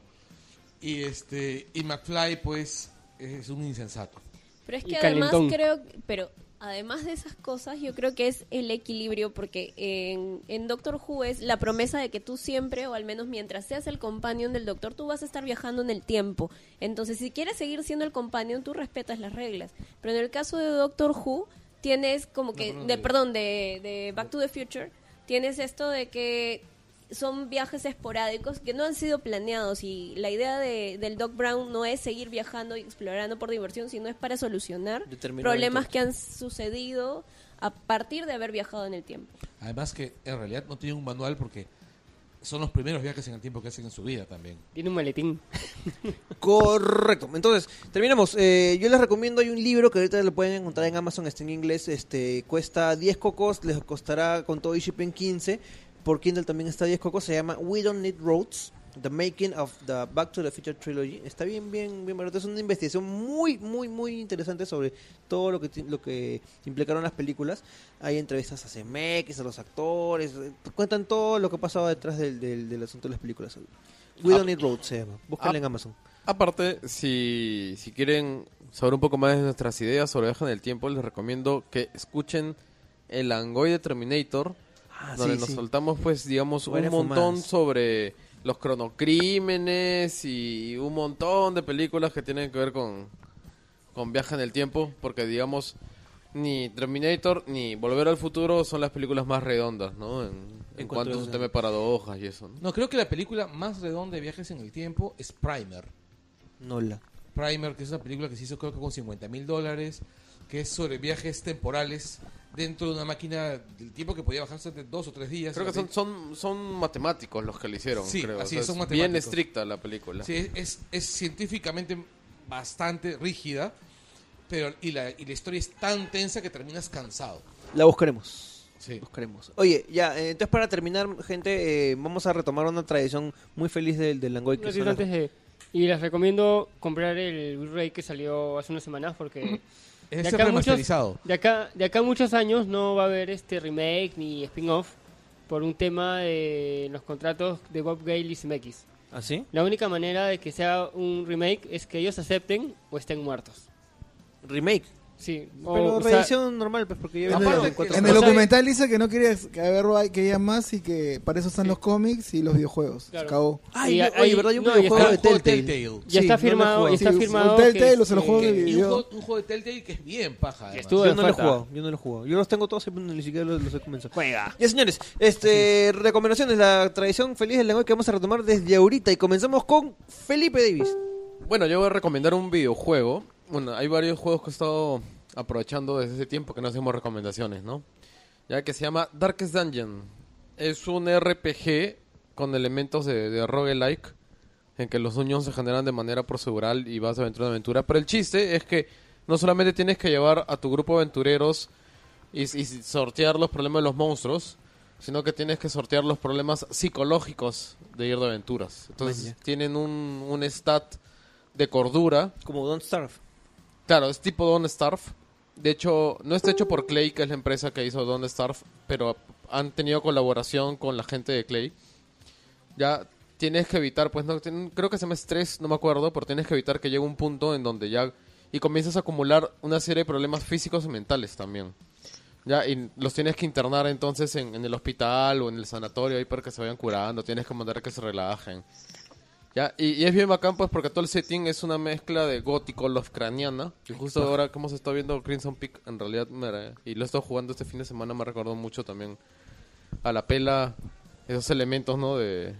Y este y McFly pues es un insensato. Pero es Y que además calentón. creo, pero además de esas cosas, yo creo que es el equilibrio, porque en, en Doctor Who es la promesa de que tú siempre, o al menos mientras seas el companion del doctor, tú vas a estar viajando en el tiempo. Entonces, si quieres seguir siendo el companion, tú respetas las reglas. Pero en el caso de Doctor Who, tienes como que, de- perdón, de, de Back to the Future, tienes esto de que son viajes esporádicos que no han sido planeados y la idea de, del Doc Brown no es seguir viajando y explorando por diversión, sino es para solucionar problemas que han sucedido a partir de haber viajado en el tiempo. Además que en realidad no tiene un manual porque son los primeros viajes en el tiempo que hacen en su vida también. Tiene un maletín. Correcto. Entonces, terminamos. Eh, yo les recomiendo, hay un libro que ahorita lo pueden encontrar en Amazon, está en inglés, este cuesta 10 cocos, les costará con todo y shipping 15. Por Kindle también está 10 cocos, se llama We Don't Need Roads. The Making of the Back to the Future Trilogy. Está bien, bien, bien barato. Es una investigación muy, muy, muy interesante sobre todo lo que, lo que implicaron las películas. Hay entrevistas a CMX, a los actores. eh, Cuentan todo lo que ha pasado detrás del, del, del asunto de las películas. We Don't Need Roads se llama. Búscala Ah. en Amazon. Aparte, si, si quieren saber un poco más de nuestras ideas sobre viajes en el tiempo, les recomiendo que escuchen el Angoy de Terminator, Ah, donde sí, nos sí. soltamos, pues, digamos, un montón fumadas. sobre los cronocrímenes y un montón de películas que tienen que ver con, con viaje en el tiempo, porque, digamos, ni Terminator ni Volver al Futuro son las películas más redondas, ¿no? En, en En cuanto a su tema de paradojas y eso, ¿no? No, creo que la película más redonda de viajes en el tiempo es Primer. No la. Primer, que es una película que se hizo creo que con 50 mil dólares, que es sobre viajes temporales dentro de una máquina del tiempo que podía bajarse de dos o tres días. Creo que son, son, son matemáticos los que lo hicieron, Sí, creo. así O sea, son es bien matemáticos. estricta la película. Sí, es, es, es científicamente bastante rígida, pero y la, y la historia es tan tensa que terminas cansado. La buscaremos. Sí. Buscaremos. Oye, ya, eh, entonces para terminar, gente, eh, vamos a retomar una tradición muy feliz del, del Langoy. Que antes de... Y les recomiendo comprar el Blu-ray que salió hace unas semanas porque Es De acá remasterizado. de acá de acá muchos años no va a haber este remake ni spin-off por un tema de los contratos de Bob Gale y CMX. ¿Ah, sí? La única manera de que sea un remake es que ellos acepten o estén muertos. Remake. Sí, o- Pero o sea, reedición normal, pues, porque ya En Aparte en cuatro En el sea, documental dice que no quería que haber que haya más y que para eso están los cómics y los videojuegos. Se Claro. acabó. Ay, yo- oye, ¿verdad? Un no, y videojuego de un juego de Telltale. Telltale. ya Sí, está no firmado, ya está Sí, firmado o Telltale que, o se los juegos de Y un video. juego, un juego de Telltale que es bien paja. Yo no lo he jugado, yo no lo he jugado. Yo los tengo todos, pero ni siquiera los, los he comenzado. Juega. Ya, señores, este, recomendaciones, la tradición feliz del Langoy que vamos a retomar desde ahorita y comenzamos con Felipe Davis. Bueno, yo voy a recomendar un videojuego. Bueno, hay varios juegos que he estado aprovechando desde ese tiempo que no hacemos recomendaciones, ¿no? Ya que se llama Darkest Dungeon. Es un RPG con elementos de, de roguelike en que los dungeons se generan de manera procedural y vas de aventura en aventura. Pero el chiste es que no solamente tienes que llevar a tu grupo de aventureros y, y sortear los problemas de los monstruos, sino que tienes que sortear los problemas psicológicos de ir de aventuras. Entonces Vaya. tienen un, un stat de cordura. Como Don't Starve. Claro, es tipo Don't Starve. De hecho, no está hecho por Clay, que es la empresa que hizo Don't Starve, pero han tenido colaboración con la gente de Clay. Ya tienes que evitar, pues no, creo que se llama estrés, no me acuerdo, pero tienes que evitar que llegue un punto en donde ya y comienzas a acumular una serie de problemas físicos y mentales también. Ya, y los tienes que internar entonces en, en el hospital o en el sanatorio ahí para que se vayan curando, tienes que mandar a que se relajen. Ya, y, y es bien bacán pues porque todo el setting es una mezcla de gótico, Lovecraftiana. Y justo ahora que hemos estado viendo Crimson Peak, en realidad, me- y lo he estado jugando este fin de semana, me recordó mucho también a la pela esos elementos, ¿no? De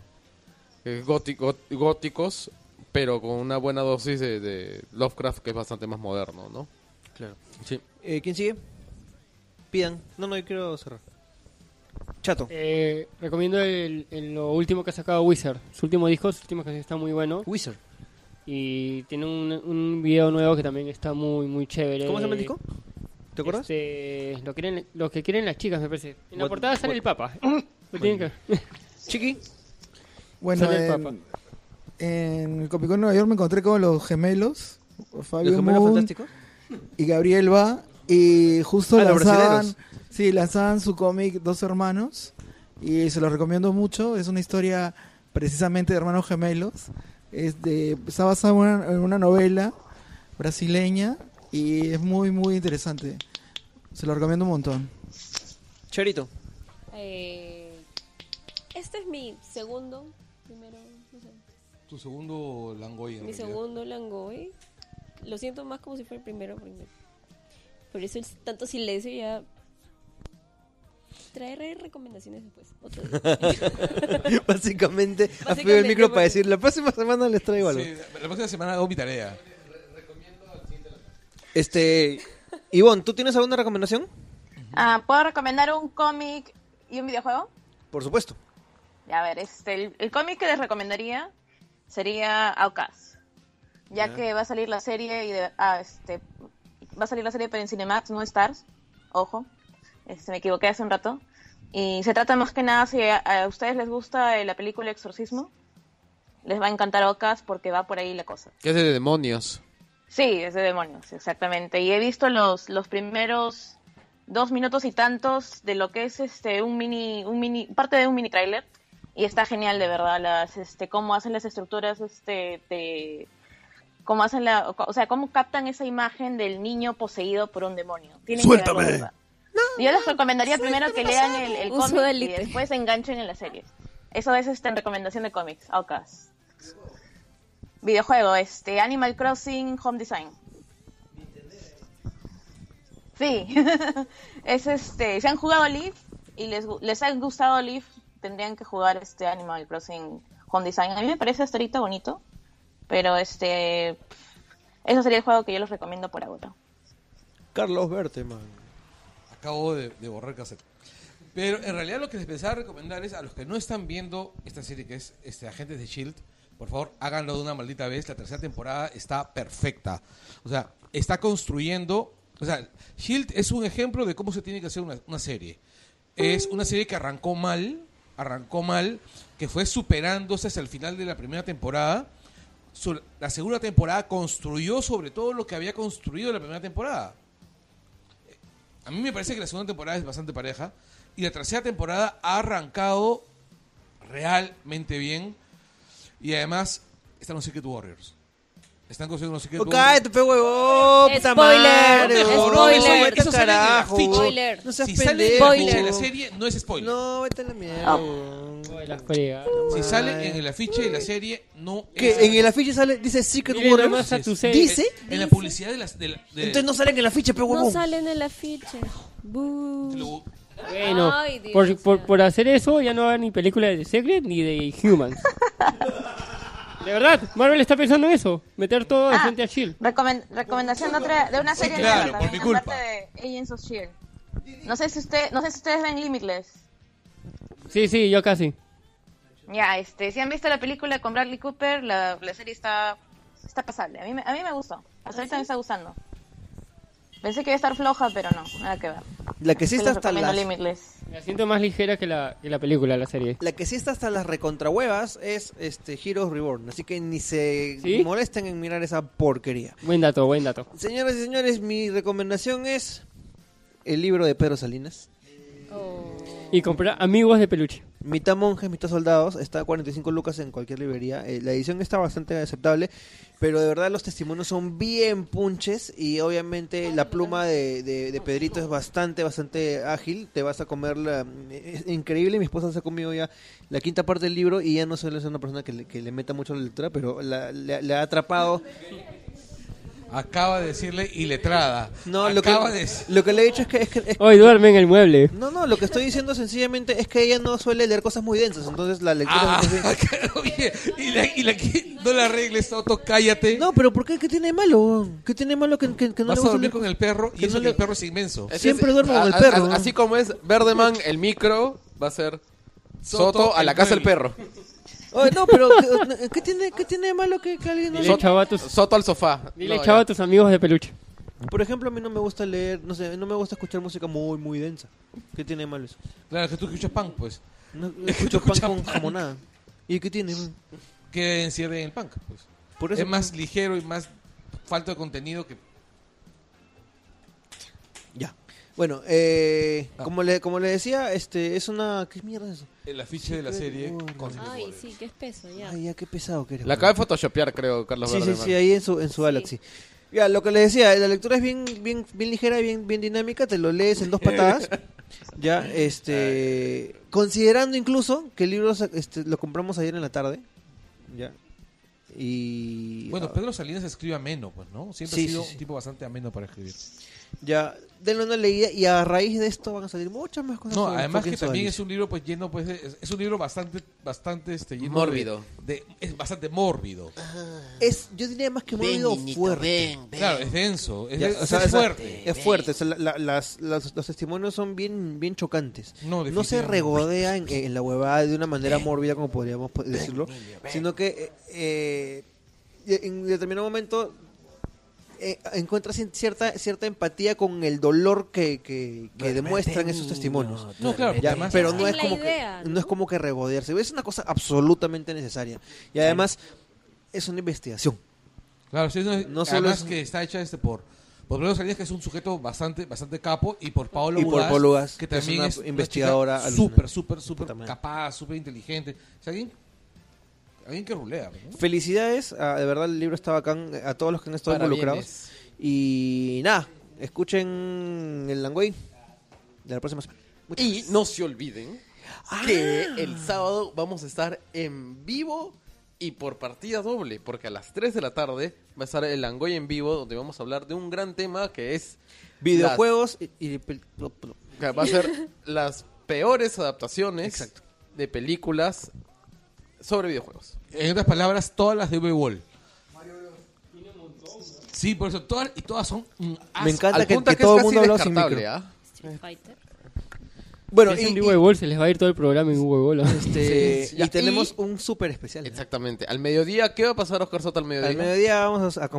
eh, góti- gó- góticos, pero con una buena dosis de, de Lovecraft que es bastante más moderno, ¿no? Claro. Sí. Eh, ¿Quién sigue? Pidan. No, no, yo quiero cerrar. Chato. Eh, recomiendo el, el- lo último que ha sacado Wizard. Su último disco, su última canción está muy bueno. Wizard. Y tiene un, un video nuevo que también está muy, muy chévere. ¿Cómo se llama el disco? ¿Te acuerdas? Este, lo, quieren, lo que quieren las chicas, me parece. En la What- portada sale what- el Papa. Lo tienen que- Chiqui. Bueno, Sale el en, Papa. en el Comic Con Nueva York me encontré con los gemelos, Fabio Los gemelos Moon fantásticos. y Gabriel Va, y justo Ah, los lanzaban, brasileros. Sí, lanzaban su cómic Dos Hermanos, y se los recomiendo mucho, es una historia precisamente de hermanos gemelos, es de, está basada en una, en una novela brasileña, y es muy, muy interesante, se lo recomiendo un montón. Charito. Eh, este es mi segundo, primero, no sé, Tu segundo Langoy en mi realidad. segundo Langoy. Lo siento más como si fuera el primero, porque por eso el tanto silencio ya. Traeré recomendaciones después. Otro día. Básicamente, Básicamente, pedido el micro para decir, la próxima semana les traigo algo. Sí, la próxima semana hago mi tarea. Este, Ivonne, ¿tú tienes alguna recomendación? Ah, ¿Puedo recomendar un cómic y un videojuego? Por supuesto. Ya, a ver, este, el, el cómic que les recomendaría sería Outcast. Ya Ya. que va a salir la serie y de- ah, este, va a salir la serie pero en Cinemax, no Stars. Ojo, este, me equivoqué hace un rato. Y se trata más que nada, si a, a ustedes les gusta eh, la película Exorcismo, les va a encantar Outcast porque va por ahí la cosa. Que es de demonios. Sí, es de demonios, exactamente. Y he visto los, los primeros dos minutos y tantos de lo que es este un mini, un mini, parte de un mini trailer. Y está genial de verdad las, este, cómo hacen las estructuras, este, de cómo hacen la, o sea, cómo captan esa imagen del niño poseído por un demonio. Tienen que Suéltame. verdad. Yo les recomendaría primero que lean el, el cómic y después se enganchen en la serie. Eso es este, en recomendación de cómics, Outcast. Videojuego, este, Animal Crossing Home Design. Sí, es este, si han jugado Leaf y les, les ha gustado Leaf, tendrían que jugar este Animal Crossing Home Design. A mí me parece hasta ahorita bonito, pero este, eso sería el juego que yo les recomiendo por ahora. Carlos Berteman. Acabo de, de borrar cassette. Pero en realidad lo que les pensaba recomendar es a los que no están viendo esta serie que es este Agentes de Shield, por favor, háganlo de una maldita vez. La tercera temporada está perfecta. O sea, está construyendo. O sea, Shield es un ejemplo de cómo se tiene que hacer una, una serie. Es una serie que arrancó mal, arrancó mal, que fue superándose hasta el final de la primera temporada. La segunda temporada construyó sobre todo lo que había construido la primera temporada. A mí me parece que la segunda temporada es bastante pareja. Y la tercera temporada ha arrancado realmente bien. Y además están los Secret Warriors. Están construyendo los Secret Warriors. cállate, pe huevón, puta Spoiler, madre, spoiler. eso sale en el afiche. No seas si sale en el afiche de la Spoiler. serie, no es spoiler. No, vete a la mierda. La friega. Si sale en el afiche de la serie, no es Que en el afiche sale, dice Secret Warriors. nomás a tu serie. Dice. En la publicidad de las. De la- de- Entonces no salen en el afiche, pe No huevón. sale en el afiche. Lo- Bueno, Ay, Dios, por, por, por hacer eso ya no hagan ni película de The Secret ni de Humans. de verdad, Marvel está pensando en eso, meter todo de Ah. frente a Shield. Recomen- recomendación de, otra, de una serie claro, nueva por también, mi culpa. aparte de Agents of Shield. No sé si usted, no sé si ustedes ven Limitless. Sí, sí, yo casi. Ya, este, si han visto la película con Bradley Cooper, la, la serie está, está pasable. A mí, me- a mí me gustó. Hasta ahorita me está gustando. Pensé que iba a estar floja, pero no, nada que ver. La que sí está hasta las... Limitless. La siento más ligera que la, que la película, la serie. La que sí está hasta las recontrahuevas es este Heroes Reborn, así que ni se ¿Sí? molesten en mirar esa porquería. Buen dato, buen dato. Señoras y señores, mi recomendación es el libro de Pedro Salinas. Oh. Y comprar amigos de peluche. Mitad monjes, mitad soldados. Está a 45 lucas en cualquier librería. Eh, la edición está bastante aceptable. Pero de verdad los testimonios son bien punches. Y obviamente la pluma de, de- Pedrito es bastante, bastante ágil. Te vas a comer la... Es increíble. Mi esposa se ha comido ya la quinta parte del libro. Y ya no suele ser una persona que le, que le meta mucho la lectura. Pero la- le, le ha atrapado. Acaba de decirle iletrada. No, lo que, Acaba de decir- lo que le he dicho es que... Es que es- Hoy duerme en el mueble. no, no, lo que estoy diciendo sencillamente es que ella no suele leer cosas muy densas. Entonces la lectura... Ah, es bien- oye, y la, y la que no la arregles, Otto, cállate. No, pero ¿por qué? ¿Qué tiene de malo? ¿Qué tiene de malo que, que- que no Vas le a dormir con el perro y que eso no que le- el perro es inmenso. Es Siempre duermo con el a- perro, así como es Verdeman, el micro va a ser Soto, Soto, a la casa del perro. Oye, no, pero ¿qué, qué tiene, ¿qué tiene de malo que, que alguien no Dile, lea? chavo, a tus, Soto al sofá. dile, No, chavo, ya. a tus amigos de peluche. Por ejemplo, a mí no me gusta leer, no sé, no me gusta escuchar música muy, muy densa. ¿Qué tiene de malo eso? Claro, que tú escuchas punk, pues. No, escucho pan escuchas con pan. jamonada. ¿Y qué tiene? Que encierre en el punk, pues. Por eso Es más ligero y más falta de contenido que... Ya. Bueno, eh, Ah. como, le, como le decía, este es una... ¿Qué mierda es eso? El afiche de la serie. Con. Ay, sí, qué espeso, ya. Ay, ya, qué pesado que eres. La acaba de photoshopear, creo, Carlos Sí, sí, Verdeman. sí, ahí en su, en su Galaxy. Ya, lo que le decía, la lectura es bien, bien, bien ligera, bien, bien dinámica, te lo lees en dos patadas. ya, este, considerando incluso que el libro este, lo compramos ayer en la tarde, ya, y Bueno, Pedro Salinas escribe ameno, pues, ¿no? Siempre Sí, ha sido sí, sí. un tipo bastante ameno para escribir. ya, denle una leída y a raíz de esto van a salir muchas más cosas. No, sobre además que también es un libro pues lleno pues de- es, es un libro bastante bastante este lleno Mórbido. de, de- es bastante mórbido. es, yo diría más que mórbido fuerte. Claro, es denso, es, Ya, es- o sea, es o sea, fuerte. Es fuerte, o sea, la- la- las- las- los testimonios son bien, bien chocantes. No, no se regodea en, en la huevada de una manera mórbida, como podríamos po- decirlo, sino que eh, eh, en determinado momento eh, encuentras cierta cierta empatía con el dolor que, que, que demuestran esos testimonios. No, claro, Ya, pero Es no es como idea, que ¿no? no es como que regodearse, es una cosa absolutamente necesaria y además es una investigación. Claro, sí, no, No solo además es- que está hecha este por por Pedro Salinas que es un sujeto bastante bastante capo y por Paola Y por Ugaz, que que es también una es, una investigadora súper súper súper capaz, súper inteligente. O sea, alguien alguien que rulea, ¿no? Felicidades, ah, de verdad el libro está bacán eh, a todos los que han estado involucrados. Y nada, escuchen el Langway de la próxima semana. Muchas Y gracias. no se olviden que el sábado vamos a estar en vivo y por partida doble, porque a las 3 de la tarde va a estar el Langoy en vivo, donde vamos a hablar de un gran tema que es videojuegos y, y pel- que va a ser las peores adaptaciones Exacto. de películas sobre videojuegos. En otras palabras, todas las de V-Wall. Sí, por eso todas y todas son un asco. Me encanta Al que, punto que que todo es el mundo casi habla sin descartable, micro. ¿ah? Street Fighter. Bueno, es y, y- vivo de Ball, se les va a ir todo el programa en un huevo. este, Sí, y tenemos Y- un súper especial. ¿no? Exactamente. Al mediodía, ¿qué va a pasar, Oscar Soto, al mediodía? Al mediodía vamos a,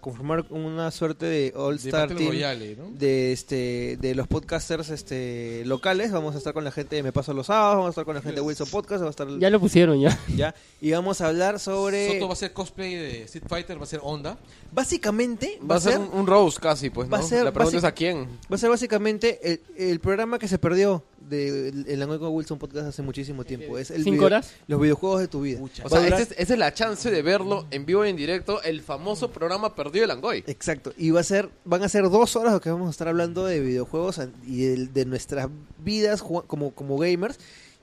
conformar una suerte de All de Star Battle Team Royale, ¿no? de este de los podcasters este locales. Vamos a estar con la gente de Me Paso los Sábados, vamos a estar con la gente de Wilson Podcast, va a estar Ya lo pusieron, ya. ya y vamos a hablar sobre Soto va a ser cosplay de Street Fighter, va a ser Onda. básicamente Va a ser un, un Rose casi, pues, va ¿no? a ser La pregunta es a quién. Va a ser básicamente el, el programa que se perdió de el Langoy con Wilson Podcast hace muchísimo tiempo. Es el ¿Cinco video- horas? Los videojuegos de tu vida. O sea, esa es, esa es la chance de verlo en vivo y en directo, el famoso programa Perdido de Langoy. Exacto. Y va a ser, van a ser dos horas lo que vamos a estar hablando de videojuegos y de, de nuestras vidas como, como gamers.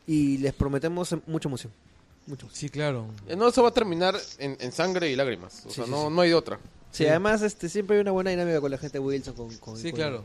Y les prometemos mucha emoción. Mucho. Sí, claro. Eh, No, eso va a terminar en, en sangre y lágrimas. O Sí, sea, sí, no, sí. no hay de otra. Sí, además este siempre hay una buena dinámica con la gente de Wilson. Con, con- Sí, con- claro.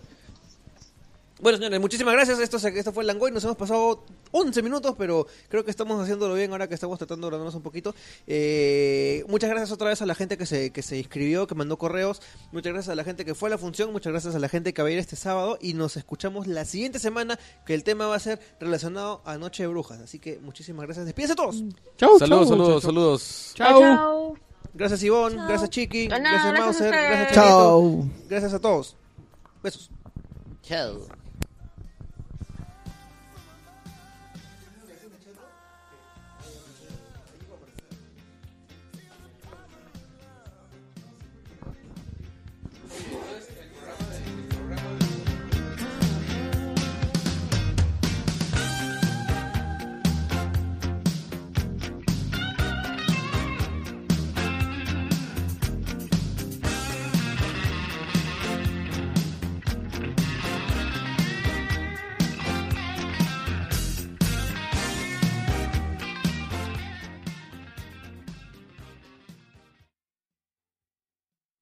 Bueno, señores, muchísimas gracias. Esto, se- esto fue el Langoy. Nos hemos pasado 11 minutos, pero creo que estamos haciéndolo bien ahora que estamos tratando de ordenarnos un poquito. Eh, muchas gracias otra vez a la gente que se, que se inscribió, que mandó correos. Muchas gracias a la gente que fue a la función. Muchas gracias a la gente que va a ir este sábado. Y nos escuchamos la siguiente semana, que el tema va a ser relacionado a Noche de Brujas. Así que muchísimas gracias. Despídense todos. Chau, Saludos, chau. saludos, saludos. Chau. Chao. Gracias, Ivonne. Gracias, Chiqui. Gracias, Mauser. Gracias. Chao. Gracias a todos. Besos. Chao.